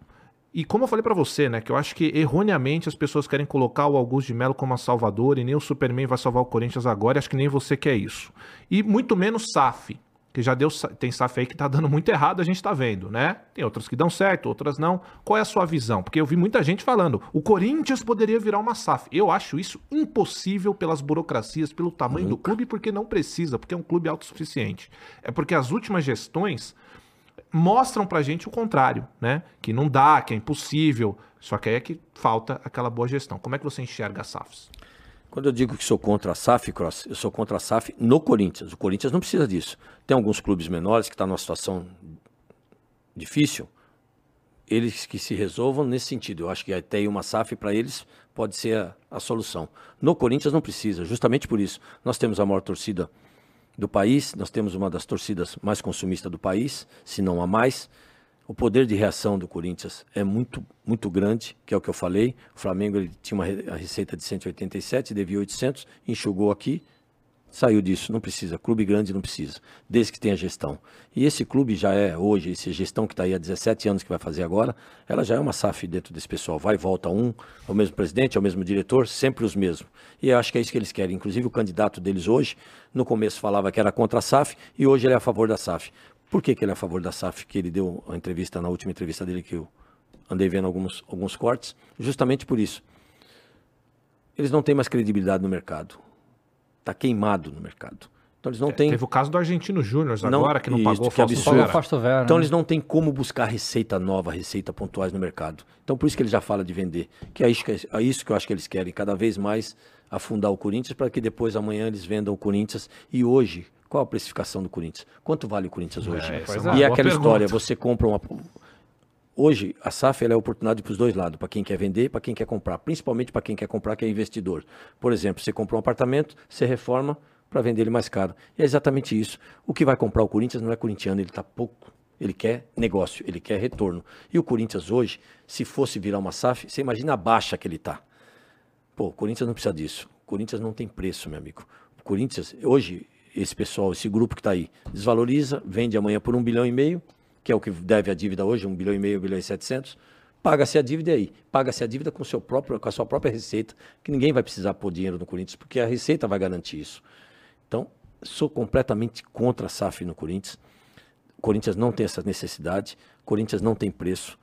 E como eu falei pra você, né, que eu acho que erroneamente as pessoas querem colocar o Augusto de Melo como a salvador e nem o Superman vai salvar o Corinthians agora, e acho que nem você quer isso. E muito menos SAF, que já deu tem SAF aí que tá dando muito errado, a gente tá vendo, né? Tem outras que dão certo, outras não. Qual é a sua visão? Porque eu vi muita gente falando, o Corinthians poderia virar uma SAF. Eu acho isso impossível pelas burocracias, pelo tamanho do clube, porque não precisa, porque é um clube autossuficiente. É porque as últimas gestões mostram pra gente o contrário, né? Que não dá, que é impossível. Só que aí é que falta aquela boa gestão. Como é que você enxerga as SAFs? Quando eu digo que sou contra a SAF, Cross, eu sou contra a SAF no Corinthians. O Corinthians não precisa disso. Tem alguns clubes menores que estão numa situação difícil, eles que se resolvam nesse sentido. Eu acho que até uma SAF para eles pode ser a, a solução. No Corinthians não precisa, justamente por isso. Nós temos a maior torcida do país, nós temos uma das torcidas mais consumistas do país, se não a mais. O poder de reação do Corinthians é muito, muito grande, que é o que eu falei. O Flamengo ele tinha uma receita de 187, devia 800, enxugou aqui, saiu disso. Não precisa. Clube grande não precisa, desde que tenha gestão. E esse clube já é, hoje, essa gestão que está aí há 17 anos que vai fazer agora, ela já é uma SAF dentro desse pessoal. Vai e volta um, é o mesmo presidente, é o mesmo diretor, sempre os mesmos. E eu acho que é isso que eles querem. Inclusive o candidato deles hoje, no começo falava que era contra a SAF e hoje ele é a favor da SAF. Por que, que ele é a favor da SAF? Que ele deu a entrevista, na última entrevista dele, que eu andei vendo alguns, alguns cortes, justamente por isso. Eles não têm mais credibilidade no mercado. Está queimado no mercado. Então eles não têm. Teve o caso do Argentino Júnior agora, que não isso, pagou o que Fausto absurdo. Vera. Fausto Vera, Então né? eles não têm como buscar receita nova, receita pontuais no mercado. Então por isso que ele já fala de vender. Que é isso que, é isso que eu acho que eles querem, cada vez mais afundar o Corinthians para que depois amanhã eles vendam o Corinthians. E hoje, qual a precificação do Corinthians? Quanto vale o Corinthians hoje? essa é e uma é aquela pergunta. história, você compra uma. Hoje, a SAF é oportunidade para os dois lados, para quem quer vender e para quem quer comprar, principalmente para quem quer comprar, que é investidor. Por exemplo, você comprou um apartamento, você reforma para vender ele mais caro. E é exatamente isso. O que vai comprar o Corinthians não é corintiano, ele está pouco. Ele quer negócio, ele quer retorno. E o Corinthians hoje, se fosse virar uma SAF, você imagina a baixa que ele está. Pô, o Corinthians não precisa disso. O Corinthians não tem preço, meu amigo. O Corinthians, hoje, esse pessoal, esse grupo que está aí, desvaloriza, vende amanhã por um bilhão e meio, que é o que deve a dívida hoje, um bilhão e meio, um bilhão e setecentos. Paga-se a dívida aí. Paga-se a dívida com, seu próprio, com a sua própria receita, que ninguém vai precisar pôr dinheiro no Corinthians, porque a receita vai garantir isso. Então, sou completamente contra a SAF no Corinthians. Corinthians não tem essa necessidade, Corinthians não tem preço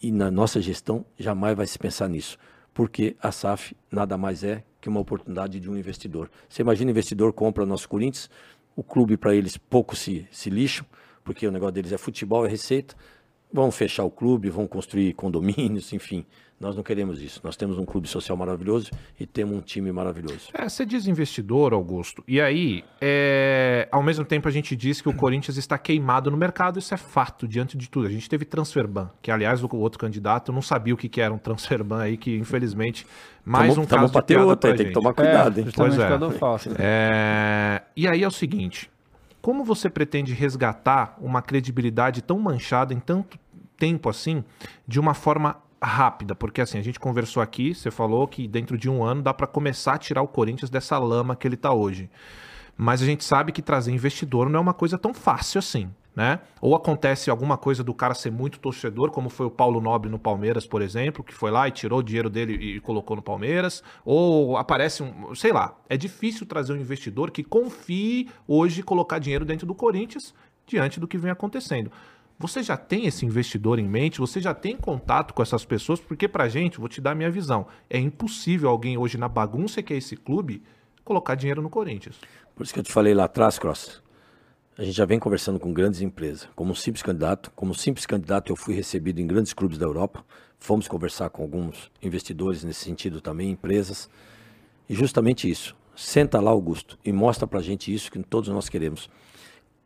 e na nossa gestão jamais vai se pensar nisso, porque a SAF nada mais é que uma oportunidade de um investidor. Você imagina o investidor compra nosso Corinthians, o clube para eles pouco se, se lixam, porque o negócio deles é futebol, é receita, vão fechar o clube, vão construir condomínios, enfim. Nós não queremos isso. Nós temos um clube social maravilhoso e temos um time maravilhoso. É, você diz investidor, Augusto, e aí, é, ao mesmo tempo a gente diz que o Corinthians está queimado no mercado, isso é fato, diante de tudo. A gente teve Transferban, que aliás o outro candidato não sabia o que que era um Transferban aí, que infelizmente mais Tamo- um tamo caso pra de ter outra, pra tem que gente. tomar cuidado, é, hein? Pois é. É, E aí é o seguinte: como você pretende resgatar uma credibilidade tão manchada em tanto tempo assim, de uma forma rápida? Porque assim, a gente conversou aqui, você falou que dentro de um ano dá para começar a tirar o Corinthians dessa lama que ele tá hoje. Mas a gente sabe que trazer investidor não é uma coisa tão fácil assim. Né? Ou acontece alguma coisa do cara ser muito torcedor, como foi o Paulo Nobre no Palmeiras, por exemplo, que foi lá e tirou o dinheiro dele e colocou no Palmeiras, ou aparece um, sei lá, é difícil trazer um investidor que confie hoje colocar dinheiro dentro do Corinthians diante do que vem acontecendo. Você já tem esse investidor em mente? Você já tem contato com essas pessoas? Porque pra gente, vou te dar a minha visão, é impossível alguém hoje na bagunça que é esse clube colocar dinheiro no Corinthians. Por isso que eu te falei lá atrás, Cross. A gente já vem conversando com grandes empresas. Como um simples candidato, como simples candidato, eu fui recebido em grandes clubes da Europa. Fomos conversar com alguns investidores nesse sentido também, empresas. E justamente isso. Senta lá, Augusto, e mostra pra gente isso que todos nós queremos.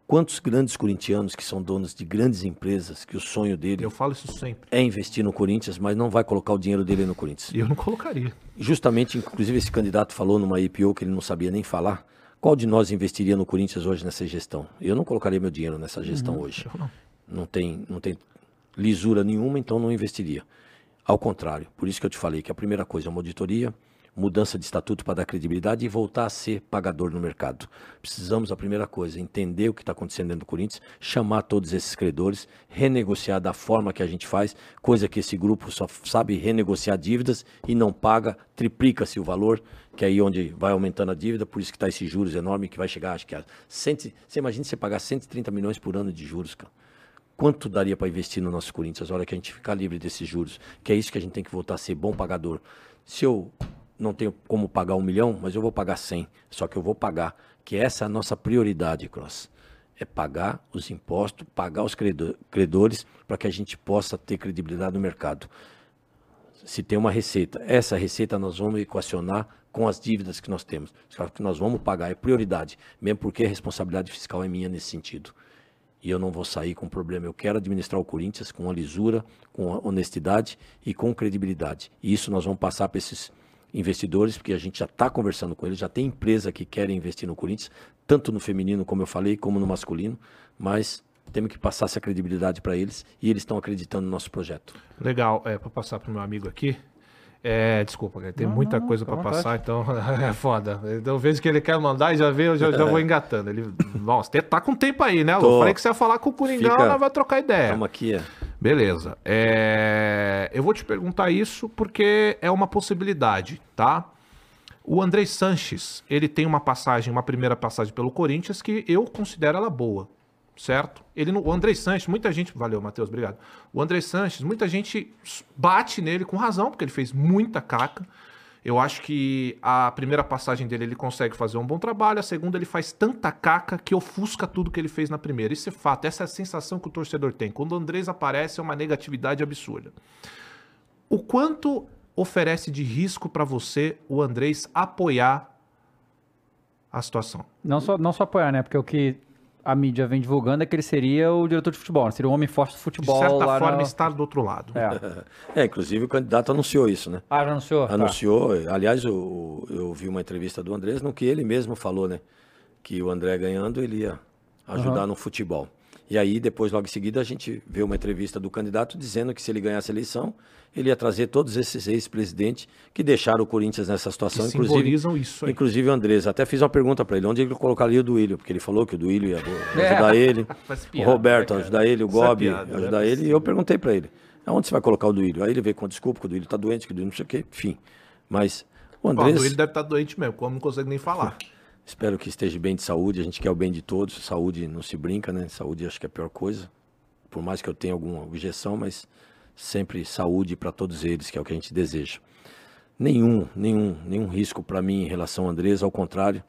Quantos grandes corintianos que são donos de grandes empresas, que o sonho dele Eu falo isso sempre. é investir no Corinthians, mas não vai colocar o dinheiro dele no Corinthians. Eu não colocaria. Justamente, inclusive, esse candidato falou numa IPO que ele não sabia nem falar. Qual de nós investiria no Corinthians hoje nessa gestão? Eu não colocaria meu dinheiro nessa gestão hoje. Não. Não tem, não tem lisura nenhuma, então não investiria. Ao contrário, por isso que eu te falei que a primeira coisa é uma auditoria, mudança de estatuto para dar credibilidade e voltar a ser pagador no mercado. Precisamos, a primeira coisa, entender o que está acontecendo dentro do Corinthians, chamar todos esses credores, renegociar da forma que a gente faz, coisa que esse grupo só sabe renegociar dívidas e não paga, triplica-se o valor, que é aí onde vai aumentando a dívida, por isso que está esses juros enormes, que vai chegar, acho que a 100, você imagina você pagar 130 milhões por ano de juros, cara. Quanto daria para investir no nosso Corinthians a hora que a gente ficar livre desses juros? Que é isso que a gente tem que voltar a ser bom pagador. Se eu não tenho como pagar um milhão, mas eu vou pagar 100, só que eu vou pagar, que essa é a nossa prioridade, Cross. É pagar os impostos, pagar os credo- credores, para que a gente possa ter credibilidade no mercado. Se tem uma receita, essa receita nós vamos equacionar com as dívidas que nós temos. Só que nós vamos pagar, é prioridade, mesmo porque a responsabilidade fiscal é minha nesse sentido e eu não vou sair com problema. Eu quero administrar o Corinthians com a lisura, com a honestidade e com credibilidade. E isso nós vamos passar para esses investidores, porque a gente já está conversando com eles, já tem empresa que querem investir no Corinthians, tanto no feminino, como eu falei, como no masculino, mas temos que passar essa credibilidade para eles e eles estão acreditando no nosso projeto. Legal, é, para passar pro meu amigo aqui. É, desculpa, cara, tem Não, muita não, coisa para passar, então é foda. Então eu vejo que ele quer mandar e já eu já, já vou engatando. Ele, nossa, tá com tempo aí, né? Eu Tô. falei que você ia falar com o Coringão, Fica- vai trocar ideia. Estamos aqui, é. Beleza. É, Eu vou te perguntar isso porque é uma possibilidade, tá? O Andrei Sanches, ele tem uma passagem, uma primeira passagem pelo Corinthians que eu considero ela boa, certo? Ele não- o Andrei Sanches, muita gente, valeu, Matheus, obrigado. O Andrei Sanches, muita gente bate nele com razão, porque ele fez muita caca. Eu acho que a primeira passagem dele ele consegue fazer um bom trabalho, a segunda ele faz tanta caca que ofusca tudo que ele fez na primeira. Isso é fato, essa é a sensação que o torcedor tem. Quando o Andrés aparece é uma negatividade absurda. O quanto oferece de risco pra você o Andrés apoiar a situação? Não só, não só apoiar, né? Porque o que a mídia vem divulgando é que ele seria o diretor de futebol, né? seria o homem forte do De futebol. certa lá forma, na- estar do outro lado. É. É, inclusive o candidato anunciou isso, né? Ah, já anunciou? Tá. Anunciou, aliás, eu, eu vi uma entrevista do Andrés no que ele mesmo falou, né? Que o André ganhando ele ia ajudar no futebol. E aí, depois, logo em seguida, a gente vê uma entrevista do candidato dizendo que se ele ganhasse a eleição, ele ia trazer todos esses ex-presidentes que deixaram o Corinthians nessa situação, Que inclusive. isso aí. Inclusive o Andrés. Até fiz uma pergunta para ele: onde ele colocaria o Duílio? Porque ele falou que o Duílio ia É. ajudar ele, Faz o piada, Roberto né, ajudar ele, o é Gobi piada, é ajudar ele. E eu perguntei para ele: aonde você vai colocar o Duílio? Aí ele veio com desculpa que o Duílio tá doente, que o Duílio não sei o quê, enfim. Mas o Andrés, ele deve estar doente mesmo, como não consegue nem falar. espero que esteja bem de saúde. A gente quer o bem de todos. Saúde não se brinca, né? Saúde acho que é a pior coisa. Por mais que eu tenha alguma objeção, mas sempre saúde para todos eles, que é o que a gente deseja. Nenhum, nenhum, nenhum risco para mim em relação ao Andrés, ao contrário.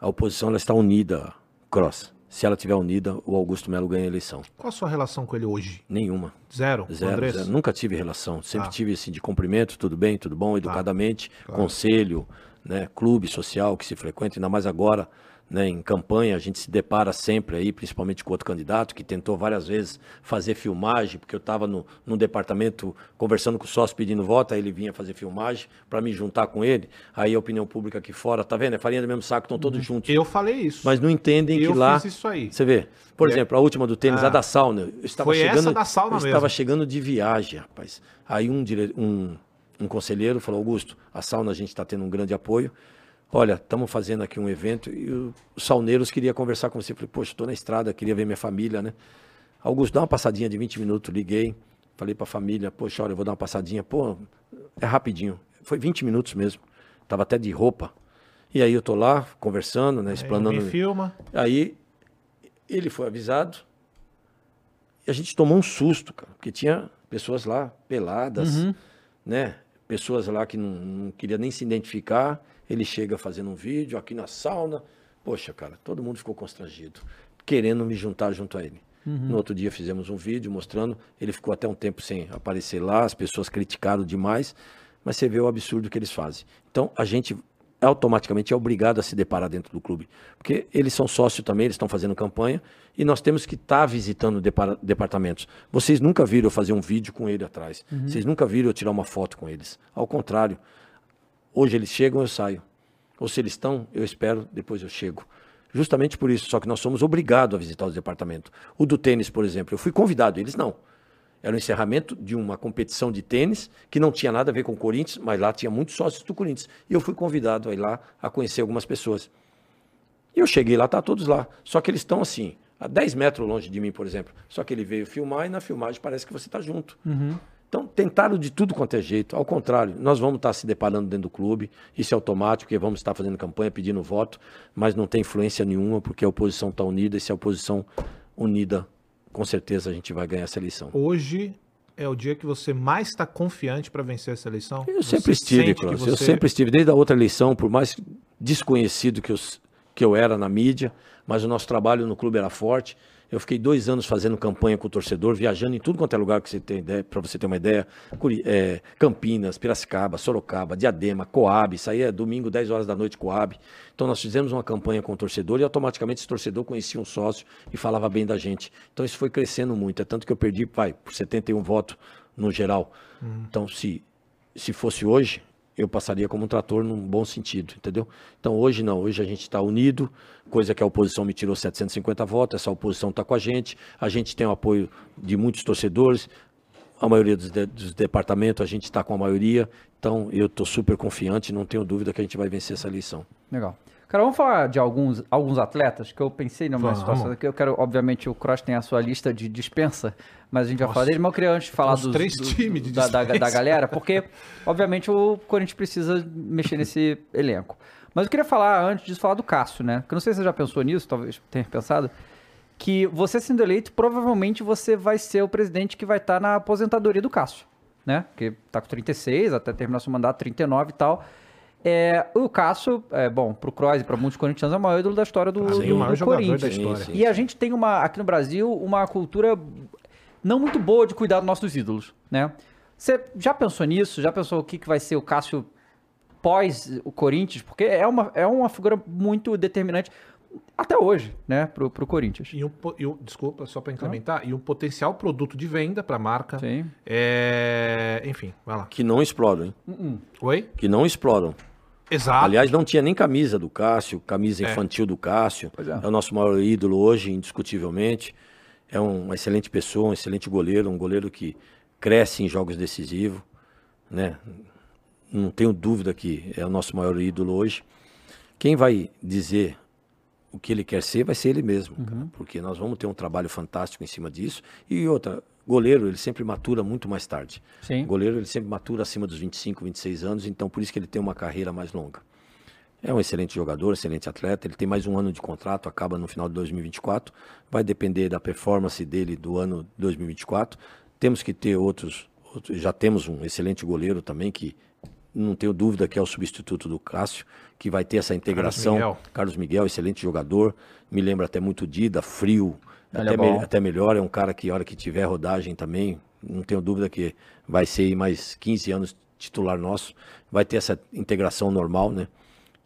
A oposição ela está unida, Cross. Se ela estiver unida, o Augusto Melo ganha a eleição. Qual a sua relação com ele hoje? Nenhuma. Zero? Zero, zero. Nunca tive relação. Sempre Ah. tive assim de cumprimento, tudo bem, tudo bom, educadamente, conselho, né, clube social que se frequenta, ainda mais agora, né, em campanha, a gente se depara sempre aí, principalmente com outro candidato que tentou várias vezes fazer filmagem, porque eu estava no, no departamento conversando com o sócio pedindo voto, aí ele vinha fazer filmagem para me juntar com ele. Aí a opinião pública aqui fora, tá vendo? É farinha do mesmo saco, estão todos juntos. Eu falei isso. Mas não entendem Eu que lá. fiz isso aí. Você vê, por É. exemplo, a última do tênis, Ah. a da sauna. Eu estava Foi essa chegando, da sauna eu mesmo. estava chegando de viagem, rapaz. Aí um, dire... um, um conselheiro falou: Augusto, a sauna a gente está tendo um grande apoio. Olha, estamos fazendo aqui um evento e os sauneiros queria conversar com você. Eu Falei, poxa, estou na estrada, queria ver minha família, né? Augusto, dá uma passadinha de 20 minutos, liguei. Falei para a família, poxa, olha, eu vou dar uma passadinha. Pô, é rapidinho. Foi 20 minutos mesmo. Tava até de roupa. E aí eu tô lá conversando, né, Aí explanando. me filma. Aí ele foi avisado E a gente tomou um susto, cara, porque tinha pessoas lá peladas, Uhum. né? Pessoas lá que não, não queria nem se identificar. Ele chega fazendo um vídeo aqui na sauna. Poxa, cara, todo mundo ficou constrangido, querendo me juntar junto a ele. No outro dia fizemos um vídeo mostrando. Ele ficou até um tempo sem aparecer lá, as pessoas criticaram demais, mas você vê o absurdo que eles fazem. Então a gente automaticamente é obrigado a se deparar dentro do clube. Porque eles são sócios também, eles estão fazendo campanha e nós temos que estar visitando depara- departamentos. Vocês nunca viram eu fazer um vídeo com ele atrás. Vocês nunca viram eu tirar uma foto com eles. Ao contrário, hoje eles chegam, eu saio. Ou se eles estão, eu espero, depois eu chego. Justamente por isso, só que nós somos obrigados a visitar os departamentos. O do tênis, por exemplo, eu fui convidado, eles não. Era o encerramento de uma competição de tênis que não tinha nada a ver com o Corinthians, mas lá tinha muitos sócios do Corinthians. E eu fui convidado a ir lá a conhecer algumas pessoas. E eu cheguei lá, tá todos lá. Só que eles estão assim, a 10 metros longe de mim, por exemplo. Só que ele veio filmar e na filmagem parece que você está junto. Então, tentaram de tudo quanto é jeito. Ao contrário, nós vamos estar se deparando dentro do clube. Isso é automático, porque vamos estar fazendo campanha, pedindo voto, mas não tem influência nenhuma, porque a oposição está unida. E se a oposição unida, com certeza a gente vai ganhar essa eleição. Hoje é o dia que você mais está confiante para vencer essa eleição? Eu Você sempre estive, Cláudio. Eu você- sempre estive, desde a outra eleição, por mais desconhecido que eu, que eu era na mídia, mas o nosso trabalho no clube era forte. Eu fiquei dois anos fazendo campanha com o torcedor, viajando em tudo quanto é lugar que você tem ideia, para você ter uma ideia. É, Campinas, Piracicaba, Sorocaba, Diadema, Coab, saía domingo, 10 horas da noite, Coab. Então nós fizemos uma campanha com o torcedor e automaticamente esse torcedor conhecia um sócio e falava bem da gente. Então isso foi crescendo muito. É tanto que eu perdi, vai, por 71 votos no geral. Então, se, se fosse hoje, eu passaria como um trator num bom sentido, entendeu? Então hoje não, hoje a gente está unido, coisa que a oposição me tirou 750 votos, essa oposição está com a gente, a gente tem o apoio de muitos torcedores, a maioria dos, de- dos departamentos a gente está com a maioria, então eu estou super confiante, não tenho dúvida que a gente vai vencer essa eleição. Legal. Cara, vamos falar de alguns, alguns atletas que eu pensei numa Vamos. situação que eu quero, obviamente, o Cross tem a sua lista de dispensa, mas a gente vai falar dele, mas eu queria antes falar dos, três do- times de da, da, da galera, porque, obviamente, o Corinthians precisa mexer nesse elenco. Mas eu queria falar, antes disso, falar do Cássio, né? Que eu não sei se você já pensou nisso, talvez tenha pensado, que você sendo eleito, provavelmente você vai ser o presidente que vai estar na aposentadoria do Cássio, né? Que tá com 36, até terminar seu mandato, 39 e tal. É, o Cássio, é, bom, pro Kroos e para muitos corintianos, é o maior ídolo da história do, Sim, do- o maior do Corinthians. da história. Sim, E a gente tem uma, aqui no Brasil, uma cultura não muito boa de cuidar dos nossos ídolos, né? Você já pensou nisso? Já pensou o que, que vai ser o Cássio pós o Corinthians? Porque é uma, é uma figura muito determinante até hoje, né, pro, pro Corinthians. E um, e um- desculpa, só para incrementar, e um potencial produto de venda para a marca. Sim. É, enfim, vai lá. Que não exploram, hein? Hum. Oi? Que não exploram. Exato. Aliás, não tinha nem camisa do Cássio, camisa infantil do Cássio. É. é. o nosso maior ídolo hoje, indiscutivelmente. É um- uma excelente pessoa, um excelente goleiro, um goleiro que cresce em jogos decisivos, né? Não tenho dúvida que é o nosso maior ídolo hoje. Quem vai dizer o que ele quer ser vai ser ele mesmo, cara, porque nós vamos ter um trabalho fantástico em cima disso. E outra, goleiro, ele sempre matura muito mais tarde. Sim. Goleiro, ele sempre matura acima dos 25, 26 anos, então por isso que ele tem uma carreira mais longa. É um excelente jogador, excelente atleta. Ele tem mais um ano de contrato, acaba no final de 2024. Vai depender da performance dele do ano 2024. Temos que ter outros, outros- já temos um excelente goleiro também que não tenho dúvida que é o substituto do Cássio, que vai ter essa integração. Miguel. Carlos Miguel, excelente jogador. Me lembra até muito Dida, frio, até, é me- até melhor. É um cara que, a hora que tiver rodagem também, não tenho dúvida que vai ser aí mais 15 anos titular nosso. Vai ter essa integração normal, né?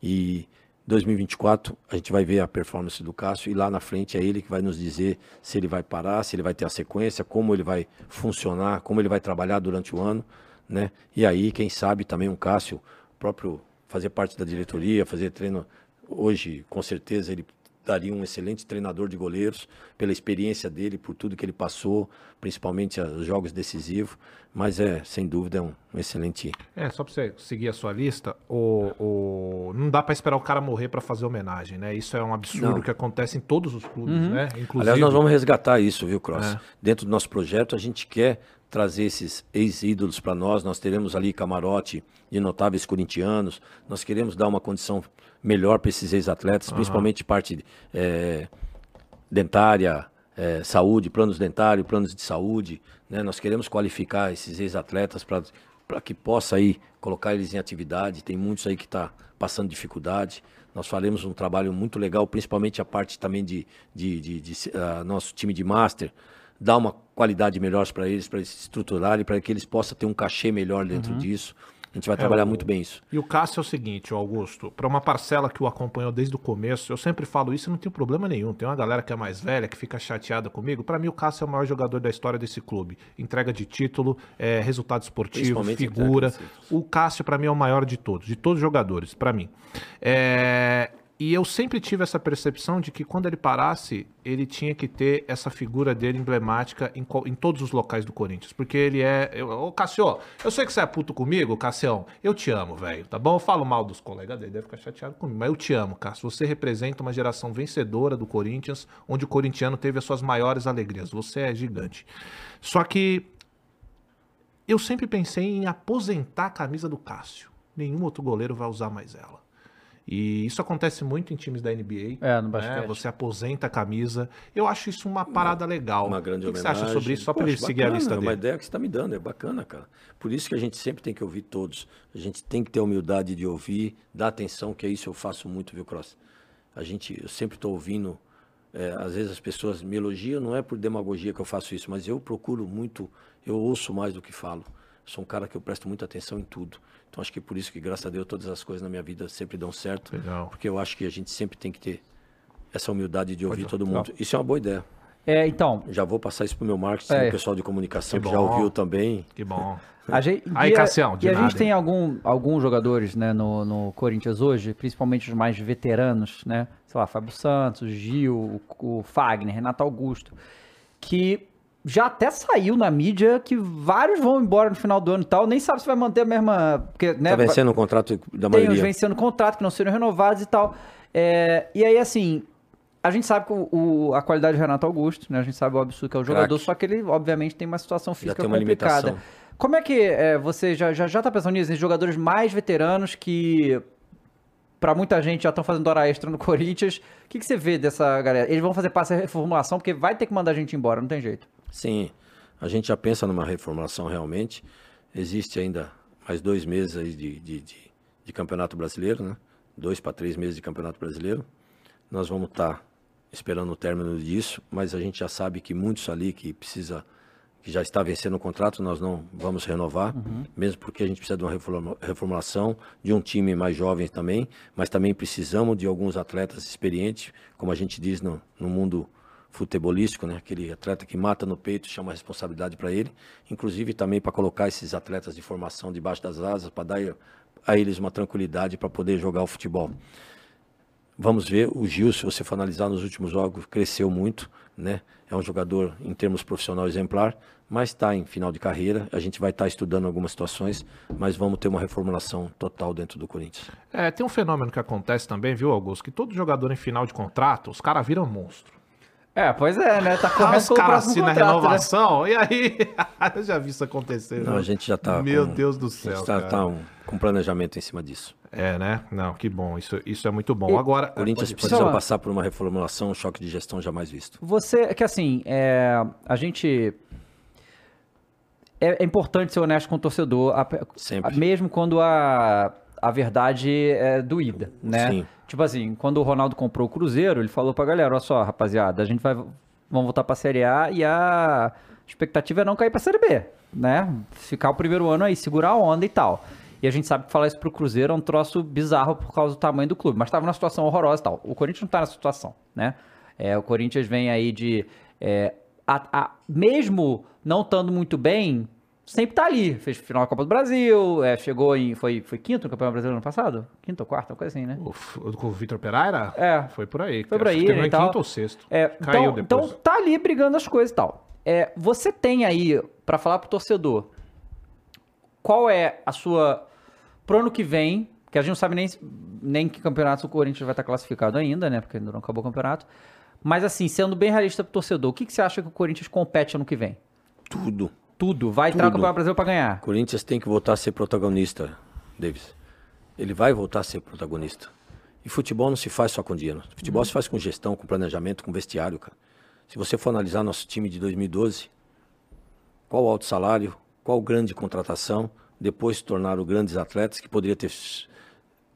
E 2024 a gente vai ver a performance do Cássio e lá na frente é ele que vai nos dizer se ele vai parar, se ele vai ter a sequência, como ele vai funcionar, como ele vai trabalhar durante o ano, né? E aí, quem sabe também um Cássio próprio fazer parte da diretoria, fazer treino hoje, com certeza ele daria um excelente treinador de goleiros pela experiência dele, por tudo que ele passou, principalmente os jogos decisivos, mas é, sem dúvida, é um, um excelente É, só pra você seguir a sua lista, o, o... não dá pra esperar o cara morrer pra fazer homenagem, né? Isso é um absurdo Não. que acontece em todos os clubes, Uhum. né? Inclusive, Aliás, nós vamos resgatar isso, viu, Cross? É. Dentro do nosso projeto, a gente quer trazer esses ex-ídolos para nós. Nós teremos ali camarote de notáveis corintianos. Nós queremos dar uma condição melhor para esses ex-atletas, principalmente parte eh, dentária, é, saúde, planos dentários, planos de saúde. Né? Nós queremos qualificar esses ex-atletas para que possa aí colocar eles em atividade. Tem muitos aí que estão tá passando dificuldade. Nós faremos um trabalho muito legal, principalmente a parte também de, de, de, de uh, nosso time de master, dar uma qualidade melhor para eles, para eles se estruturarem, para que eles possam ter um cachê melhor dentro uhum. disso. A gente vai é, trabalhar o... muito bem isso. E o Cássio é o seguinte, Augusto, para uma parcela que o acompanhou desde o começo, eu sempre falo isso e não tenho problema nenhum. Tem uma galera que é mais velha, que fica chateada comigo. Para mim, o Cássio é o maior jogador da história desse clube. Entrega de título, é, resultado esportivo, figura. O Cássio, para mim, é o maior de todos, de todos os jogadores, para mim. É, e eu sempre tive essa percepção de que quando ele parasse, ele tinha que ter essa figura dele emblemática em, em todos os locais do Corinthians. Porque ele é. Eu, ô, Cassio, eu sei que você é puto comigo, Cassião. Eu te amo, velho. Tá bom? Eu falo mal dos colegas dele, deve ficar chateado comigo. Mas eu te amo, Cássio. Você representa uma geração vencedora do Corinthians, onde o corintiano teve as suas maiores alegrias. Você é gigante. Só que eu sempre pensei em aposentar a camisa do Cássio. Nenhum outro goleiro vai usar mais ela. E isso acontece muito em times da NBA. É, no basquete. Né? Você aposenta a camisa. Eu acho isso uma parada uma, legal. Uma grande o que, que você acha sobre isso? Só para ele seguir a lista dele. É uma ideia que você está me dando, é bacana, cara. Por isso que a gente sempre tem que ouvir todos. A gente tem que ter a humildade de ouvir, dar atenção, que é isso eu faço muito, viu, Cross? A gente, eu sempre estou ouvindo. É, às vezes as pessoas me elogiam, não é por demagogia que eu faço isso, mas eu procuro muito, eu ouço mais do que falo. Sou um cara que eu presto muita atenção em tudo. Então acho que é por isso que, graças a Deus, todas as coisas na minha vida sempre dão certo. Legal. Porque eu acho que a gente sempre tem que ter essa humildade de ouvir Pode todo mundo. Isso é uma boa ideia. É, então. Já vou passar isso pro meu marketing, é. o pessoal de comunicação que, que já ouviu também. Que bom. A gente, Aí, Cassião, E a gente tem algum, alguns jogadores né, no, no Corinthians hoje, principalmente os mais veteranos, né? Sei lá, Fábio Santos, Gil, o, o Fagner, Renato Augusto, que já até saiu na mídia que vários vão embora no final do ano e tal, nem sabe se vai manter a mesma. Porque, né, tá vencendo o contrato da maioria. Tem vencendo o contrato que não serão renovados e tal. É, e aí, assim, a gente sabe que o, o, a qualidade do Renato Augusto, né? A gente sabe o absurdo que é o jogador, Crack. só que ele, obviamente, tem uma situação física uma complicada. Limitação. Como é que é, você já, já, já tá pensando nisso, em jogadores mais veteranos que para muita gente já estão fazendo hora extra no Corinthians. O que, que você vê dessa galera? Eles vão fazer parte da reformulação porque vai ter que mandar a gente embora, não tem jeito. Sim, a gente já pensa numa reformulação realmente. Existe ainda mais dois meses aí de, de, de, de Campeonato Brasileiro, né? Dois para três meses de Campeonato Brasileiro. Nós vamos estar tá esperando o término disso, mas a gente já sabe que muitos ali que precisa que já está vencendo o contrato, nós não vamos renovar, uhum. mesmo porque a gente precisa de uma reformulação, de um time mais jovem também, mas também precisamos de alguns atletas experientes, como a gente diz no, no mundo futebolístico, né? Aquele atleta que mata no peito, chama a responsabilidade para ele, inclusive também para colocar esses atletas de formação debaixo das asas, para dar a eles uma tranquilidade para poder jogar o futebol. Vamos ver, o Gil, se você for analisar nos últimos jogos, cresceu muito, né? É um jogador em termos profissional exemplar, mas está em final de carreira. A gente vai estar tá estudando algumas situações, mas vamos ter uma reformulação total dentro do Corinthians. É, tem um fenômeno que acontece também, viu, Augusto? Que todo jogador em final de contrato, os caras viram monstro. É, pois é, né? Tá correndo Os caras assinam a né? renovação, né? e aí? eu já vi isso acontecer. Não, né? a gente já tá. Meu com, Deus do céu. A gente tá, tá um, com planejamento em cima disso. É, né? Não, que bom. Isso, isso é muito bom. E, Agora. O Corinthians precisa passar por uma reformulação, um choque de gestão jamais visto. Você, que assim, é, a gente. É, é, importante ser honesto com o torcedor, a, Sempre. A, mesmo quando a, a verdade é doída, né? Sim. Tipo assim, quando o Ronaldo comprou o Cruzeiro, ele falou pra galera, olha só, rapaziada, a gente vai vamos voltar pra Série A e a expectativa é não cair pra Série B, né? Ficar o primeiro ano aí, segurar a onda e tal. E a gente sabe que falar isso pro Cruzeiro é um troço bizarro por causa do tamanho do clube, mas tava numa situação horrorosa e tal. O Corinthians não tá nessa situação, né? É, o Corinthians vem aí de... É, a, a, mesmo não estando muito bem, sempre tá ali. Fez final da Copa do Brasil, é, chegou em. Foi, foi quinto no Campeonato Brasileiro ano passado? Quinto ou quarto, uma coisa assim, né? O, com o Vitor Pereira? É. Foi por aí. Foi por aí. Terminou em quinto ou sexto. É, Caiu então, depois. Então tá ali brigando as coisas e tal. É, você tem aí, para falar pro torcedor, qual é a sua. Pro ano que vem, que a gente não sabe nem, nem que campeonato o Corinthians vai estar classificado ainda, né? Porque ainda não acabou o campeonato. Mas assim, sendo bem realista pro torcedor, o que, que você acha que o Corinthians compete ano que vem? Tudo tudo. Vai entrar no Campeonato Brasil para ganhar. Corinthians tem que voltar a ser protagonista, Davis. Ele vai voltar a ser protagonista. E futebol não se faz só com dinheiro. Futebol uhum. se faz com gestão, com planejamento, com vestiário, cara. Se você for analisar nosso time de 2012, qual o alto salário, qual grande contratação, depois se tornaram grandes atletas que poderia ter,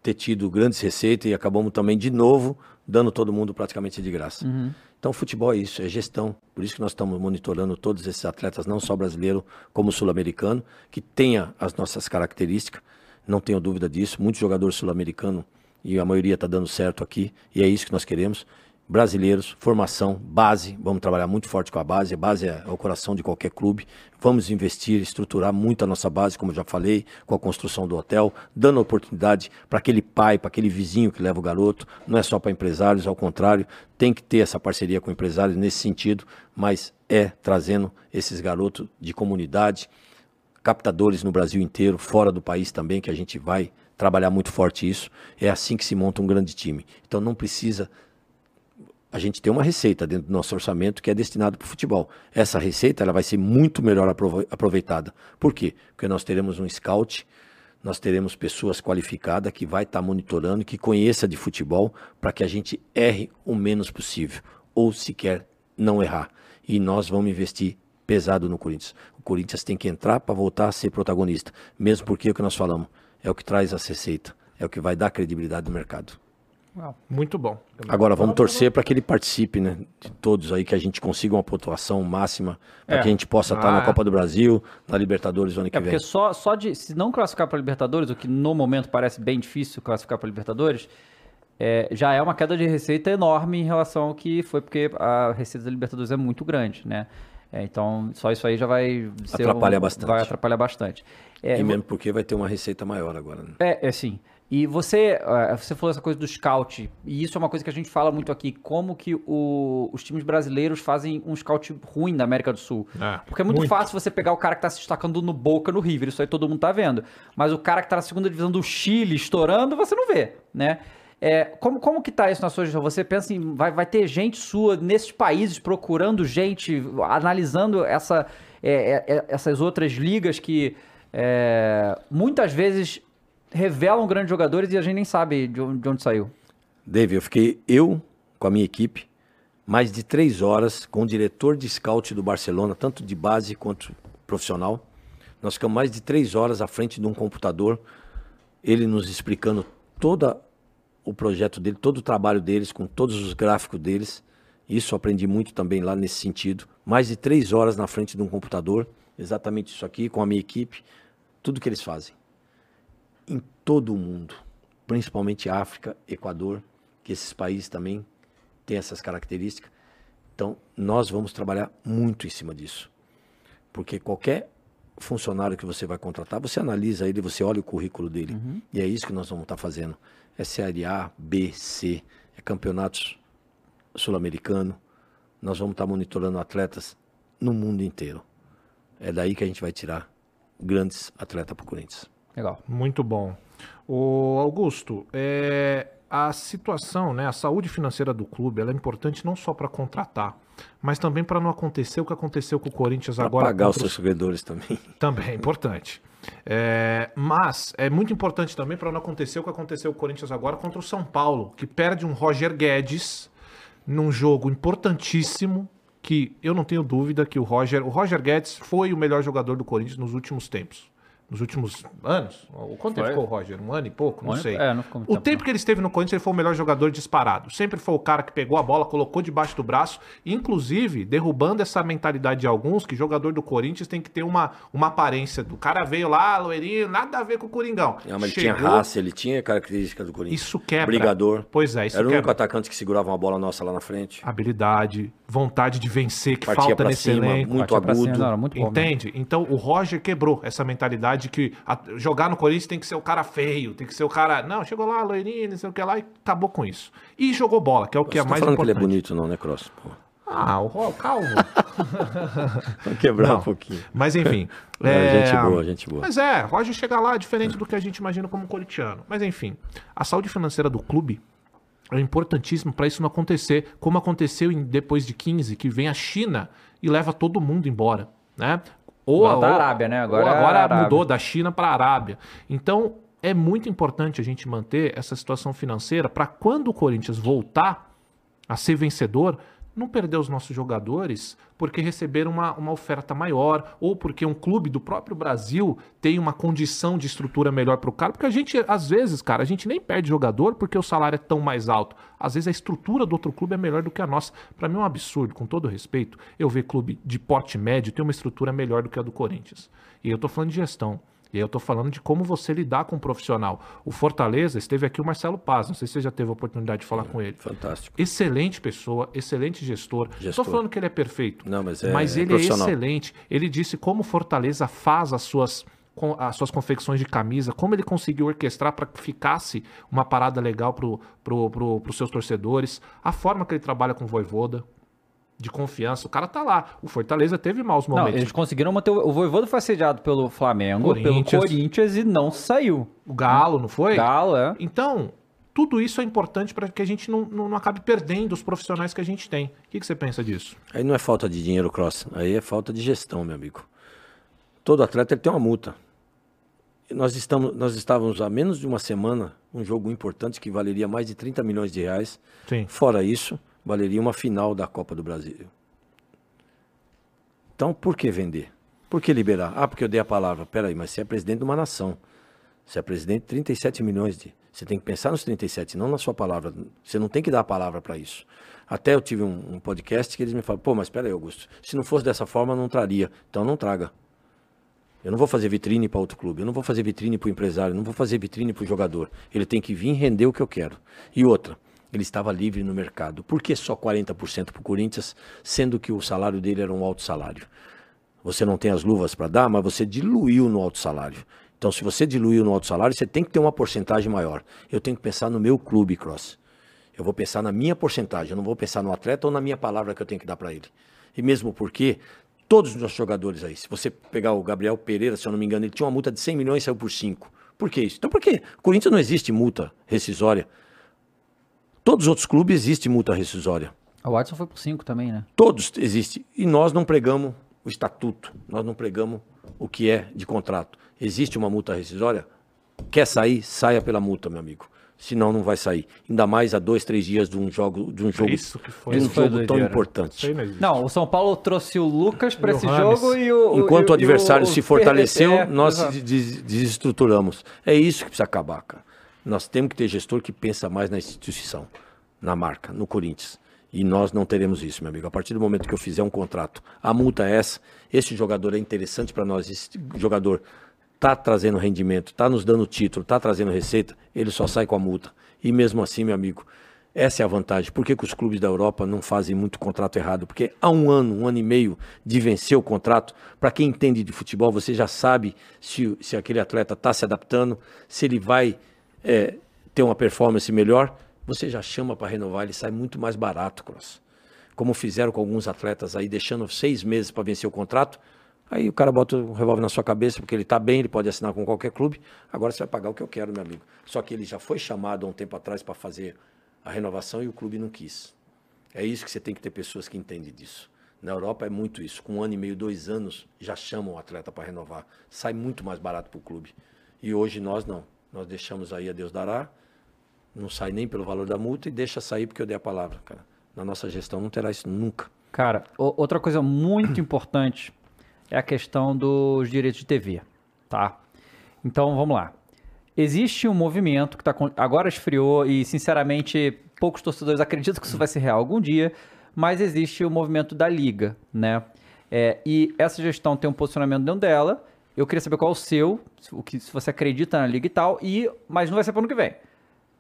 ter tido grandes receitas e acabamos também de novo dando todo mundo praticamente de graça. Uhum. Então, futebol é isso, é gestão. Por isso que nós estamos monitorando todos esses atletas, não só brasileiro, como sul-americano, que tenha as nossas características. Não tenho dúvida disso. Muitos jogadores sul-americanos, e a maioria está dando certo aqui, e é isso que nós queremos brasileiros, formação, base. Vamos trabalhar muito forte com a base. A base é o coração de qualquer clube. Vamos investir, estruturar muito a nossa base, como já falei, com a construção do hotel, dando oportunidade para aquele pai, para aquele vizinho que leva o garoto. Não é só para empresários, ao contrário, tem que ter essa parceria com empresários nesse sentido, mas é trazendo esses garotos de comunidade, captadores no Brasil inteiro, fora do país também, que a gente vai trabalhar muito forte isso. É assim que se monta um grande time. Então não precisa a gente tem uma receita dentro do nosso orçamento que é destinado para o futebol. Essa receita ela vai ser muito melhor aproveitada. Por quê? Porque nós teremos um scout, nós teremos pessoas qualificadas que vai estar tá monitorando, que conheça de futebol, para que a gente erre o menos possível, ou sequer não errar. E nós vamos investir pesado no Corinthians. O Corinthians tem que entrar para voltar a ser protagonista, mesmo porque é o que nós falamos é o que traz a receita, é o que vai dar credibilidade no mercado. Muito bom. Agora vamos torcer para que ele participe, né? De todos aí, que a gente consiga uma pontuação máxima, para é. que a gente possa estar ah, na Copa do Brasil, na Libertadores no ano que é vem. Porque só, só de. Se não classificar para Libertadores, o que no momento parece bem difícil classificar para Libertadores, é, já é uma queda de receita enorme em relação ao que foi, porque a receita da Libertadores é muito grande, né? É, então, só isso aí já vai atrapalhar um, bastante. Vai atrapalhar bastante. É, e mesmo porque vai ter uma receita maior agora. Né? É, é sim. E você, eh, você falou essa coisa do scout, e isso é uma coisa que a gente fala muito aqui, como que o, os times brasileiros fazem um scout ruim na América do Sul. É, Porque é muito, muito, fácil você pegar o cara que tá se destacando no Boca, no River, isso aí todo mundo tá vendo. Mas o cara que tá na segunda divisão do Chile estourando, você não vê, né? É, como, como que tá isso na sua gestão? Você pensa em, vai, vai ter gente sua nesses países procurando gente, analisando essa, é, é, essas outras ligas que é, muitas vezes revelam grandes jogadores e a gente nem sabe de onde, de onde saiu. Dave, eu fiquei, eu, com a minha equipe, mais de três horas com o diretor de scout do Barcelona, tanto de base quanto profissional. Nós ficamos mais de três horas à frente de um computador, ele nos explicando todo o projeto dele, todo o trabalho deles, com todos os gráficos deles. Isso aprendi muito também lá nesse sentido. Mais de três horas na frente de um computador, exatamente isso aqui, com a minha equipe, tudo que eles fazem em todo o mundo, principalmente África, Equador, que esses países também têm essas características. Então, nós vamos trabalhar muito em cima disso. Porque qualquer funcionário que você vai contratar, você analisa ele, você olha o currículo dele. Uhum. E é isso que nós vamos estar fazendo. É Série A, B, C, é campeonatos sul-americano. Nós vamos estar monitorando atletas no mundo inteiro. É daí que a gente vai tirar grandes atletas para o Corinthians. Legal. Muito bom. O Augusto, é, a situação, né, a saúde financeira do clube, ela é importante não só para contratar, mas também para não acontecer o que aconteceu com o Corinthians pra agora. Pagar os seus jogadores também. Também é importante. É, mas é muito importante também para não acontecer o que aconteceu com o Corinthians agora contra o São Paulo, que perde um Roger Guedes num jogo importantíssimo. Que eu não tenho dúvida que o Roger, o Roger Guedes foi o melhor jogador do Corinthians nos últimos tempos nos últimos anos. Quanto tempo ficou o Roger? Um ano e pouco? Não um sei. É, não ficou muito o tempo, tempo que ele esteve no Corinthians, ele foi o melhor jogador disparado. Sempre foi o cara que pegou a bola, colocou debaixo do braço, inclusive derrubando essa mentalidade de alguns que jogador do Corinthians tem que ter uma, uma aparência do cara veio lá, loirinho, nada a ver com o Coringão. Não, mas Chegou... ele tinha raça, ele tinha característica do Corinthians. Isso quebra. Brigador. Pois é, isso Era quebra. o único atacante que segurava uma bola nossa lá na frente. Habilidade, vontade de vencer que Partia falta nesse cima, elenco. Muito Partia agudo. Cima, não, muito bom, Entende? Né? Então o Roger quebrou essa mentalidade que a, jogar no Corinthians tem que ser o cara feio, tem que ser o cara. Não, chegou lá, loirinho, não sei o que lá, e acabou com isso. E jogou bola, que é o que Você é tá mais falando importante. que ele é bonito, não, né, Cross? Pô. Ah, o Rol, calmo. Vamos quebrar não, um pouquinho. Mas enfim. é... Gente boa, gente boa. Mas é, Roger chega lá diferente do que a gente imagina como corintiano. Mas enfim, a saúde financeira do clube é importantíssimo para isso não acontecer, como aconteceu em, depois de 15, que vem a China e leva todo mundo embora, né? Ou a da Arábia, né? Agora, agora mudou da China para a Arábia. Então, é muito importante a gente manter essa situação financeira para quando o Corinthians voltar a ser vencedor, não perder os nossos jogadores porque receberam uma, uma oferta maior ou porque um clube do próprio Brasil tem uma condição de estrutura melhor para o cara. Porque a gente, às vezes, cara, a gente nem perde jogador porque o salário é tão mais alto. Às vezes a estrutura do outro clube é melhor do que a nossa. Para mim é um absurdo, com todo respeito, eu ver clube de porte médio ter uma estrutura melhor do que a do Corinthians. E eu tô falando de gestão. E aí eu tô falando de como você lidar com um profissional. O Fortaleza, esteve aqui o Marcelo Paz, não sei se você já teve a oportunidade de falar com ele. Fantástico. Excelente pessoa, excelente gestor. Tô falando que ele é perfeito. Não, mas é- mas é ele é profissional. excelente. Ele disse como o Fortaleza faz as suas as suas confecções de camisa, como ele conseguiu orquestrar para que ficasse uma parada legal pro, pro, pro, pros seus torcedores, a forma que ele trabalha com o Voivoda, de confiança. O cara tá lá. O Fortaleza teve maus Não, momentos. eles conseguiram manter. O o Voivoda foi assediado pelo Flamengo, pelo Corinthians. Corinthians e não saiu. O Galo, não foi? Galo, é. Então, tudo isso é importante para que a gente não, não, não acabe perdendo os profissionais que a gente tem. O que, que você pensa disso? Aí não é falta de dinheiro, Cross. Aí é falta de gestão, meu amigo. Todo atleta ele tem uma multa. E nós, estamos, nós estávamos há menos de uma semana, um jogo importante que valeria mais de 30 milhões de reais. Sim. Fora isso, valeria uma final da Copa do Brasil. Então, por que vender? Por que liberar? Ah, porque eu dei a palavra. Peraí, mas você é presidente de uma nação. Você é presidente de 37 milhões de. Você tem que pensar nos 37, não na sua palavra. Você não tem que dar a palavra para isso. Até eu tive um, um podcast que eles me falaram: pô, mas peraí, Augusto, se não fosse dessa forma, não traria. Então não traga. Eu não vou fazer vitrine para outro clube, eu não vou fazer vitrine para o empresário, eu não vou fazer vitrine para o jogador. Ele tem que vir render o que eu quero. E outra, ele estava livre no mercado. Por que só 40% para o Corinthians, sendo que o salário dele era um alto salário? Você não tem as luvas para dar, mas você diluiu no alto salário. Então, se você diluiu no alto salário, você tem que ter uma porcentagem maior. Eu tenho que pensar no meu clube, Cross. Eu vou pensar na minha porcentagem, eu não vou pensar no atleta ou na minha palavra que eu tenho que dar para ele. E mesmo porque todos os nossos jogadores aí, se você pegar o Gabriel Pereira, se eu não me engano, ele tinha uma multa de 100 milhões e saiu por 5. Por que isso? Então por quê? O Corinthians não existe multa rescisória. Todos os outros clubes existe multa rescisória. O Watson foi por 5 também, né? Todos existem. E nós não pregamos o estatuto, nós não pregamos o que é de contrato. Existe uma multa rescisória? Quer sair? Saia pela multa, meu amigo. Senão não vai sair. Ainda mais a dois, três dias de um jogo, de um jogo, isso que foi. de um foi jogo tão importante. não existe. Não, o São Paulo trouxe o Lucas o esse Rames. jogo e o. Enquanto e o adversário e se fortaleceu, É, nós se des- desestruturamos. É isso que precisa acabar, cara. Nós temos que ter gestor que pensa mais na instituição, na marca, no Corinthians. E nós não teremos isso, meu amigo. A partir do momento que eu fizer um contrato, a multa é essa, esse jogador é interessante para nós, esse jogador tá trazendo rendimento, tá nos dando título, tá trazendo receita, ele só sai com a multa. E mesmo assim, meu amigo, essa é a vantagem. Por que, que os clubes da Europa não fazem muito contrato errado? Porque há um ano, um ano e meio de vencer o contrato, para quem entende de futebol, você já sabe se, se aquele atleta está se adaptando, se ele vai é, ter uma performance melhor, você já chama para renovar, ele sai muito mais barato, Cross. Como fizeram com alguns atletas aí, deixando seis meses para vencer o contrato, Aí o cara bota o revólver na sua cabeça, porque ele está bem, ele pode assinar com qualquer clube. Agora você vai pagar o que eu quero, meu amigo. Só que ele já foi chamado há um tempo atrás para fazer a renovação e o clube não quis. É isso que você tem que ter pessoas que entendem disso. Na Europa é muito isso. Com um ano e meio, dois anos, já chamam o atleta para renovar. Sai muito mais barato para o clube. E hoje nós não. Nós deixamos aí a Deus dará, não sai nem pelo valor da multa e deixa sair porque eu dei a palavra, cara. Na nossa gestão não terá isso nunca. Cara, outra coisa muito importante é a questão dos direitos de TV, tá? Então, vamos lá. Existe um movimento que tá, agora esfriou e, sinceramente, poucos torcedores acreditam que isso vai ser real algum dia, mas existe o movimento da Liga, né? É, e essa gestão tem um posicionamento dentro dela. Eu queria saber qual é o seu, se- o que, se você acredita na Liga e tal, e, mas não vai ser para ano que vem.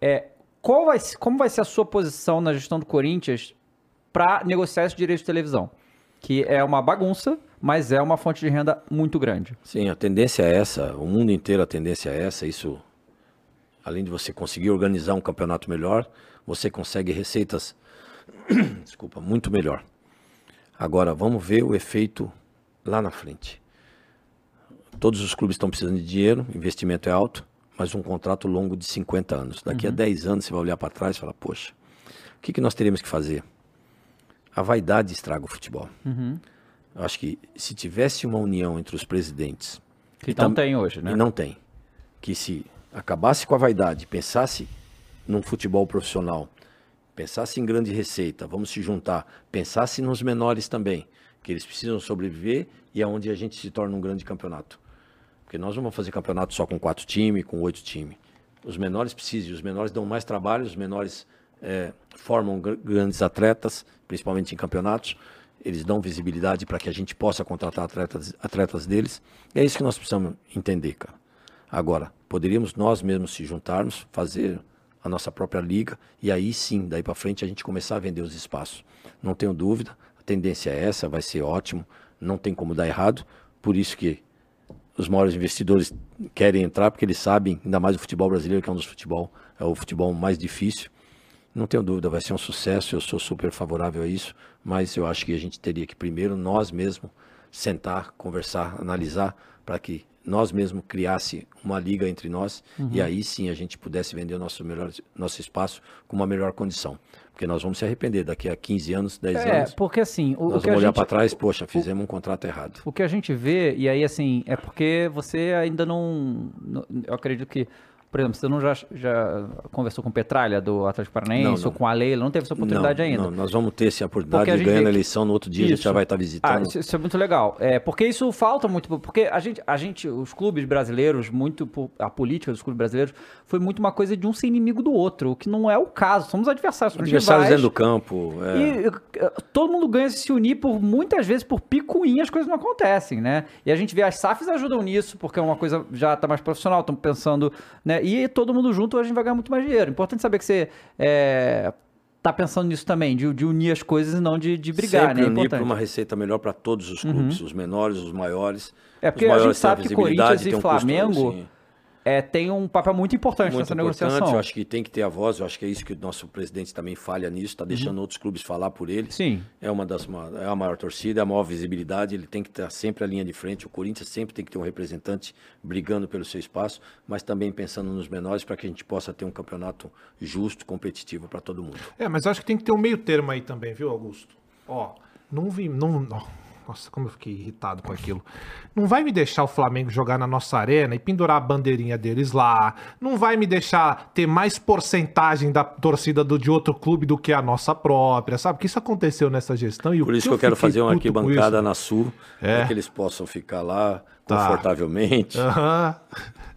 É, qual vai, como vai ser a sua posição na gestão do Corinthians para negociar esse direito de televisão? Que é uma bagunça, mas é uma fonte de renda muito grande. Sim, a tendência é essa, o mundo inteiro a tendência é essa, isso além de você conseguir organizar um campeonato melhor, você consegue receitas desculpa, muito melhor. Agora vamos ver o efeito lá na frente. Todos os clubes estão precisando de dinheiro, investimento é alto, mas um contrato longo de 50 anos. Daqui a 10 anos você vai olhar para trás e falar, poxa, o que, que nós teríamos que fazer? A vaidade estraga o futebol. Eu acho que se tivesse uma união entre os presidentes Que não tem hoje, né? não tem. Que se acabasse com a vaidade, pensasse num futebol profissional pensasse em grande receita, vamos se juntar, pensasse nos menores também, que eles precisam sobreviver e é onde a gente se torna um grande campeonato. Porque nós não vamos fazer campeonato só com quatro times, com oito times. Os menores precisam, os menores dão mais trabalho, os menores é, formam gr grandes atletas, principalmente em campeonatos. Eles dão visibilidade para que a gente possa contratar atletas, atletas deles. E é isso que nós precisamos entender, cara. Agora, poderíamos nós mesmos se juntarmos, fazer a nossa própria liga e aí sim, daí para frente a gente começar a vender os espaços. Não tenho dúvida, a tendência é essa, vai ser ótimo, não tem como dar errado. Por isso que os maiores investidores querem entrar porque eles sabem, ainda mais o futebol brasileiro, que é um dos futebol, é o futebol mais difícil. Não tenho dúvida, vai ser um sucesso, eu sou super favorável a isso, mas eu acho que a gente teria que primeiro nós mesmos sentar, conversar, analisar para que nós mesmos criasse uma liga entre nós uhum. e aí sim a gente pudesse vender o nosso melhor nosso espaço com uma melhor condição. Porque nós vamos se arrepender daqui a 15 anos, 10 é, anos. É, porque assim. O, nós o vamos olhar para trás, poxa, fizemos o, um contrato errado. O que a gente vê, e aí assim, é porque você ainda não. Eu acredito que por exemplo, você não já, já conversou com Petralha do Atlético Paranaense ou com a Leila? Não teve essa oportunidade não, ainda? Não, nós vamos ter essa oportunidade de ganhar a eleição no outro dia, isso. a gente já vai estar visitando. Ah, isso, isso, é muito legal. É, porque isso falta muito, porque a gente, a gente, os clubes brasileiros, muito a política dos clubes brasileiros foi muito uma coisa de um ser inimigo do outro, o que não é o caso. Somos adversários. Adversários dentro do campo. É. E eh, todo mundo ganha se unir por muitas vezes por picuinha as coisas não acontecem, né? E a gente vê as SAFs ajudam nisso, porque é uma coisa já está mais profissional, estão pensando, né? E todo mundo junto a gente vai ganhar muito mais dinheiro. Importante saber que você é, tá pensando nisso também, de, de, unir as coisas e não de, de brigar, Sempre né? É unir para uma receita melhor para todos os clubes, uhum. os menores, os maiores. É porque a gente sabe que Corinthians e Flamengo... Um é, tem um papel muito importante muito nessa importante, negociação. Eu acho que tem que ter a voz, eu acho que é isso que o nosso presidente também falha nisso, está deixando uhum. outros clubes falar por ele. Sim. É uma das é a maior torcida, é a maior visibilidade, ele tem que estar sempre a linha de frente. O Corinthians sempre tem que ter um representante brigando pelo seu espaço, mas também pensando nos menores para que a gente possa ter um campeonato justo, competitivo para todo mundo. É, mas acho que tem que ter um meio termo aí também, viu, Augusto? Ó, não vi, não, não nossa, como eu fiquei irritado com aquilo. Não vai me deixar o Flamengo jogar na nossa arena e pendurar a bandeirinha deles lá. Não vai me deixar ter mais porcentagem da torcida do, de outro clube do que a nossa própria, sabe? Que isso aconteceu nessa gestão. E Por isso que eu, quero fazer uma arquibancada na Sul, é. para que eles possam ficar lá tá. confortavelmente. Uhum.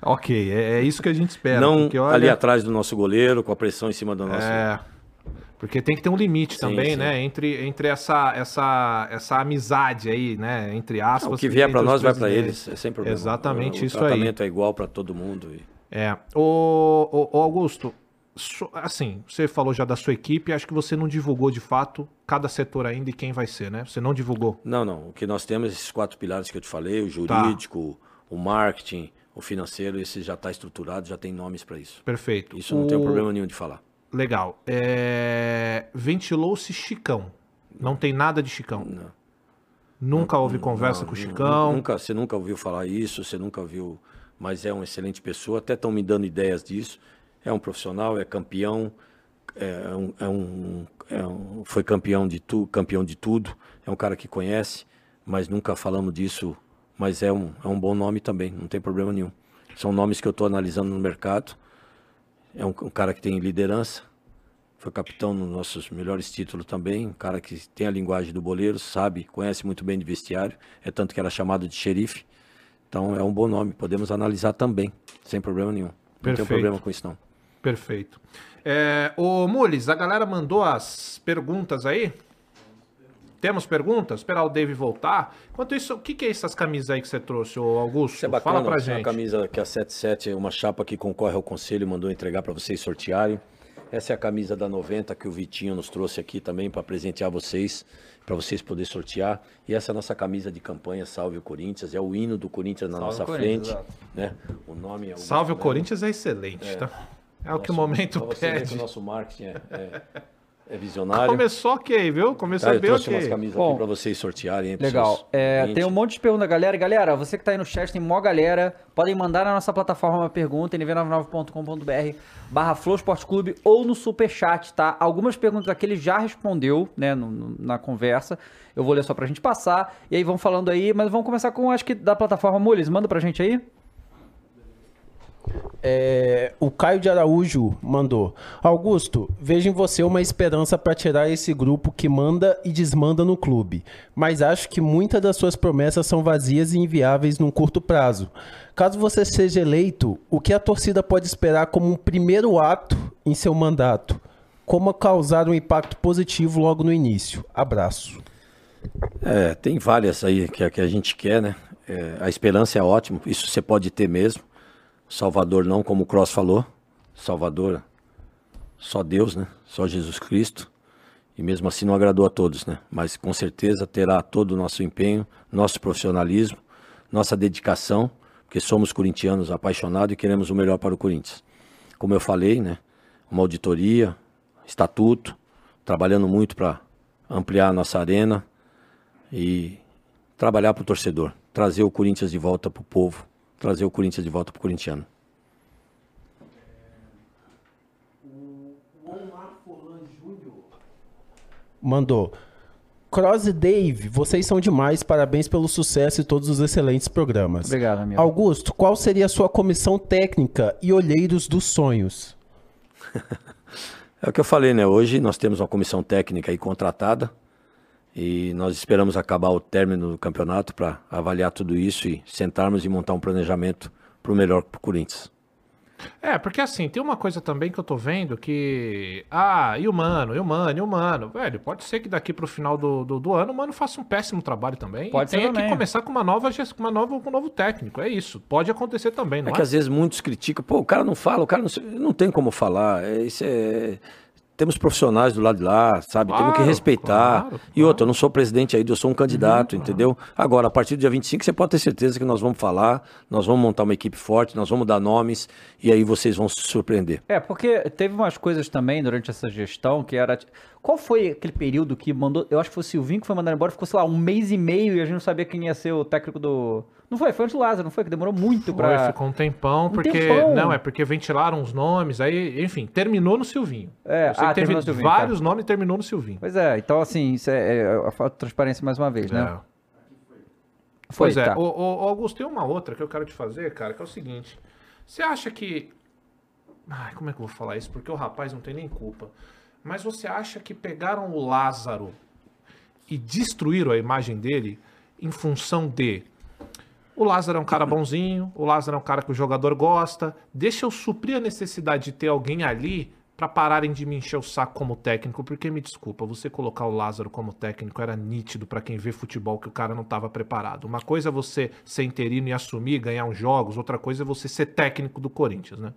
Ok, é, é, isso que a gente espera. Não porque, olha... ali atrás do nosso goleiro, com a pressão em cima do nosso. É. Porque tem que ter um limite sim, também, sim. né? Entre, entre essa, essa, essa amizade aí, né? Entre aspas. O que vier para nós vai para eles, é sem problema. Exatamente o, o isso aí. O tratamento é igual para todo mundo. E... É. O, o, o, Augusto, assim, você falou já da sua equipe, acho que você não divulgou de fato cada setor ainda e quem vai ser, né? Você não divulgou. Não, não. O que nós temos, esses quatro pilares que eu te falei, o tá. jurídico, tá. o marketing, o financeiro, esse já está estruturado, já tem nomes para isso. Perfeito. Isso não tem problema nenhum de falar. Legal. É... Ventilou-se Chicão. Não tem nada de Chicão. Não. Nunca houve conversa não, com o Chicão. Nunca, você nunca ouviu falar isso, você nunca viu. Mas é uma excelente pessoa, até estão me dando ideias disso. É um profissional, é campeão, é um, é um, é um foi campeão de, tu, campeão de tudo, é um cara que conhece, mas nunca falamos disso. Mas é um, é um bom nome também, não tem problema nenhum. São nomes que eu estou analisando no mercado é um, um, cara que tem liderança, foi capitão nos nossos melhores títulos também, um cara que tem a linguagem do boleiro, sabe, conhece muito bem de vestiário, é tanto que era chamado de xerife. Então é um bom nome, podemos analisar também, sem problema nenhum. Não Perfeito. tem problema com isso não. Perfeito. É, ô Mules, a galera mandou as perguntas aí. Temos perguntas? Esperar o Dave voltar. Enquanto isso, o que, que é essas camisas aí que você trouxe, ô Augusto? Isso é bacana, Fala pra gente. É uma camisa que a 77 é uma chapa que concorre ao conselho, mandou entregar para vocês sortearem. Essa é a camisa da 90 que o Vitinho nos trouxe aqui também para presentear vocês, para vocês poderem sortear. E essa é a nossa camisa de campanha, Salve o Corinthians, é o hino do Corinthians na Salve nossa frente. Né? O nome é Salve o Corinthians é excelente, é. tá? É o que o momento pede. o nosso marketing é, é é visionário. Começou ok, viu? Começou tá, bem ok. Eu trouxe umas camisas Bom, aqui pra vocês sortearem. Legal. É, tem um monte de pergunta, galera. Galera, você que tá aí no chat, tem mó galera. Podem mandar na nossa plataforma uma pergunta, nv99.com.br barra Flow Esporte Clube ou no Superchat, tá? Algumas perguntas aqui ele já respondeu, né, no, no, na conversa. Eu vou ler só pra gente passar. E aí vão falando aí, mas vamos começar com, acho que da plataforma Mules. Manda pra gente aí. É, o Caio de Araújo mandou. Augusto, vejo em você uma esperança para tirar esse grupo que manda e desmanda no clube. Mas acho que muitas das suas promessas são vazias e inviáveis num curto prazo. Caso você seja eleito, o que a torcida pode esperar como um primeiro ato em seu mandato? Como causar um impacto positivo logo no início? Abraço. É, tem várias aí que, que a gente quer, né? É, a esperança é ótimo, isso você pode ter mesmo. Salvador não, como o Cross falou. Salvador, só Deus, né? Só Jesus Cristo. E mesmo assim não agradou a todos, né? Mas com certeza terá todo o nosso empenho, nosso profissionalismo, nossa dedicação, porque somos corintianos apaixonados e queremos o melhor para o Corinthians. Como eu falei, né? Uma auditoria, estatuto, trabalhando muito para ampliar a nossa arena e trabalhar para o torcedor, trazer o Corinthians de volta para o povo, trazer o Corinthians de volta para o corintiano. Mandou. Cross e Dave, vocês são demais. Parabéns pelo sucesso e todos os excelentes programas. Obrigado, amigo. Augusto, qual seria a sua comissão técnica e olheiros dos sonhos? é o que eu falei, né? Hoje nós temos uma comissão técnica aí contratada e nós esperamos acabar o término do campeonato para avaliar tudo isso e sentarmos e montar um planejamento para o melhor para o Corinthians. É, porque assim, tem uma coisa também que eu tô vendo que. Ah, e o Mano, e o Mano, e o Mano. Velho, pode ser que daqui pro final do, do, do ano o Mano faça um péssimo trabalho também. Pode e ser tenha também. que começar com uma nova, com uma nova com um novo técnico. É isso. Pode acontecer também, não É é? que às vezes muitos criticam, pô, o cara não fala, o cara não, não tem como falar. É, isso é. Temos profissionais do lado de lá, sabe? Temos que Claro, respeitar. claro, E outra, eu não sou presidente aí, eu sou um candidato, Uhum. entendeu? Agora, a partir do dia 25, você pode ter certeza que nós vamos falar, nós vamos montar uma equipe forte, nós vamos dar nomes, e aí vocês vão se surpreender. É, porque teve umas coisas também durante essa gestão que era. Qual foi aquele período que mandou. Eu acho que foi o Silvinho que foi mandado embora, ficou, sei lá, um mês e meio e a gente não sabia quem ia ser o técnico do. Não foi? Foi antes do Lázaro, não foi? Que demorou muito Foi, pra. ficou um tempão, porque. tempão. Não, é porque ventilaram os nomes, aí, enfim, terminou no Silvinho. É, ah, teve Silvinho, tá. vários nomes e terminou no Silvinho. Pois é, então assim, isso é, é a falta de transparência mais uma vez, né? É. Foi, Pois é, tá. o, o, o Augusto, tem uma outra que eu quero te fazer, cara, que é o seguinte. Você acha que. Ai, como é que eu vou falar isso? Porque o rapaz não tem nem culpa. Mas você acha que pegaram o Lázaro e destruíram a imagem dele em função de. O Lázaro é um cara bonzinho, o Lázaro é um cara que o jogador gosta. Deixa eu suprir a necessidade de ter alguém ali pra pararem de me encher o saco como técnico, porque me desculpa, você colocar o Lázaro como técnico era nítido pra quem vê futebol que o cara não tava preparado. Uma coisa é você ser interino e assumir, ganhar uns jogos, outra coisa é você ser técnico do Corinthians, né?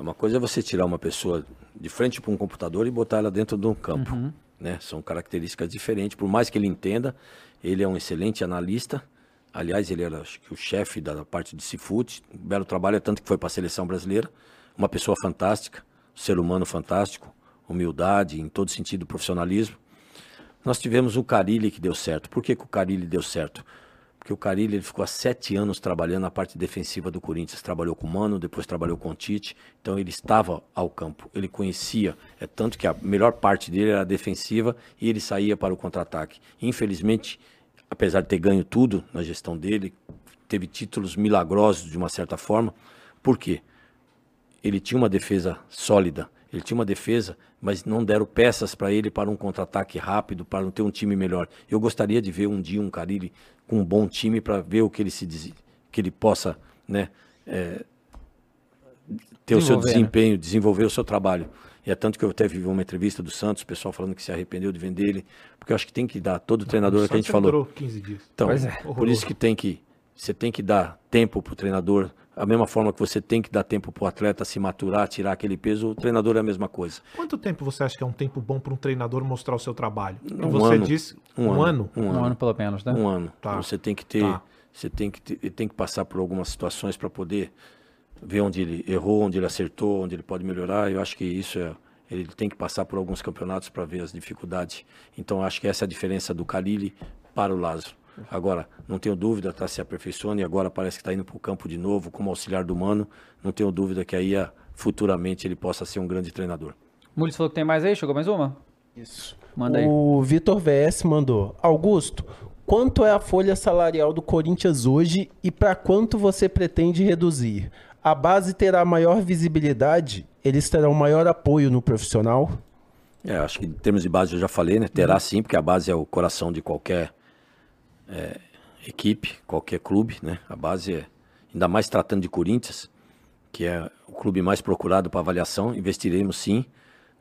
Uma coisa é você tirar uma pessoa de frente para um computador e botar ela dentro de um campo. Né? São características diferentes. Por mais que ele entenda, ele é um excelente analista. Aliás, ele era acho que o chefe da parte de Seafood. Um belo trabalho, é tanto que foi para a seleção brasileira. Uma pessoa fantástica, um ser humano fantástico, humildade, em todo sentido, profissionalismo. Nós tivemos o Carilli que deu certo. Por que, que o Carilli deu certo? Porque o Carilli ele ficou há sete anos trabalhando na parte defensiva do Corinthians. Trabalhou com o Mano, depois trabalhou com o Tite. Então ele estava ao campo, ele conhecia. É tanto que a melhor parte dele era a defensiva e ele saía para o contra-ataque. Infelizmente, apesar de ter ganho tudo na gestão dele, teve títulos milagrosos de uma certa forma. Por quê? ele tinha uma defesa sólida, ele tinha uma defesa, mas não deram peças para ele para um contra-ataque rápido, para não ter um time melhor. Eu gostaria de ver um dia um Carilli com um bom time para ver o que ele se diz, que ele possa, né, é, ter o seu né? desempenho, desenvolver o seu trabalho. E é tanto que eu até vi uma entrevista do Santos, o pessoal falando que se arrependeu de vender ele, porque eu acho que tem que dar todo treinador que a gente falou. durou 15 dias. Então, é. por isso que tem que você tem que dar tempo pro treinador, a mesma forma que você tem que dar tempo pro atleta se maturar, tirar aquele peso, o treinador é a mesma coisa. Quanto tempo você acha que é um tempo bom para um treinador mostrar o seu trabalho? Um você ano. disse Um um, ano. ano. Um Um ano. pelo menos, né? Um ano. Tá. Você tem que ter, Tá. você tem que ter, tem que passar por algumas situações para poder ver onde ele errou, onde ele acertou, onde ele pode melhorar. Eu acho que isso é ele tem que passar por alguns campeonatos para ver as dificuldades. Então eu acho que essa é a diferença do Kalili para o Lázaro. Agora, não tenho dúvida, está se aperfeiçoando e agora parece que está indo para o campo de novo como auxiliar do Mano. Não tenho dúvida que aí ah, futuramente ele possa ser um grande treinador. Mules falou que tem mais aí, chegou mais uma? Isso. Manda aí. O Vitor VS mandou. Augusto, quanto é a folha salarial do Corinthians hoje e para quanto você pretende reduzir? A base terá maior visibilidade, eles terão maior apoio no profissional? É, acho que em termos de base eu já falei, né? Terá sim, porque a base é o coração de qualquer é, equipe, qualquer clube, né? A base é, ainda mais tratando de Corinthians, que é o clube mais procurado para avaliação, investiremos sim,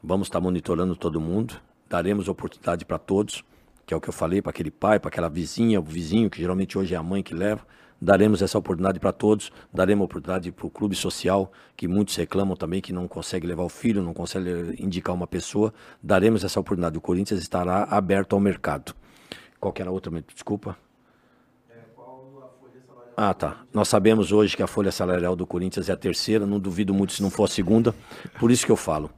vamos estar monitorando todo mundo, daremos oportunidade para todos, que é o que eu falei para aquele pai, para aquela vizinha, o vizinho, que geralmente hoje é a mãe que leva, daremos essa oportunidade para todos, daremos oportunidade para o clube social, que muitos reclamam também que não consegue levar o filho, não consegue indicar uma pessoa, daremos essa oportunidade. O Corinthians estará aberto ao mercado. Qual que era a outra? Desculpa. Ah, tá. Nós sabemos hoje que a folha salarial do Corinthians é a terceira, não duvido muito se não for a segunda. Por isso que eu falo.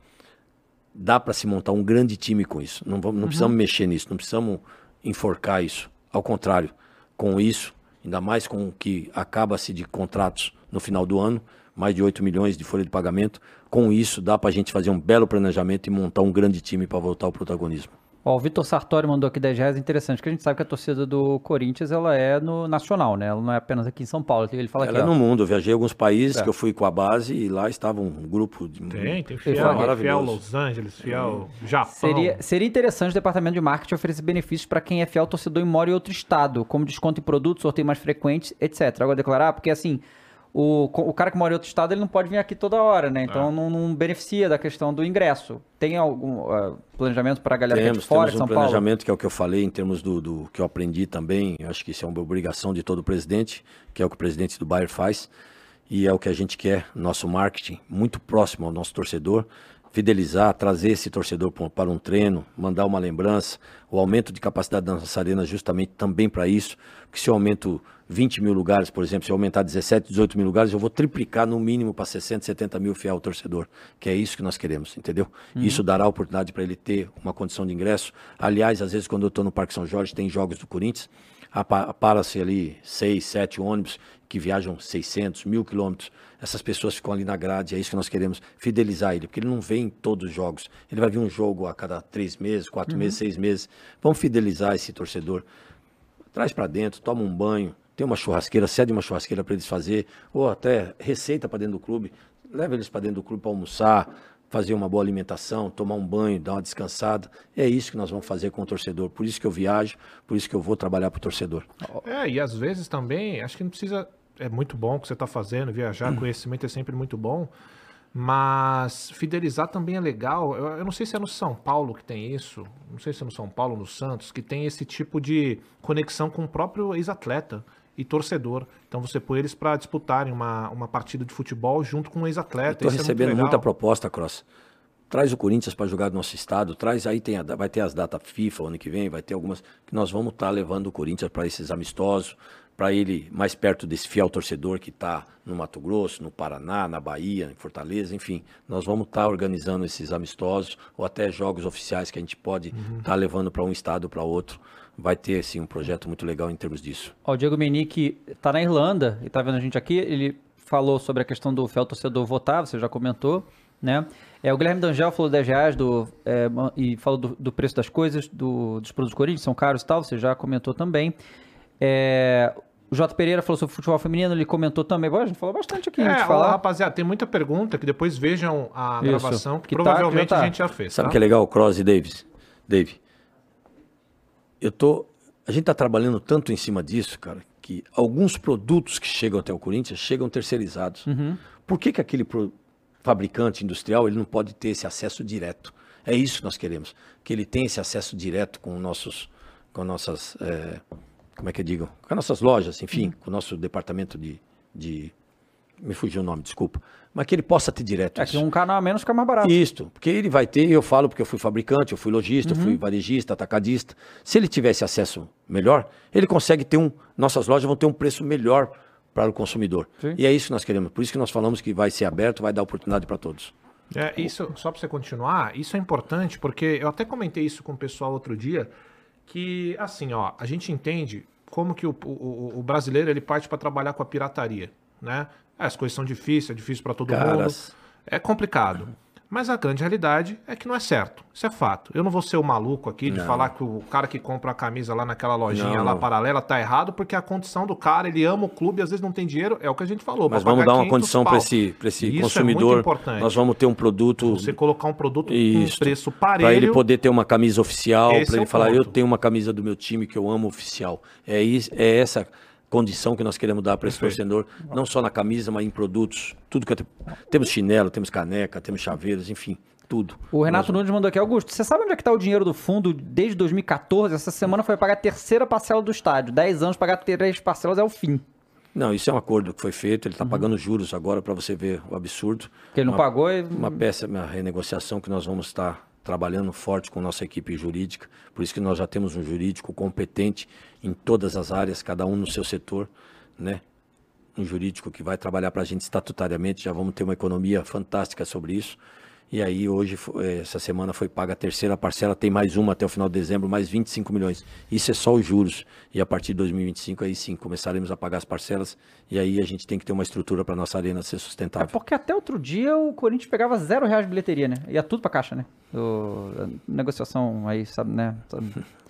Dá para se montar um grande time com isso. Não, vamos, não precisamos mexer nisso, não precisamos enforcar isso. Ao contrário, com isso, ainda mais com o que acaba-se de contratos no final do ano, mais de 8 milhões de folha de pagamento. Com isso, dá para a gente fazer um belo planejamento e montar um grande time para voltar ao protagonismo. Ó, o Vitor Sartori mandou aqui 10 reais, interessante, porque a gente sabe que a torcida do Corinthians, ela é no nacional, né? Ela não é apenas aqui em São Paulo. Ele fala Ela aqui, é ó. no mundo. Eu viajei a alguns países É. que eu fui com a base e lá estava um grupo de. Tem, tem fiel, fala- fiel. Los Angeles, fiel Japão. Seria, seria interessante o departamento de marketing oferecer benefícios para quem é fiel torcedor e mora em outro estado, como desconto em produtos, sorteio mais frequentes, etc. Agora declarar, porque assim, o, o cara que mora em outro estado, ele não pode vir aqui toda hora, né? Então É. não, não beneficia da questão do ingresso. Tem algum ah, planejamento para a galera que é Temos, de fora temos de um São Paulo? planejamento que é o que eu falei em termos do, do que eu aprendi também. Eu acho que isso é uma obrigação de todo presidente, que é o que o presidente do Bayern faz. E é o que a gente quer, nosso marketing, muito próximo ao nosso torcedor. Fidelizar, trazer esse torcedor pa- para um treino, mandar uma lembrança. O aumento de capacidade da nossa arena justamente também para isso. Porque se eu aumento 20 mil lugares, por exemplo, se eu aumentar 17, 18 mil lugares, eu vou triplicar no mínimo para 60, 70 mil fiel torcedor. Que é isso que nós queremos, entendeu? Isso dará oportunidade para ele ter uma condição de ingresso. Aliás, às vezes quando eu estou no Parque São Jorge, tem jogos do Corinthians, para-se ali seis, sete ônibus que viajam 600, mil quilômetros. Essas pessoas ficam ali na grade, é isso que nós queremos, fidelizar ele, porque ele não vem em todos os jogos. Ele vai vir um jogo a cada três meses, quatro meses, seis meses. Vamos fidelizar esse torcedor. Traz para dentro, toma um banho, tem uma churrasqueira, cede uma churrasqueira para eles fazer, ou até receita para dentro do clube. Leva eles para dentro do clube para almoçar, fazer uma boa alimentação, tomar um banho, dar uma descansada. É isso que nós vamos fazer com o torcedor. Por isso que eu viajo, por isso que eu vou trabalhar para o torcedor. É, e às vezes também, acho que não precisa. É muito bom o que você está fazendo, viajar, conhecimento é sempre muito bom. Mas fidelizar também é legal. Eu, eu não sei se é no São Paulo que tem isso. Não sei se é no São Paulo, no Santos, que tem esse tipo de conexão com o próprio ex-atleta e torcedor. Então você põe eles para disputarem uma, uma partida de futebol junto com um ex-atleta. Estou é recebendo legal. muita proposta, Cross. Traz o Corinthians para jogar no nosso estado, traz aí tem a- vai ter as datas FIFA ano que vem, vai ter algumas que nós vamos estar levando o Corinthians para esses amistosos, para ele mais perto desse fiel torcedor que está no Mato Grosso, no Paraná, na Bahia, em Fortaleza, enfim, nós vamos estar organizando esses amistosos ou até jogos oficiais que a gente pode estar levando para um estado para outro. Vai ter sim um projeto muito legal em termos disso. Ó, o Diego Menique tá na Irlanda e tá vendo a gente aqui. Ele falou sobre a questão do fiel torcedor votar, você já comentou, né? É, o Guilherme D'Angel falou 10 reais do, é, e falou do, do preço das coisas, do- dos produtos Corinthians, são caros e tal, você já comentou também. É, o J. Pereira falou sobre futebol feminino, ele comentou também. Bom, a gente falou bastante aqui, a É, falar. rapaziada, tem muita pergunta que depois vejam a Isso. gravação, que, Que tá, provavelmente já tá. a gente já fez. Sabe o tá? que é legal, Cross e Davis? Dave, eu tô, a gente tá trabalhando tanto em cima disso, cara, que alguns produtos que chegam até o Corinthians chegam terceirizados. Por que, que aquele pro- fabricante industrial ele não pode ter esse acesso direto? É isso que nós queremos, que ele tenha esse acesso direto com nossos, com nossas, eh, como é que eu digo, com as nossas lojas, enfim, com o nosso departamento de, de, me fugiu o nome, desculpa, mas que ele possa ter direto É isso. que um canal a menos fica mais barato. Isto, porque ele vai ter, eu falo porque eu fui fabricante, eu fui lojista, eu Uhum. fui varejista, atacadista. Se ele tivesse acesso melhor, ele consegue ter um. Nossas lojas vão ter um preço melhor para o consumidor. Sim. E é isso que nós queremos. Por isso que nós falamos que vai ser aberto, vai dar oportunidade para todos. É, isso, só para você continuar, isso é importante, porque eu até comentei isso com o pessoal outro dia, que assim, ó, a gente entende como que o, o, o brasileiro ele parte para trabalhar com a pirataria, né? É, As coisas são difíceis, é difícil para todo Caras. mundo, é complicado. Mas a grande realidade é que não é certo. Isso é fato. Eu não vou ser o maluco aqui de Não. falar que o cara que compra a camisa lá naquela lojinha Não, lá paralela tá errado, porque a condição do cara, ele ama o clube, às vezes não tem dinheiro, é o que a gente falou. Mas vamos dar uma 500 condição para esse, pra esse Isso é muito consumidor. importante. Nós vamos ter um produto Você colocar um produto com Isso. preço para parelho. ele poder ter uma camisa oficial, para é ele o falar, ponto. eu tenho uma camisa do meu time que eu amo oficial. É, isso, é essa condição que nós queremos dar para esse torcedor, não só na camisa, mas em produtos. Tudo que te- temos chinelo, temos caneca, temos chaveiros, enfim, tudo. O Renato Nunes mandou aqui, Augusto, você sabe onde é que tá o dinheiro do fundo desde 2014? Essa semana foi pagar a terceira parcela do estádio. 10 anos, pagar três parcelas é o fim. Não, isso é um acordo que foi feito, ele está pagando juros agora para você ver o absurdo. Porque ele não Uma- pagou e... Uma peça, uma renegociação que nós vamos estar trabalhando forte com nossa equipe jurídica. Por isso que nós já temos um jurídico competente em todas as áreas, cada um no seu setor, né? Um jurídico que vai trabalhar para a gente estatutariamente. Já vamos ter uma economia fantástica sobre isso. E aí hoje, eh, essa semana foi paga a terceira parcela, tem mais uma até o final de dezembro, mais 25 milhões. Isso é só os juros. E a partir de 2025, aí sim, começaremos a pagar as parcelas. E aí a gente tem que ter uma estrutura para nossa arena ser É sustentável. porque até outro dia o Corinthians pegava zero reais de bilheteria, né? Ia tudo pra caixa, né? Do, negociação aí, sabe, né? Sabe.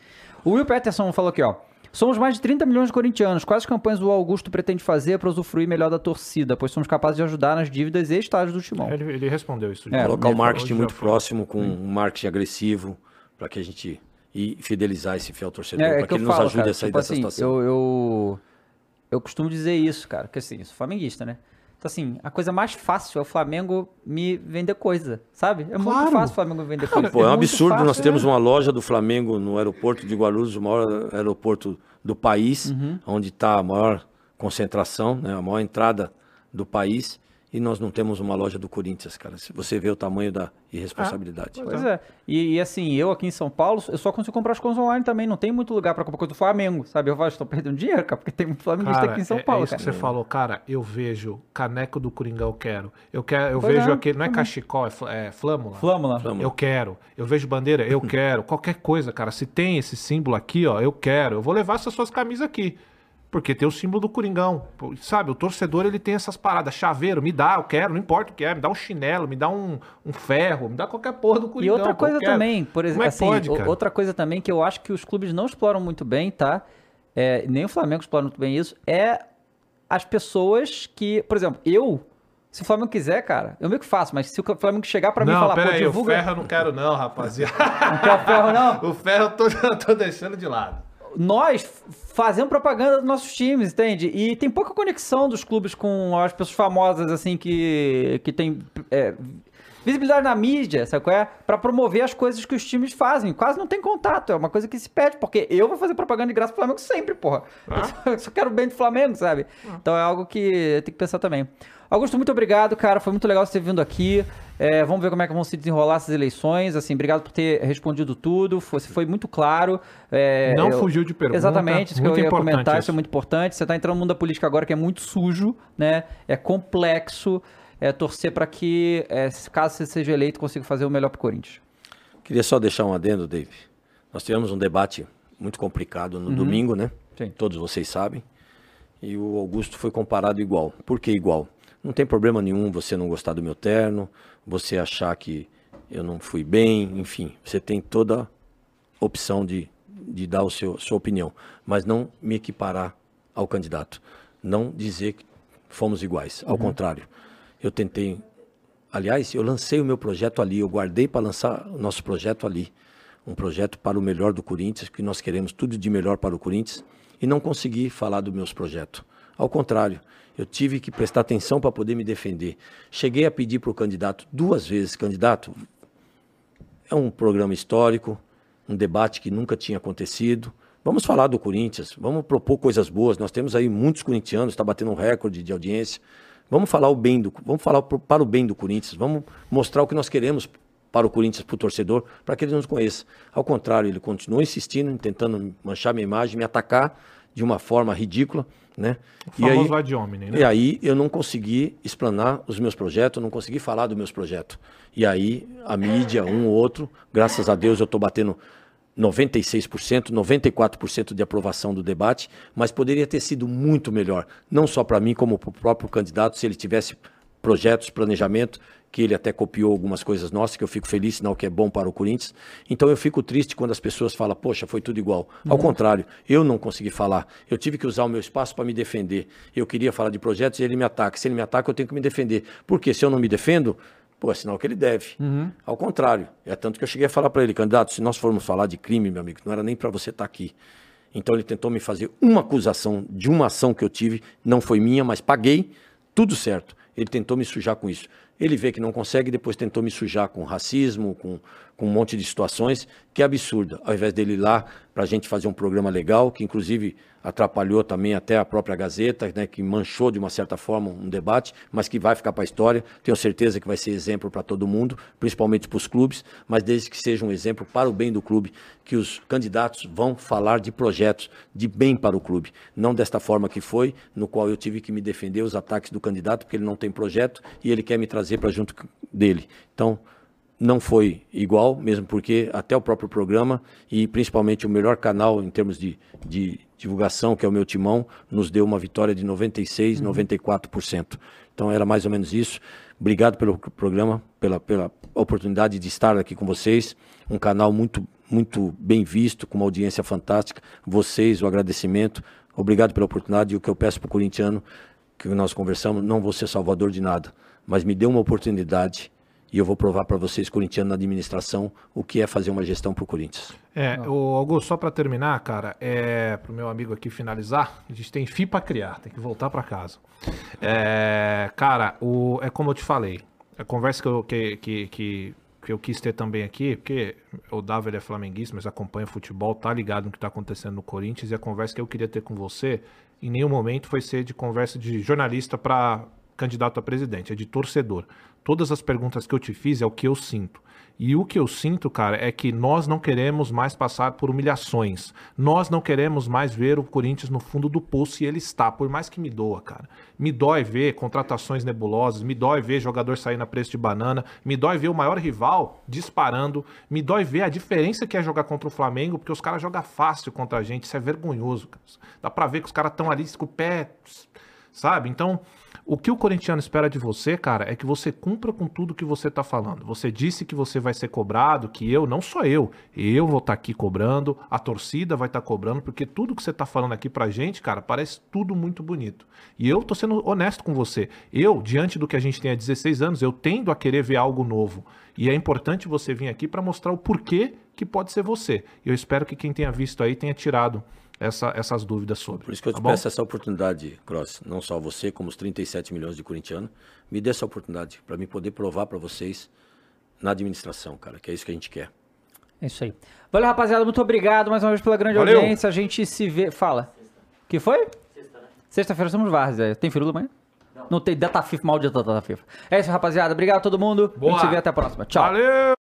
O Will Peterson falou aqui, ó. Somos mais de 30 milhões de corintianos. Quais campanhas o Augusto pretende fazer para usufruir melhor da torcida? Pois somos capazes de ajudar nas dívidas e estágios do Timão. Ele, ele respondeu isso. É. Colocar o marketing falou, muito próximo com um marketing agressivo para que a gente e fidelizar esse fiel torcedor, É, é para que que eu ele nos falo, ajude cara, a sair tipo dessa assim, situação. eu, eu, eu costumo dizer isso, cara, que assim, eu sou flamenguista, né? Então assim, a coisa mais fácil é o Flamengo me vender coisa, sabe? É muito Claro. fácil o Flamengo me vender coisa. Pô, é um muito absurdo fácil, nós é. temos uma loja do Flamengo no aeroporto de Guarulhos, o maior aeroporto do país, Uhum. onde está a maior concentração, né, a maior entrada do país, e nós não temos uma loja do Corinthians, cara. Se você vê o tamanho da irresponsabilidade. Pois é. E, e, assim, eu aqui em São Paulo, eu só consigo comprar as coisas online também. Não tem muito lugar pra comprar coisa do Flamengo, sabe? Eu falo, estou perdendo dinheiro, cara, porque tem muito flamenguista Cara, aqui em São é, Paulo, é isso cara. que você falou, cara. Eu vejo caneco do Coringão, eu quero. Eu quero, eu Pois vejo é, aquele, não é também. cachecol, é, fl- é flâmula. Flâmula. Flâmula. Eu quero. Eu vejo bandeira, eu quero. Qualquer coisa, cara. Se tem esse símbolo aqui, ó, eu quero. Eu vou levar essas suas camisas aqui. Porque tem o símbolo do Coringão. Pô, Sabe, o torcedor ele tem essas paradas. Chaveiro, me dá, eu quero, não importa o que é. Me dá um chinelo, me dá um, um ferro, me dá qualquer porra do E Coringão. outra pô, eu coisa também, por exemplo, é assim, pode, o- outra coisa também que eu acho que os clubes não exploram muito bem, tá? É, nem o Flamengo explora muito bem isso, é as pessoas que, por exemplo, eu, se o Flamengo quiser, cara, eu meio que faço, mas se o Flamengo chegar pra mim e falar, pô, pera aí, o divulga... ferro eu não quero não, rapaziada. Não quer o ferro, não? o ferro eu tô, eu tô deixando de lado. Nós fazemos propaganda dos nossos times, entende? E tem pouca conexão dos clubes com as pessoas famosas, assim, que, que tem é, visibilidade na mídia, sabe qual é? Pra promover as coisas que os times fazem. Quase não tem contato, é uma coisa que se pede, porque eu vou fazer propaganda de graça pro Flamengo sempre, porra. Eu só quero o bem do Flamengo, sabe? Então é algo que tem que pensar também. Augusto, muito obrigado, cara. Foi muito legal você ter vindo aqui. É, vamos ver como é que vão se desenrolar essas eleições. Assim, obrigado por ter respondido tudo. Foi, foi muito claro. É, Não eu- fugiu de pergunta. Exatamente, isso que Muito eu ia importante comentar, isso isso. é muito importante. Você está entrando no mundo da política agora que é muito sujo, né? É complexo. É torcer para que, é, caso você seja eleito, consiga fazer o melhor pro Corinthians. Queria só deixar um adendo, Dave. Nós tivemos um debate muito complicado no domingo, né? Sim. Todos vocês sabem. E o Augusto foi comparado igual. Por que igual? Não tem problema nenhum você não gostar do meu terno, você achar que eu não fui bem, enfim, você tem toda a opção de, de dar seu, sua opinião, mas não me equiparar ao candidato. Não dizer que fomos iguais. Ao contrário, eu tentei Aliás, eu lancei o meu projeto ali, eu guardei para lançar o nosso projeto ali. Um projeto para o melhor do Corinthians, que nós queremos tudo de melhor para o Corinthians, e não consegui falar dos meus projetos. Ao contrário, eu tive que prestar atenção para poder me defender. Cheguei a pedir para o candidato duas vezes, candidato, é um programa histórico, um debate que nunca tinha acontecido. Vamos falar do Corinthians, vamos propor coisas boas. Nós temos aí muitos corintianos, está batendo um recorde de audiência. Vamos falar o bem do, vamos falar para o bem do Corinthians. Vamos mostrar o que nós queremos para o Corinthians, para o torcedor, para que ele nos conheça. Ao contrário, ele continua insistindo, tentando manchar minha imagem, me atacar de uma forma ridícula, né? O de homem, né? E aí eu não consegui explanar os meus projetos, não consegui falar dos meus projetos. E aí a mídia, um ou outro, graças a Deus eu estou batendo 96%, 94% de aprovação do debate, mas poderia ter sido muito melhor, não só para mim, como para o próprio candidato, se ele tivesse projetos, planejamento, que ele até copiou algumas coisas nossas, que eu fico feliz, sinal que é bom para o Corinthians. Então eu fico triste quando as pessoas falam, poxa, foi tudo igual. Ao contrário, eu não consegui falar. Eu tive que usar o meu espaço para me defender. Eu queria falar de projetos e ele me ataca. Se ele me ataca, eu tenho que me defender. Porque se eu não me defendo, pô, é sinal que ele deve. Ao contrário. É tanto que eu cheguei a falar para ele, candidato, se nós formos falar de crime, meu amigo, não era nem para você estar aqui. Então ele tentou me fazer uma acusação de uma ação que eu tive, não foi minha, mas paguei, tudo certo. Ele tentou me sujar com isso. Ele vê que não consegue, depois tentou me sujar com racismo, com, com um monte de situações, que é absurdo. Ao invés dele ir lá para a gente fazer um programa legal, que inclusive atrapalhou também até a própria Gazeta, né, que manchou de uma certa forma um debate, mas que vai ficar para a história. Tenho certeza que vai ser exemplo para todo mundo, principalmente para os clubes, mas desde que seja um exemplo para o bem do clube, que os candidatos vão falar de projetos de bem para o clube, não desta forma que foi, no qual eu tive que me defender os ataques do candidato, porque ele não tem projeto e ele quer me trazer para junto dele. Então, não foi igual, mesmo porque até o próprio programa e principalmente o melhor canal em termos de, de divulgação, que é o meu timão, nos deu uma vitória de 96, 94%. Então era mais ou menos isso. Obrigado pelo programa, pela, pela oportunidade de estar aqui com vocês. Um canal muito, muito bem visto, com uma audiência fantástica. Vocês, o agradecimento. Obrigado pela oportunidade. E o que eu peço para o corintiano, que nós conversamos, não vou ser salvador de nada, mas me dê uma oportunidade e eu vou provar para vocês, corintiano na administração, o que é fazer uma gestão para o Corinthians. É, o Augusto, só para terminar, cara, é pro meu amigo aqui finalizar, a gente tem FI para criar, tem que voltar para casa. É, cara, o, é como eu te falei, a conversa que eu, que, que, que, que eu quis ter também aqui, porque o ele é flamenguista, mas acompanha futebol, tá ligado no que tá acontecendo no Corinthians, e a conversa que eu queria ter com você, em nenhum momento foi ser de conversa de jornalista para candidato a presidente, é de torcedor. Todas as perguntas que eu te fiz é o que eu sinto. E o que eu sinto, cara, é que nós não queremos mais passar por humilhações. Nós não queremos mais ver o Corinthians no fundo do poço e ele está, por mais que me doa, cara. Me dói ver contratações nebulosas, me dói ver jogador saindo a preço de banana, me dói ver o maior rival disparando, me dói ver a diferença que é jogar contra o Flamengo, porque os caras jogam fácil contra a gente, isso é vergonhoso, cara. Dá pra ver que os caras estão ali com o pé, sabe? Então, o que o corintiano espera de você, cara, é que você cumpra com tudo que você tá falando. Você disse que você vai ser cobrado, que eu, não só eu, eu vou estar tá aqui cobrando, a torcida vai estar tá cobrando, porque tudo que você tá falando aqui pra gente, cara, parece tudo muito bonito. E eu tô sendo honesto com você. Eu, diante do que a gente tem há 16 anos, eu tendo a querer ver algo novo. E é importante você vir aqui para mostrar o porquê que pode ser você. E eu espero que quem tenha visto aí tenha tirado essa, essas dúvidas sobre. Por isso que eu tá te bom? peço essa oportunidade, Cross, não só você, como os 37 milhões de corintianos, me dê essa oportunidade para me poder provar para vocês na administração, cara, que é isso que a gente quer. É isso aí. Valeu, rapaziada. Muito obrigado mais uma vez pela grande Valeu. audiência. A gente se vê. Fala. que foi? Sexta-feira estamos várzea. Tem firula amanhã? Não. tem data FIFA, maldita data FIFA. É isso, rapaziada. Obrigado a todo mundo. A Boa. gente se vê até a próxima. Tchau. Valeu!